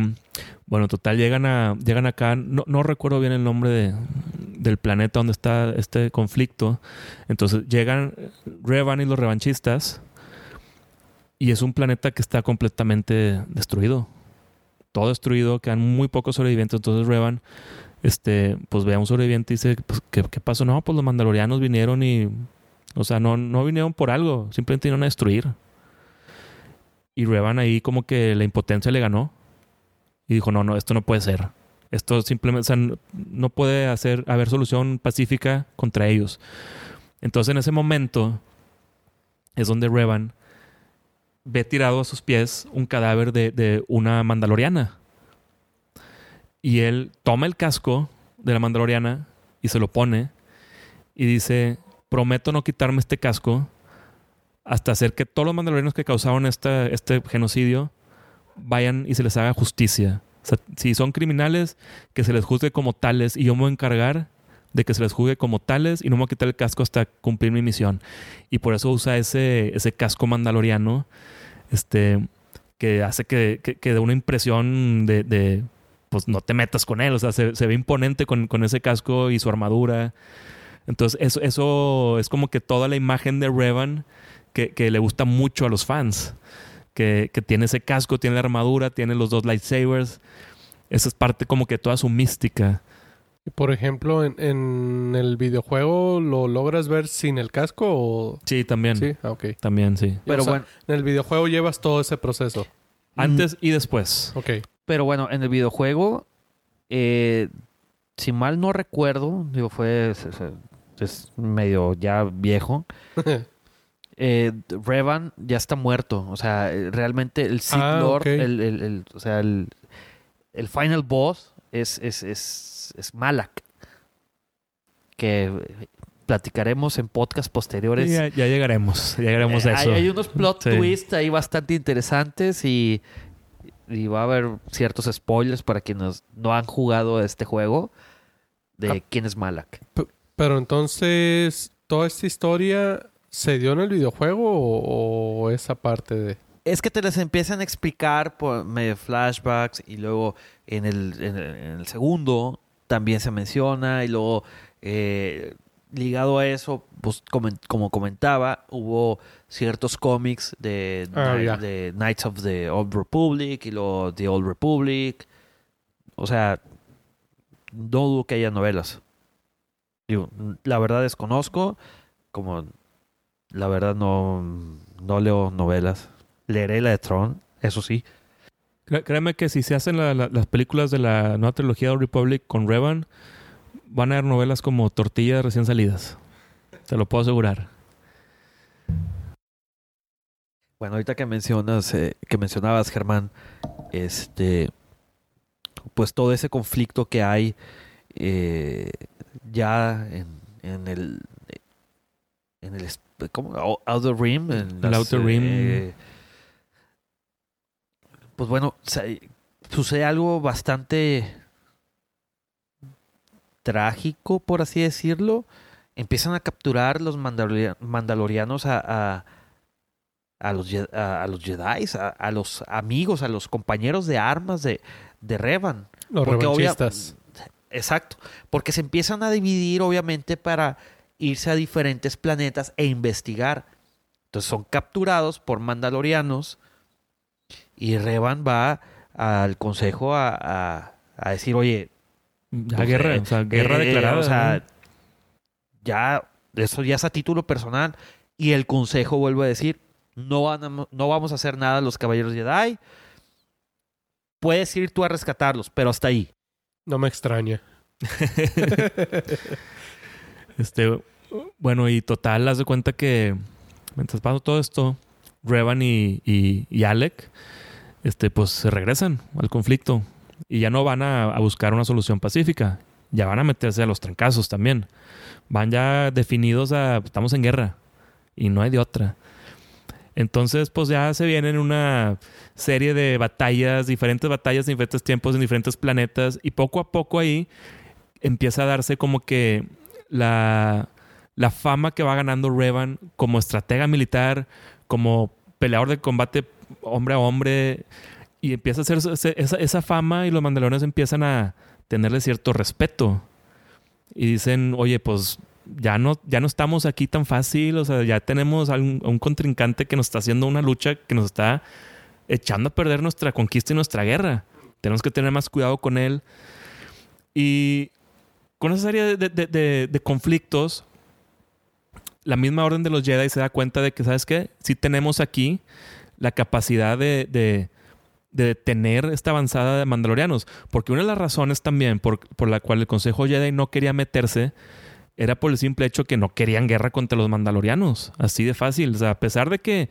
Speaker 3: bueno, total, llegan a, llegan acá, no, no recuerdo bien el nombre de, del planeta donde está este conflicto. Entonces llegan Revan y los revanchistas y es un planeta que está completamente destruido. Todo destruido, quedan muy pocos sobrevivientes. Entonces Revan, este, pues ve a un sobreviviente y dice, pues, ¿qué, qué pasó? No, pues los mandalorianos vinieron y o sea, no, no vinieron por algo, simplemente vinieron a destruir. Y Revan ahí como que la impotencia le ganó. Y dijo, no, no, esto no puede ser. Esto simplemente, o sea, no- puede hacer, haber solución pacífica contra ellos. Entonces en ese momento es donde Revan ve tirado a sus pies un cadáver de, de una mandaloriana. Y él toma el casco de la mandaloriana y se lo pone y dice, prometo no quitarme este casco hasta hacer que todos los mandalorianos que causaron esta- este genocidio vayan y se les haga justicia. Si son criminales, que se les juzgue como tales y yo me voy a encargar de que se les juzgue como tales y no me voy a quitar el casco hasta cumplir mi misión. Y por eso usa ese, ese casco mandaloriano este, que hace que, que, una impresión de, de, pues no te metas con él. O sea, se, se ve imponente con, con ese casco y su armadura. Entonces, eso, eso es como que toda la imagen de Revan que, que le gusta mucho a los fans. Que, que tiene ese casco, tiene la armadura, tiene los dos lightsabers. Esa es parte como que toda su mística.
Speaker 2: Y por ejemplo, en, en el videojuego, ¿lo logras ver sin el casco o...?
Speaker 3: Sí, también.
Speaker 2: Sí, ah, ok.
Speaker 3: También, sí.
Speaker 1: Pero
Speaker 2: O sea,
Speaker 1: bueno,
Speaker 2: En el videojuego llevas todo ese proceso.
Speaker 3: Antes y después.
Speaker 2: Ok.
Speaker 1: pero bueno, en el videojuego, eh, si mal no recuerdo, digo, fue es, medio ya viejo. eh, Revan ya está muerto. O sea, realmente el Sith
Speaker 2: Ah,
Speaker 1: Lord, el, el- el- o sea, el, el final boss es, es, es, es Malak. Que platicaremos en podcast posteriores.
Speaker 3: Ya, ya llegaremos. Ya llegaremos
Speaker 1: Eh,
Speaker 3: a
Speaker 1: hay,
Speaker 3: eso.
Speaker 1: hay unos plot
Speaker 3: Sí.
Speaker 1: twists ahí bastante interesantes y, y va a haber ciertos spoilers para quienes no han jugado este juego de
Speaker 2: Ah.
Speaker 1: quién es Malak.
Speaker 2: Pero entonces, ¿toda esta historia se dio en el videojuego o, o esa parte de...?
Speaker 1: Es que te les empiezan a explicar por medio de flashbacks y luego en el, en el, en el segundo también se menciona y luego eh, ligado a eso, pues como, comentaba, hubo ciertos cómics de,
Speaker 2: Ah,
Speaker 1: de Knights of the Old Republic y luego The Old Republic. O sea, no dudo que haya novelas. Digo, la verdad desconozco, como la verdad no, no leo novelas. Leeré la de Tron, eso sí.
Speaker 3: Cré- Créeme que si se hacen la- la- las películas de la nueva trilogía de Republic con Revan, van a haber novelas como tortillas recién salidas. Te lo puedo asegurar.
Speaker 1: Bueno, ahorita que mencionas, eh, que mencionabas, Germán, este, pues todo ese conflicto que hay eh, ya en, en el, en el, Outer Rim, en
Speaker 3: El Outer Rim.
Speaker 1: eh, pues bueno, sucede algo bastante trágico, por así decirlo. Empiezan a capturar los mandaloria- mandalorianos a, a, a los, a, a los Jedi, a, a los amigos, a los compañeros de armas de, de Revan.
Speaker 2: Los
Speaker 1: obvia-
Speaker 2: revanchistas.
Speaker 1: Exacto. Porque se empiezan a dividir, obviamente, para irse a diferentes planetas e investigar. Entonces son capturados por mandalorianos y Revan va al consejo a, a- a decir, oye,
Speaker 3: Ya
Speaker 1: Pues,
Speaker 3: guerra,
Speaker 1: eh,
Speaker 3: o sea, guerra
Speaker 1: eh,
Speaker 3: declarada.
Speaker 1: O sea, ya, eso ya es a título personal. Y el consejo vuelve a decir, no, van a- no vamos a hacer nada los caballeros Jedi. Puedes ir tú a rescatarlos, pero hasta ahí.
Speaker 2: No me extraña.
Speaker 3: Este, bueno, y total, haz de cuenta que mientras pasa todo esto, Revan y, y, y Alec, este, pues se regresan al conflicto y ya no van a, a buscar una solución pacífica, ya van a meterse a los trancazos también. Van ya definidos a, estamos en guerra y no hay de otra. Entonces, pues ya se vienen una serie de batallas, diferentes batallas en diferentes tiempos, en diferentes planetas, y poco a poco ahí empieza a darse como que la, la fama que va ganando Revan como estratega militar, como peleador de combate hombre a hombre, y empieza a hacer esa, esa- fama y los mandalorianos empiezan a tenerle cierto respeto. Y dicen, oye, pues ya no, ya no estamos aquí tan fácil, o sea, ya tenemos a un, a un contrincante que nos está haciendo una lucha que nos está echando a perder nuestra conquista y nuestra guerra. Tenemos que tener más cuidado con él. Y con esa serie de, de- de- de conflictos, la misma orden de los Jedi se da cuenta de que, ¿sabes qué? Si tenemos aquí la capacidad de, de, de tener esta avanzada de mandalorianos. Porque una de las razones también por, por la cual el Consejo Jedi no quería meterse era por el simple hecho que no querían guerra contra los mandalorianos. Así de fácil. O sea, a pesar de que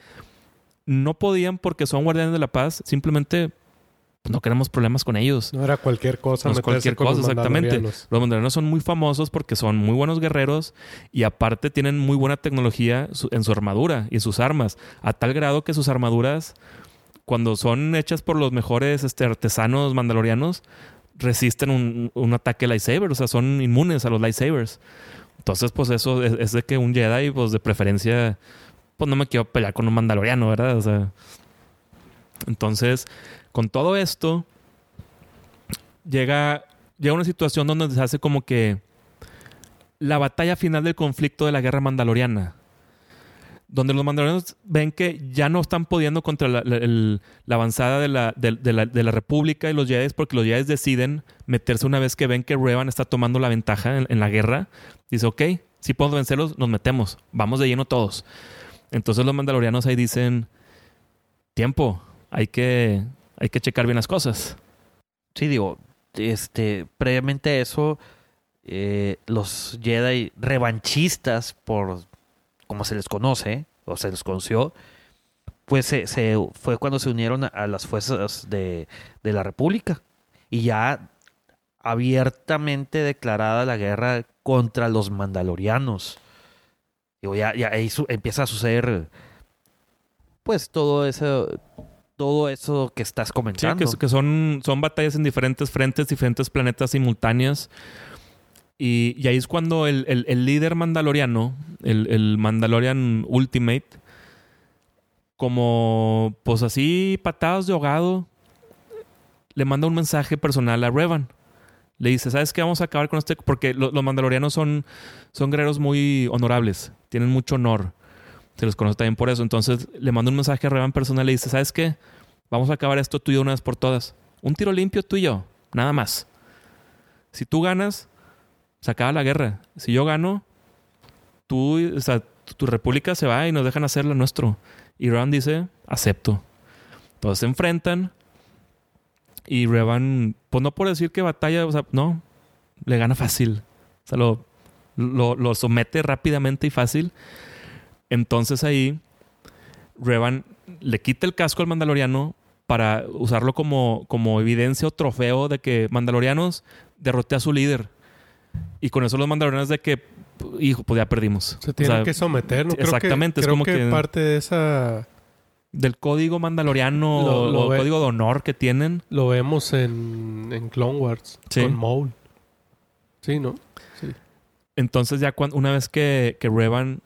Speaker 3: no podían porque son guardianes de la paz, simplemente pues, no queremos problemas con ellos.
Speaker 2: No era cualquier cosa.
Speaker 3: No es cualquier cosa,
Speaker 2: los
Speaker 3: exactamente. Los mandalorianos son muy famosos porque son muy buenos guerreros y aparte tienen muy buena tecnología en su armadura y sus armas, a tal grado que sus armaduras, cuando son hechas por los mejores este, artesanos mandalorianos, resisten un, un ataque lightsaber, o sea, son inmunes a los lightsabers. Entonces, pues eso es, de que un Jedi, pues de preferencia, pues no me quiero pelear con un mandaloriano, ¿verdad? O sea, entonces, con todo esto, llega, llega una situación donde se hace como que la batalla final del conflicto de la guerra mandaloriana. Donde los mandalorianos ven que ya no están pudiendo contra la, avanzada de la, de, la, de la República y los Jedi porque los Jedi deciden meterse una vez que ven que Revan está tomando la ventaja en, en la guerra. Dice, ok, si podemos vencerlos, nos metemos. Vamos de lleno todos. Entonces los mandalorianos ahí dicen, tiempo, hay que, hay que checar bien las cosas.
Speaker 1: Sí, digo, este, previamente a eso, eh, los Jedi revanchistas, por como se les conoce, o se les conoció, pues se, se- fue cuando se unieron a, a las fuerzas de, de la República. Y ya abiertamente declarada la guerra contra los mandalorianos. Digo, ya, ya ahí su- empieza a suceder, pues todo eso, todo eso que estás
Speaker 3: Sí,
Speaker 1: comentando.
Speaker 3: que, que son, son batallas en diferentes frentes, diferentes planetas simultáneas. Y, ahí es cuando el, el- líder mandaloriano, el, el Mandalorian Ultimate, como pues así patadas de ahogado, le manda un mensaje personal a Revan. Le dice, ¿sabes qué? Vamos a acabar con este... Porque lo- los mandalorianos son, son guerreros muy honorables, tienen mucho honor. Se les conoce también por eso. Entonces le manda un mensaje a Revan personal le dice, ¿sabes qué? Vamos a acabar esto tú y yo una vez por todas. Un tiro limpio tú y yo, nada más. Si tú ganas, se acaba la guerra. Si yo gano, o sea, tu, tu república se va y nos dejan hacer lo nuestro. Y Revan dice, acepto. Entonces se enfrentan y Revan, pues no por decir que batalla, o sea, no, le gana fácil. O sea, lo, lo, lo somete rápidamente y fácil. Entonces ahí Revan le quita el casco al mandaloriano para usarlo como, como evidencia o trofeo de que mandalorianos derroté a su líder. Y con eso los mandalorianos de que, hijo, pues ya perdimos.
Speaker 2: Se
Speaker 3: O
Speaker 2: tienen
Speaker 3: sea,
Speaker 2: que someter, ¿no?
Speaker 3: sí,
Speaker 2: Creo que-
Speaker 3: exactamente, es
Speaker 2: creo
Speaker 3: como
Speaker 2: que,
Speaker 3: que-
Speaker 2: parte de esa
Speaker 3: Del código mandaloriano
Speaker 2: Lo-
Speaker 3: o-
Speaker 2: lo
Speaker 3: o
Speaker 2: ve-
Speaker 3: código de honor que tienen.
Speaker 2: lo vemos en, en Clone Wars
Speaker 3: Sí.
Speaker 2: con Maul. Sí, ¿no? Sí.
Speaker 3: Entonces ya cuando, una vez que, que Revan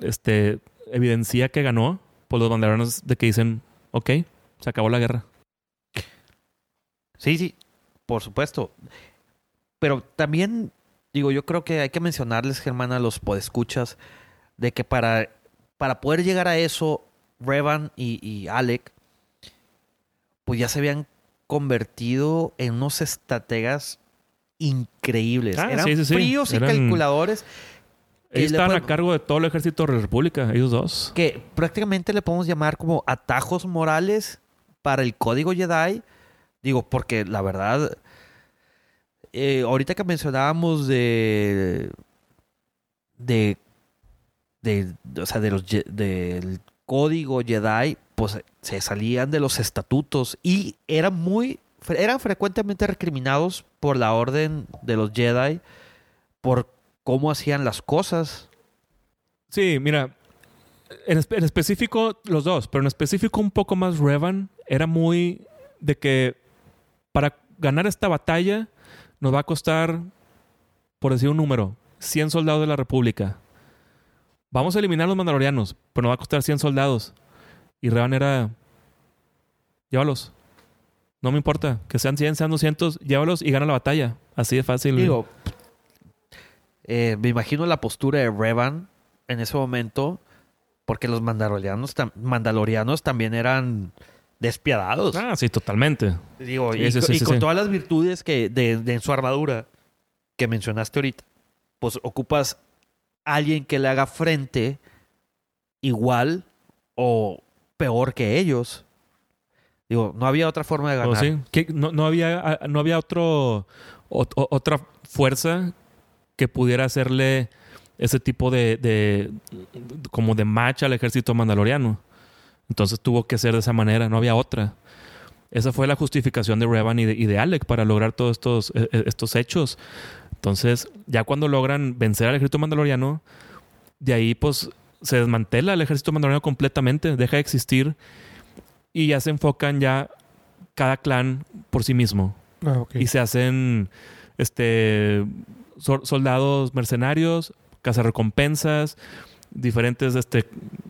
Speaker 3: este, evidencia que ganó, pues los mandalorianos de que dicen, ok, se acabó la guerra.
Speaker 1: Sí, sí, por supuesto. Pero también, digo, yo creo que hay que mencionarles, Germán, a los podescuchas, de que para, para poder llegar a eso, Revan y, y Alec, pues ya se habían convertido en unos estrategas increíbles.
Speaker 3: Ah,
Speaker 1: Eran
Speaker 3: sí, sí, sí.
Speaker 1: fríos y calculadores
Speaker 3: Ellos estaban a cargo de todo el ejército de la República, ellos dos.
Speaker 1: que prácticamente le podemos llamar como atajos morales para el código Jedi. Digo, porque la verdad, eh, ahorita que mencionábamos de, de, de, o sea, de los, del código Jedi, pues se salían de los estatutos y eran muy, eran frecuentemente recriminados por la orden de los Jedi por cómo hacían las cosas.
Speaker 3: Sí, mira, en, en específico los dos, pero en específico un poco más Revan era muy de que para ganar esta batalla nos va a costar, por decir un número, 100 soldados de la República. Vamos a eliminar a los mandalorianos, pero nos va a costar 100 soldados. Y Revan era, llévalos. No me importa, que sean 100, sean 200, llévalos y gana la batalla. Así de fácil.
Speaker 1: Digo, eh, me imagino la postura de Revan en ese momento, porque los mandalorianos, tam- mandalorianos también eran despiadados.
Speaker 3: Ah, sí, totalmente.
Speaker 1: Digo,
Speaker 3: Sí,
Speaker 1: y,
Speaker 3: sí,
Speaker 1: co-
Speaker 3: sí,
Speaker 1: y
Speaker 3: sí,
Speaker 1: con todas las virtudes que de, de en su armadura que mencionaste ahorita, pues ocupas alguien que le haga frente igual o peor que ellos. Digo, no había otra forma de
Speaker 3: ¿O
Speaker 1: ganar.
Speaker 3: No, no había, ah, no había otro, o- otra fuerza que pudiera hacerle ese tipo de, de- como de match al ejército mandaloriano. Entonces tuvo que ser de esa manera, no había otra. Esa fue la justificación de Revan y de, y de Alec para lograr todos estos, eh, eh, estos hechos. Entonces, ya cuando logran vencer al ejército mandaloriano, de ahí pues se desmantela el ejército mandaloriano completamente, deja de existir y ya se enfocan ya cada clan por sí mismo
Speaker 2: Ah,
Speaker 3: y se hacen este so- soldados mercenarios, cazarrecompensas, diferentes este,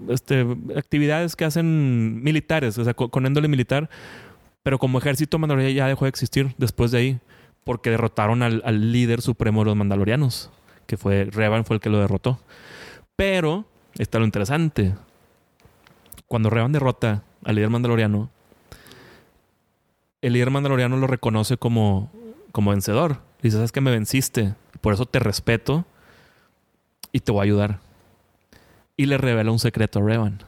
Speaker 3: este, actividades que hacen militares, o sea, con, con militar, pero como ejército mandaloriano ya dejó de existir después de ahí, porque derrotaron al, al líder supremo de los mandalorianos, que fue Revan, fue el que lo derrotó. Pero, está lo interesante, cuando Revan derrota al líder mandaloriano, el líder mandaloriano lo reconoce como, como vencedor. Dice, sabes que me venciste, por eso te respeto y te voy a ayudar. Y le revela un secreto a Revan.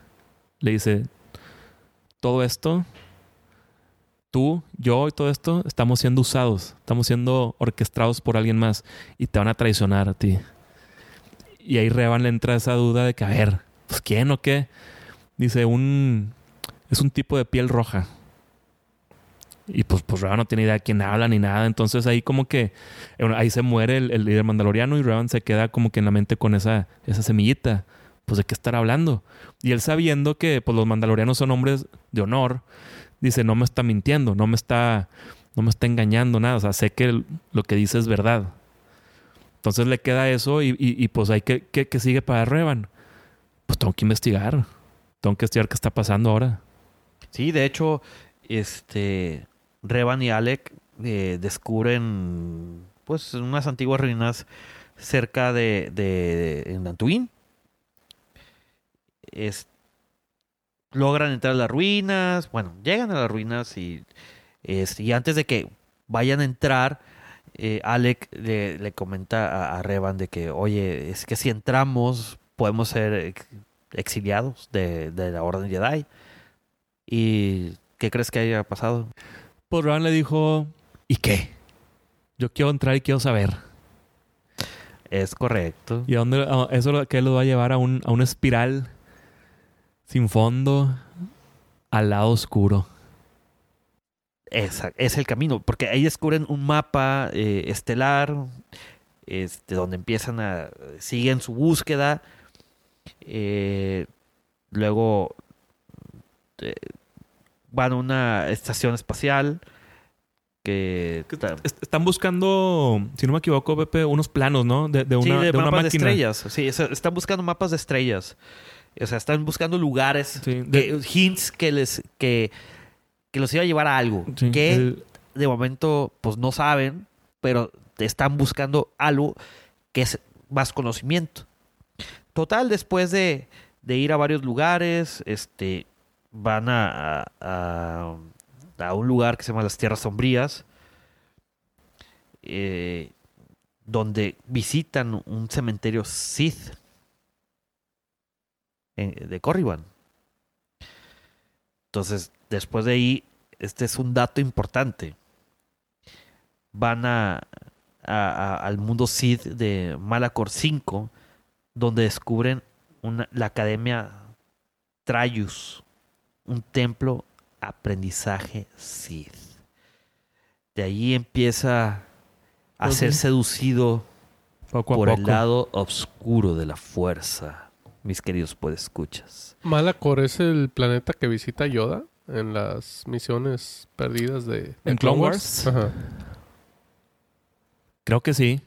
Speaker 3: Le dice, todo esto, tú, yo y todo esto, estamos siendo usados, estamos siendo orquestados por alguien más y te van a traicionar a ti. Y ahí Revan le entra esa duda de que, a ver, pues quién o qué. Dice, un, es un tipo de piel roja. Y pues, pues Revan no tiene idea de quién habla ni nada. Entonces ahí como que eh, ahí se muere el, líder mandaloriano y Revan se queda como que en la mente con esa, esa semillita. Pues de qué estar hablando. Y él sabiendo que pues, los mandalorianos son hombres de honor, dice, no me está mintiendo, no me está, no me está engañando nada. O sea, sé que lo que dice es verdad. Entonces le queda eso y, y- pues hay que, que, sigue para Revan. Pues tengo que investigar. Tengo que investigar qué está pasando ahora.
Speaker 1: Sí, de hecho, este Revan y Alec eh, descubren pues unas antiguas ruinas cerca de, de, de- en Nantuín. Es- logran entrar a las ruinas, bueno, llegan a las ruinas y, este, y antes de que vayan a entrar, eh, Alec le, le comenta a, a Revan de que, oye, es que si entramos podemos ser ex- exiliados de, de la Orden Jedi. ¿Y qué crees que haya pasado?
Speaker 3: Pues Revan le dijo, ¿y qué? Yo quiero entrar y quiero saber.
Speaker 1: Es correcto.
Speaker 3: ¿Y a dónde? eso que lo va a llevar a, un, a una espiral sin fondo al lado oscuro.
Speaker 1: Esa- es el camino, porque ahí descubren un mapa eh, estelar, este, donde empiezan a, siguen su búsqueda, eh, luego eh, van a una estación espacial que...
Speaker 3: Están buscando, si no me equivoco, Pepe, unos planos, ¿no? De, de una,
Speaker 1: sí, de,
Speaker 3: de una
Speaker 1: mapas de
Speaker 3: máquina.
Speaker 1: estrellas, sí, es- están buscando mapas de estrellas, o sea, están buscando lugares,
Speaker 3: Sí, de-
Speaker 1: que- hints que les... que que los iba a llevar a algo
Speaker 3: sí,
Speaker 1: que
Speaker 3: el-
Speaker 1: de momento pues no saben, pero están buscando algo que es más conocimiento. Total, después de, de ir a varios lugares, este, van a, a, a- a un lugar que se llama las Tierras Sombrías, eh, donde visitan un cementerio Sith en- de Corriban. Entonces, después de ahí, este es un dato importante. Van a, a- a- al mundo Sith de Malacor 5, donde descubren una- la academia Trayus, un templo aprendizaje Sith. De ahí empieza a ser seducido
Speaker 3: poco a
Speaker 1: por
Speaker 3: poco.
Speaker 1: el lado oscuro de la fuerza, mis queridos podescuchas.
Speaker 2: Malacor es el planeta que visita Yoda en las misiones perdidas de, de
Speaker 3: ¿En Clone Wars?
Speaker 2: Ajá.
Speaker 3: Creo que sí.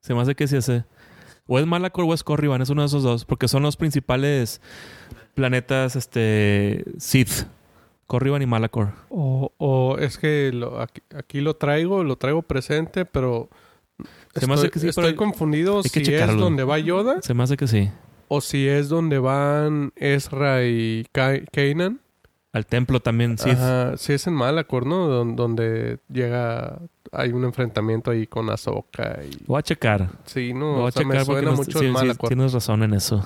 Speaker 3: Se me hace que sí ese. O es Malacor o es Corriban, es uno de esos dos. Porque son los principales planetas este Sith. Corriban y Malacor.
Speaker 2: O, o es que lo- aquí, aquí lo traigo, lo traigo presente, pero
Speaker 3: Se me
Speaker 2: estoy,
Speaker 3: hace que sí, pero
Speaker 2: estoy confundido
Speaker 3: hay que
Speaker 2: si es donde va Yoda
Speaker 3: Se me hace que sí.
Speaker 2: O si es donde van Ezra y Ka- Kanan.
Speaker 3: Al templo también, Sith.
Speaker 2: Ajá, sí es en Malacor, ¿no? Don- donde llega, hay un enfrentamiento ahí con Ahsoka y...
Speaker 3: Voy a checar.
Speaker 2: Sí,
Speaker 3: Voy
Speaker 2: no,
Speaker 3: a
Speaker 2: o sea, me
Speaker 3: checar porque
Speaker 2: suena
Speaker 3: no-
Speaker 2: mucho
Speaker 3: sí,
Speaker 2: el
Speaker 3: sí,
Speaker 2: Malacor.
Speaker 3: tienes razón en eso.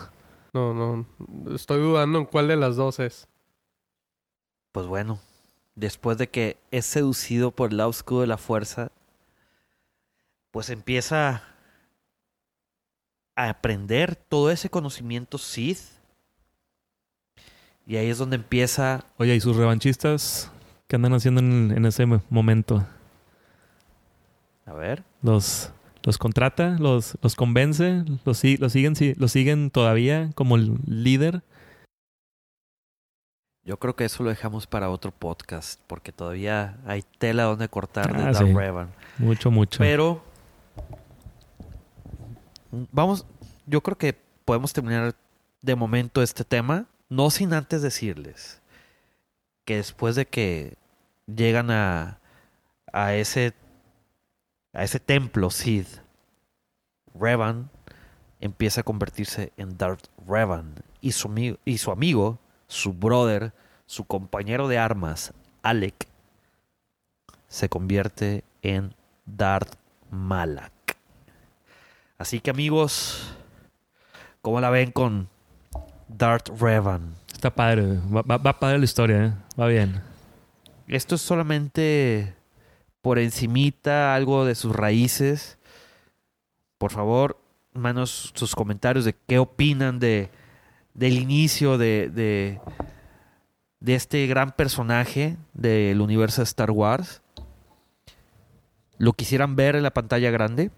Speaker 2: No, no, estoy dudando en cuál de las dos es.
Speaker 1: pues bueno, después de que es seducido por el lado oscuro de la fuerza, pues empieza a aprender todo ese conocimiento Sith. Y ahí es donde empieza
Speaker 3: Oye, ¿y sus revanchistas qué andan haciendo en, en ese mo- momento?
Speaker 1: A ver.
Speaker 3: ¿Los, los contrata? ¿Los, los convence? ¿Los, los siguen, si- ¿Los siguen todavía como líder?
Speaker 1: Yo creo que eso lo dejamos para otro podcast, porque todavía hay tela donde cortar de
Speaker 3: Ah, sí.
Speaker 1: Revan.
Speaker 3: Mucho, mucho.
Speaker 1: Pero vamos, yo creo que podemos terminar de momento este tema, no sin antes decirles que después de que llegan a, a ese a ese templo Sid, Revan empieza a convertirse en Darth Revan y su, y su amigo, su brother, su compañero de armas, Alec, se convierte en Darth Malak. Así que amigos, ¿cómo la ven con Darth Revan?
Speaker 3: Está padre. Va, va, va padre la historia, ¿eh? Va bien.
Speaker 1: Esto es solamente por encimita algo de sus raíces. Por favor, manos sus comentarios de qué opinan de del inicio de, de, de este gran personaje del universo de Star Wars. ¿Lo quisieran ver en la pantalla grande?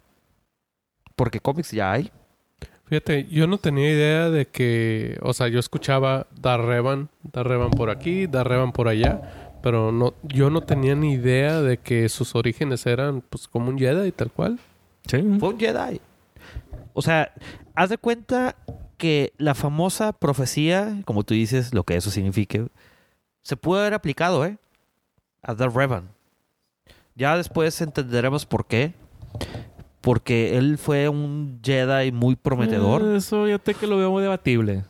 Speaker 1: Porque cómics ya hay.
Speaker 2: Fíjate, yo no tenía idea de que, o sea, yo escuchaba Dar Revan, Dar Revan por aquí, Dar Revan por allá, pero no, yo no tenía ni idea de que sus orígenes eran, pues, como un Jedi tal cual.
Speaker 3: Sí.
Speaker 1: Fue un Jedi. O sea, haz de cuenta que la famosa profecía, como tú dices, lo que eso signifique, se pudo haber aplicado, ¿eh? A Darth Revan. Ya después entenderemos por qué. Porque él fue un Jedi muy prometedor.
Speaker 3: Eh, Eso ya te que lo veo muy debatible.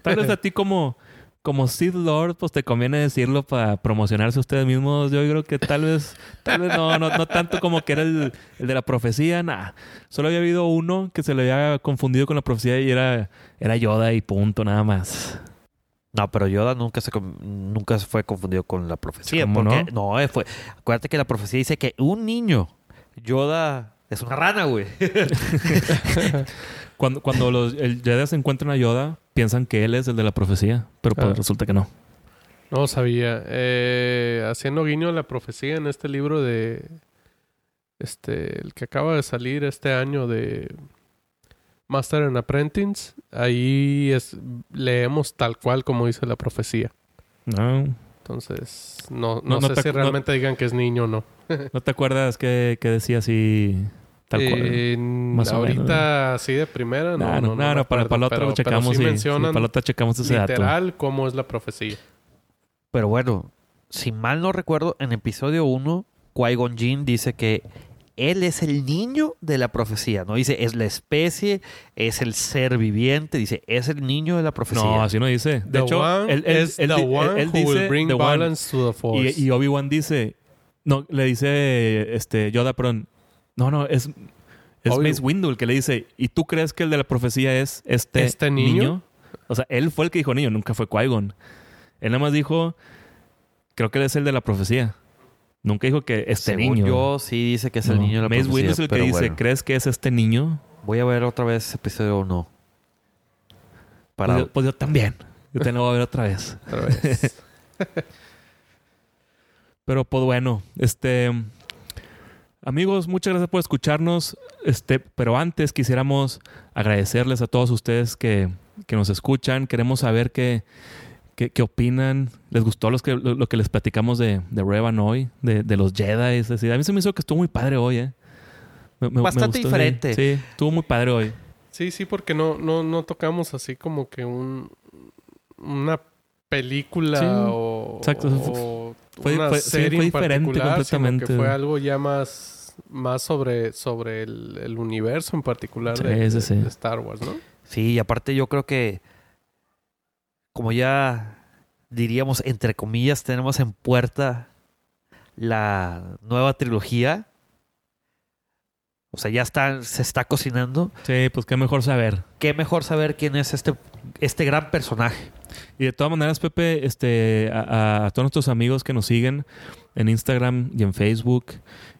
Speaker 3: Tal vez a ti como, como Sith Lord, pues te conviene decirlo para promocionarse ustedes mismos. Yo creo que tal vez, tal vez no, no, no tanto como que era el, el de la profecía, nada. Solo había habido uno que se le había confundido con la profecía y era, era Yoda y punto, nada más.
Speaker 1: No, pero Yoda nunca se, nunca fue confundido con la profecía.
Speaker 3: ¿Cómo
Speaker 1: porque, no? eh, fue. Acuérdate que la profecía dice que un niño, Yoda, es una rana, güey.
Speaker 3: Cuando, cuando los el Jedi se encuentran a Yoda, piensan que él es el de la profecía, pero pues
Speaker 2: Ah.
Speaker 3: resulta que no.
Speaker 2: No sabía. Eh, haciendo guiño a la profecía en este libro de, este, el que acaba de salir este año de Master and Apprentice, ahí es, leemos tal cual como dice la profecía.
Speaker 3: No,
Speaker 2: Entonces, no, no,
Speaker 3: No- no
Speaker 2: sé
Speaker 3: te-
Speaker 2: si
Speaker 3: no-
Speaker 2: realmente digan que es niño o no.
Speaker 3: ¿No te acuerdas que, que decía así tal cual?
Speaker 2: Eh,
Speaker 3: más o
Speaker 2: ahorita, así de primera, no.
Speaker 3: No, no, no, para, para el otro
Speaker 2: pero-
Speaker 3: lo
Speaker 2: pero
Speaker 3: checamos
Speaker 2: sí
Speaker 3: y sí, para el otro checamos ese dato.
Speaker 2: literal cómo es la profecía.
Speaker 1: Pero bueno, si mal no recuerdo, en episodio 1, Qui-Gon Jinn dice que él es el niño de la profecía. No dice es la especie, es el ser viviente. Dice es el niño de la profecía.
Speaker 3: No, así no dice. De
Speaker 2: The
Speaker 3: hecho,
Speaker 2: one
Speaker 3: él, él-
Speaker 2: is
Speaker 3: él
Speaker 2: the
Speaker 3: di-
Speaker 2: one
Speaker 3: él
Speaker 2: who
Speaker 3: dice
Speaker 2: will bring
Speaker 3: the one.
Speaker 2: balance to the force.
Speaker 3: Y, y Obi-Wan dice, no, le dice este Yoda, perdón. No, no, es, es Mace Windu el que le dice, ¿y tú crees que el de la profecía es este,
Speaker 2: ¿Este niño?
Speaker 3: O sea, él fue el que dijo niño, nunca fue Qui-Gon. Él nada más dijo, creo que él es el de la profecía. Nunca dijo que este
Speaker 1: Según
Speaker 3: niño.
Speaker 1: yo, sí dice que es el
Speaker 3: No.
Speaker 1: niño de la
Speaker 3: Mace
Speaker 1: profecía.
Speaker 3: Windu es el que dice,
Speaker 1: bueno,
Speaker 3: ¿crees que es este niño?
Speaker 1: voy a ver otra vez episodio 1. Para...
Speaker 3: Pues, yo, pues yo también. Yo también lo voy a ver otra vez.
Speaker 2: Otra vez.
Speaker 3: Pero pues bueno, este amigos, muchas gracias por escucharnos. Este, pero antes quisiéramos agradecerles a todos ustedes que, que nos escuchan. Queremos saber qué, qué, qué opinan. ¿Les gustó los que, lo, lo que les platicamos de, de Revan hoy? De, de los Jedi. Es decir, a mí se me hizo que estuvo muy padre hoy, ¿eh? Me- me- me
Speaker 1: Bastante
Speaker 3: sí.
Speaker 1: diferente.
Speaker 3: Sí, estuvo muy padre hoy.
Speaker 2: Sí, sí, porque no, no, no tocamos así como que un una película
Speaker 3: Sí,
Speaker 2: o,
Speaker 3: exacto.
Speaker 2: o
Speaker 3: Fue-
Speaker 2: una
Speaker 3: fue- sí,
Speaker 2: serie
Speaker 3: fue
Speaker 2: en
Speaker 3: diferente
Speaker 2: particular, sino
Speaker 3: completamente.
Speaker 2: que fue algo ya más, más sobre, sobre el, el universo en particular
Speaker 3: Sí,
Speaker 2: de,
Speaker 3: sí.
Speaker 2: de Star Wars, ¿no?
Speaker 1: Sí, y aparte yo creo que, como ya diríamos, entre comillas, tenemos en puerta la nueva trilogía. O sea, ya está, se está cocinando.
Speaker 3: Sí, pues qué mejor saber.
Speaker 1: Qué mejor saber quién es este este gran personaje.
Speaker 3: Y de todas maneras, Pepe, este, a, a todos nuestros amigos que nos siguen en Instagram y en Facebook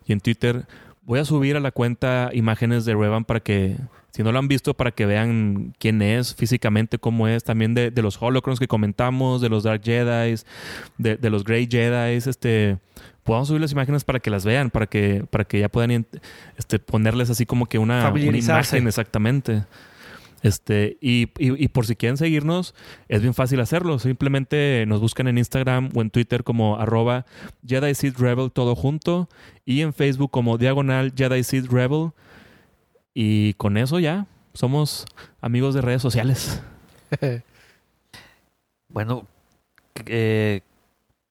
Speaker 3: y en Twitter, voy a subir a la cuenta imágenes de Revan para que, si no lo han visto, para que vean quién es físicamente, cómo es, también de, de los holocrons que comentamos, de los Dark Jedi, de, de los Grey Jedi, este podamos subir las imágenes para que las vean, para que, para que ya puedan este, ponerles así como que una, imagen exactamente. Este, y, y- por si quieren seguirnos, es bien fácil hacerlo. Simplemente nos buscan en Instagram o en Twitter como arroba Jedi Seed todo junto y en Facebook como diagonal Jedi Seed. Y con eso ya somos amigos de redes sociales.
Speaker 1: Bueno, eh,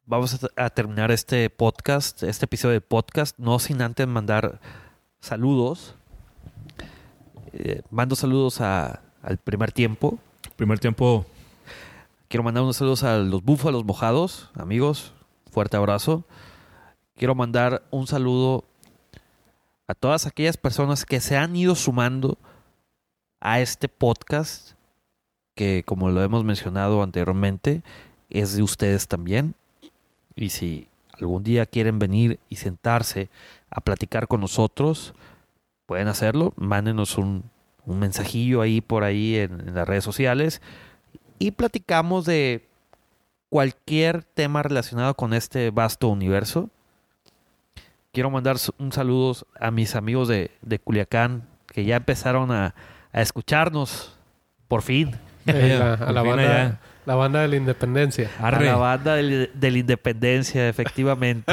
Speaker 1: vamos a terminar este podcast, este episodio de podcast, no sin antes mandar saludos. Eh, mando saludos a- al primer tiempo.
Speaker 3: Primer tiempo,
Speaker 1: Quiero mandar unos saludos a los búfalos mojados, amigos. Fuerte abrazo. Quiero mandar un saludo a todas aquellas personas que se han ido sumando a este podcast, que como lo hemos mencionado anteriormente, es de ustedes también. Y si algún día quieren venir y sentarse a platicar con nosotros, pueden hacerlo. Mándenos un, un mensajillo ahí por ahí en- en las redes sociales y platicamos de cualquier tema relacionado con este vasto universo. Quiero mandar un saludo a mis amigos de, de Culiacán que ya empezaron a, a escucharnos, por fin.
Speaker 2: Eh, la-
Speaker 3: Por
Speaker 2: a la
Speaker 3: fin
Speaker 2: banda,
Speaker 3: allá.
Speaker 2: la banda de la independencia.
Speaker 1: A la banda del- de la Independencia, efectivamente.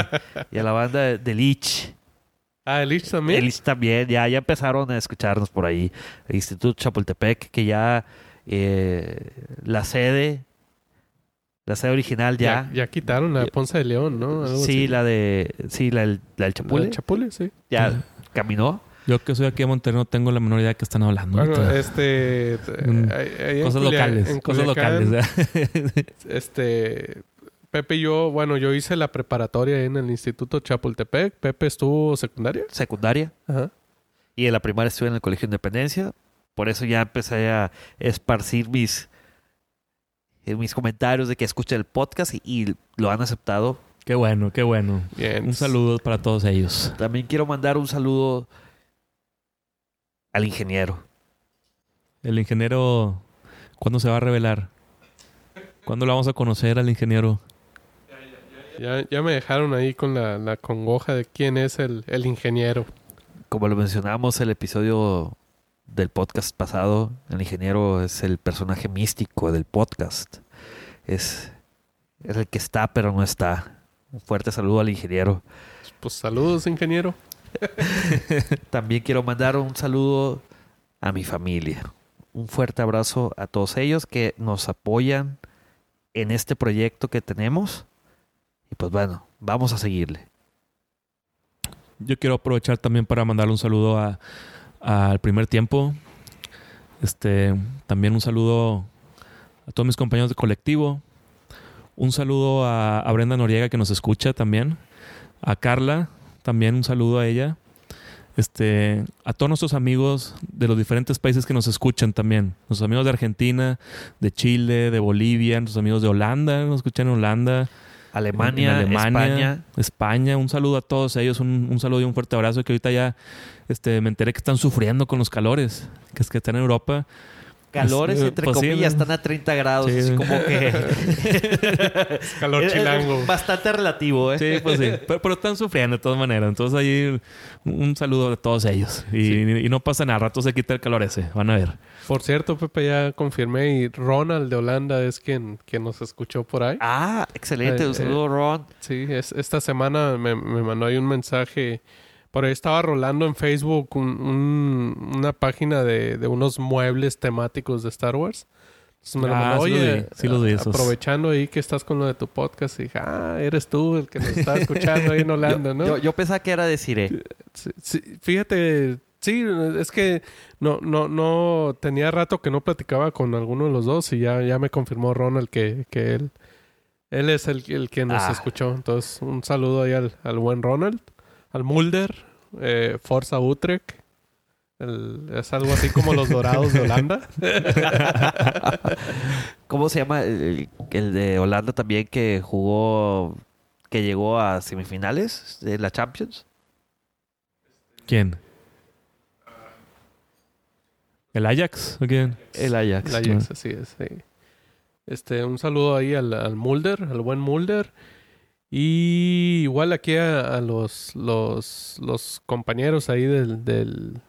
Speaker 1: y a la banda de, de Lich.
Speaker 2: Ah, el Lich también.
Speaker 1: El Lich también, ya, ya empezaron a escucharnos por ahí. El Instituto Chapultepec, que ya eh, la sede, la sede original ya.
Speaker 2: ya, ya quitaron la Ponce de León, ¿no? Algo
Speaker 1: Sí,
Speaker 2: así.
Speaker 1: la de. Sí, la, del- la del
Speaker 2: La
Speaker 1: Chapule.
Speaker 2: de Chapule, sí.
Speaker 1: ya caminó.
Speaker 3: yo que soy aquí de Monterrey no tengo la menor idea de qué están hablando.
Speaker 2: Bueno, este...
Speaker 3: Mm, cosas locales,
Speaker 2: en
Speaker 3: cosas locales. ¿eh?
Speaker 2: Este... Pepe y yo, bueno, yo hice la preparatoria en el Instituto Chapultepec. Pepe estuvo secundaria.
Speaker 1: Secundaria.
Speaker 2: Ajá.
Speaker 1: Y en la primaria estuve en el Colegio Independencia. Por eso ya empecé a esparcir mis, eh, mis comentarios de que escuchen el podcast y, y lo han aceptado.
Speaker 3: Qué bueno, qué bueno.
Speaker 2: Bien.
Speaker 3: Un saludo para todos ellos.
Speaker 1: También quiero mandar un saludo al ingeniero.
Speaker 3: El ingeniero, ¿cuándo se va a revelar? ¿Cuándo lo vamos a conocer al ingeniero?
Speaker 2: Ya, ya me dejaron ahí con la, la congoja de quién es el, el ingeniero.
Speaker 1: Como lo mencionamos en el episodio del podcast pasado, el ingeniero es el personaje místico del podcast. Es, es el que está pero no está. Un fuerte saludo al ingeniero.
Speaker 2: Pues saludos, ingeniero.
Speaker 1: También quiero mandar un saludo a mi familia. Un fuerte abrazo a todos ellos que nos apoyan en este proyecto que tenemos. Y pues bueno, vamos a seguirle.
Speaker 3: Yo quiero aprovechar también para mandarle un saludo al primer tiempo. Este, también un saludo a todos mis compañeros de colectivo. Un saludo a, a Brenda Noriega que nos escucha también. A Carla, también un saludo a ella. Este, a todos nuestros amigos de los diferentes países que nos escuchan también. Nuestros amigos de Argentina, de Chile, de Bolivia, nuestros amigos de Holanda, nos escuchan en Holanda.
Speaker 1: Alemania,
Speaker 3: Alemania,
Speaker 1: España.
Speaker 3: España. Un saludo a todos ellos, un, un saludo y un fuerte abrazo. Que ahorita ya este, me enteré que están sufriendo con los calores, que es que están en Europa.
Speaker 1: Calores,
Speaker 3: Eh,
Speaker 1: entre
Speaker 3: pues sí,
Speaker 1: comillas,
Speaker 3: ¿no?
Speaker 1: están a 30 grados.
Speaker 3: Sí.
Speaker 1: así como que...
Speaker 2: Calor
Speaker 1: Es- es
Speaker 2: chilango.
Speaker 1: Bastante relativo, ¿eh?
Speaker 3: Sí, pues sí. Pero, pero están sufriendo de todas maneras. Entonces ahí un, saludo a todos ellos. Y, y no pasa nada, al rato se quita el calor ese. Van a ver.
Speaker 2: Por cierto, Pepe, ya confirmé y Ronald de Holanda es quien, quien nos escuchó por ahí.
Speaker 1: Ah, excelente.
Speaker 2: Eh,
Speaker 1: Un saludo, Ron.
Speaker 2: Sí, es, esta semana me, me mandó ahí un mensaje. Por ahí estaba rolando en Facebook un- un- una página de, de unos muebles temáticos de Star Wars. Entonces me lo
Speaker 3: Ah,
Speaker 2: mandó,
Speaker 3: sí los
Speaker 2: oye,
Speaker 3: vi, sí los vi esos".
Speaker 2: aprovechando ahí que estás con lo de tu podcast, y dije, ah, eres tú el que nos está escuchando ahí en Holanda, ¿no?
Speaker 1: Yo, yo pensaba que era decir,
Speaker 2: Sí, sí, fíjate, sí, es que no, no, no tenía rato que no platicaba con alguno de los dos y ya, ya me confirmó Ronald que, que él, él es el, el que nos
Speaker 1: Ah.
Speaker 2: escuchó. Entonces, un saludo ahí al, al buen Ronald, al Mulder, eh, Forza Utrecht El- es algo así como los dorados de Holanda.
Speaker 1: ¿Cómo se llama el, el de Holanda también que jugó, que llegó a semifinales de la Champions?
Speaker 3: ¿Quién? ¿El Ajax? ¿O quién?
Speaker 1: El Ajax.
Speaker 2: El Ajax, así es. sí. Este, un saludo ahí al, al Mulder, al buen Mulder. Y igual aquí a, a los, los, los compañeros ahí del, del,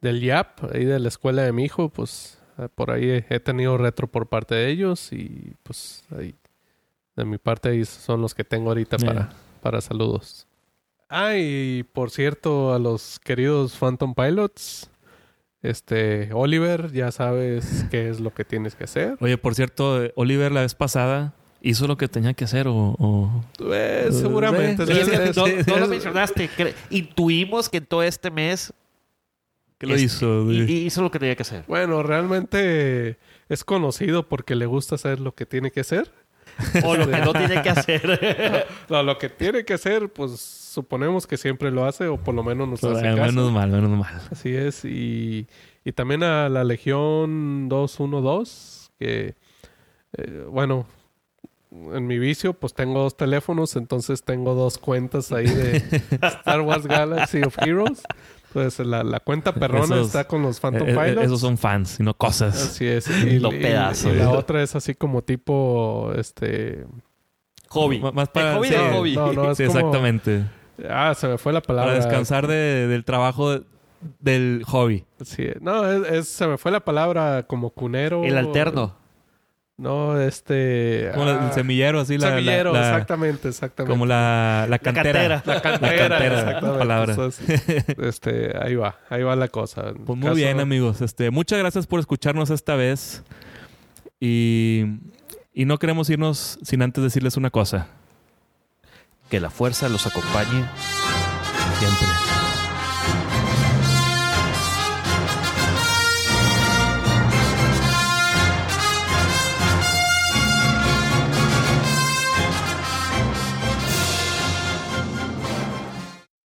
Speaker 2: del YAP, ahí de la escuela de mi hijo, pues eh, por ahí he, he tenido retro por parte de ellos y pues ahí de mi parte ahí son los que tengo ahorita
Speaker 3: Yeah.
Speaker 2: para, para saludos. Ah, y por cierto, a los queridos Phantom Pilots, este, Oliver, ya sabes qué es lo que tienes que hacer.
Speaker 3: Oye, por cierto, Oliver la vez pasada hizo lo que tenía que hacer o... o-
Speaker 2: Eh, seguramente.
Speaker 3: Sí,
Speaker 1: Sí, es que
Speaker 2: debe-
Speaker 1: no,
Speaker 2: sí,
Speaker 1: no lo mencionaste. Cre- Intuimos que en todo este mes
Speaker 3: ¿Qué lo
Speaker 1: es-
Speaker 3: hizo?
Speaker 1: y-
Speaker 3: güey?
Speaker 1: y hizo lo que tenía que hacer.
Speaker 2: Bueno, realmente es conocido porque le gusta hacer lo que tiene que hacer.
Speaker 1: O lo que no tiene que hacer.
Speaker 2: No, lo que tiene que hacer, pues suponemos que siempre lo hace o por lo menos nos hace
Speaker 3: Ay,
Speaker 2: caso.
Speaker 3: menos mal, menos mal.
Speaker 2: Así es. Y, y también a la Legión 212, que, eh, bueno, en mi vicio, pues tengo dos teléfonos, entonces tengo dos cuentas ahí de Star Wars Galaxy of Heroes. Entonces, la, la cuenta perrona
Speaker 3: Esos-
Speaker 2: está con los Phantom
Speaker 3: Eh, eh,
Speaker 2: Pilots.
Speaker 3: esos son fans y no cosas.
Speaker 2: Así es. Y,
Speaker 1: Lo
Speaker 2: y-
Speaker 1: pedazo,
Speaker 2: y la otra es así como tipo, este...
Speaker 1: Hobby.
Speaker 3: M- más
Speaker 1: El
Speaker 3: para-
Speaker 1: hobby
Speaker 3: sí,
Speaker 1: hobby.
Speaker 2: No, no, es
Speaker 3: Sí,
Speaker 2: como-
Speaker 3: exactamente.
Speaker 2: Ah, se me fue la palabra.
Speaker 3: Para descansar de- del trabajo de- del hobby.
Speaker 2: Sí, no, es, es- se me fue la palabra como cunero.
Speaker 1: El alterno.
Speaker 2: No, este...
Speaker 3: Como la-
Speaker 2: ah,
Speaker 3: el semillero, así la... la-
Speaker 2: semillero,
Speaker 3: la-
Speaker 2: exactamente, exactamente.
Speaker 3: como la, la cantera.
Speaker 1: cantera.
Speaker 2: La cantera,
Speaker 3: La cantera,
Speaker 2: exactamente.
Speaker 3: palabra.
Speaker 2: Entonces, este, ahí va, ahí va la cosa. En
Speaker 3: Pues muy
Speaker 2: caso-
Speaker 3: bien, amigos. Este, muchas gracias por escucharnos esta vez. Y, y no queremos irnos sin antes decirles una cosa.
Speaker 1: Que la fuerza los acompañe
Speaker 3: Siempre.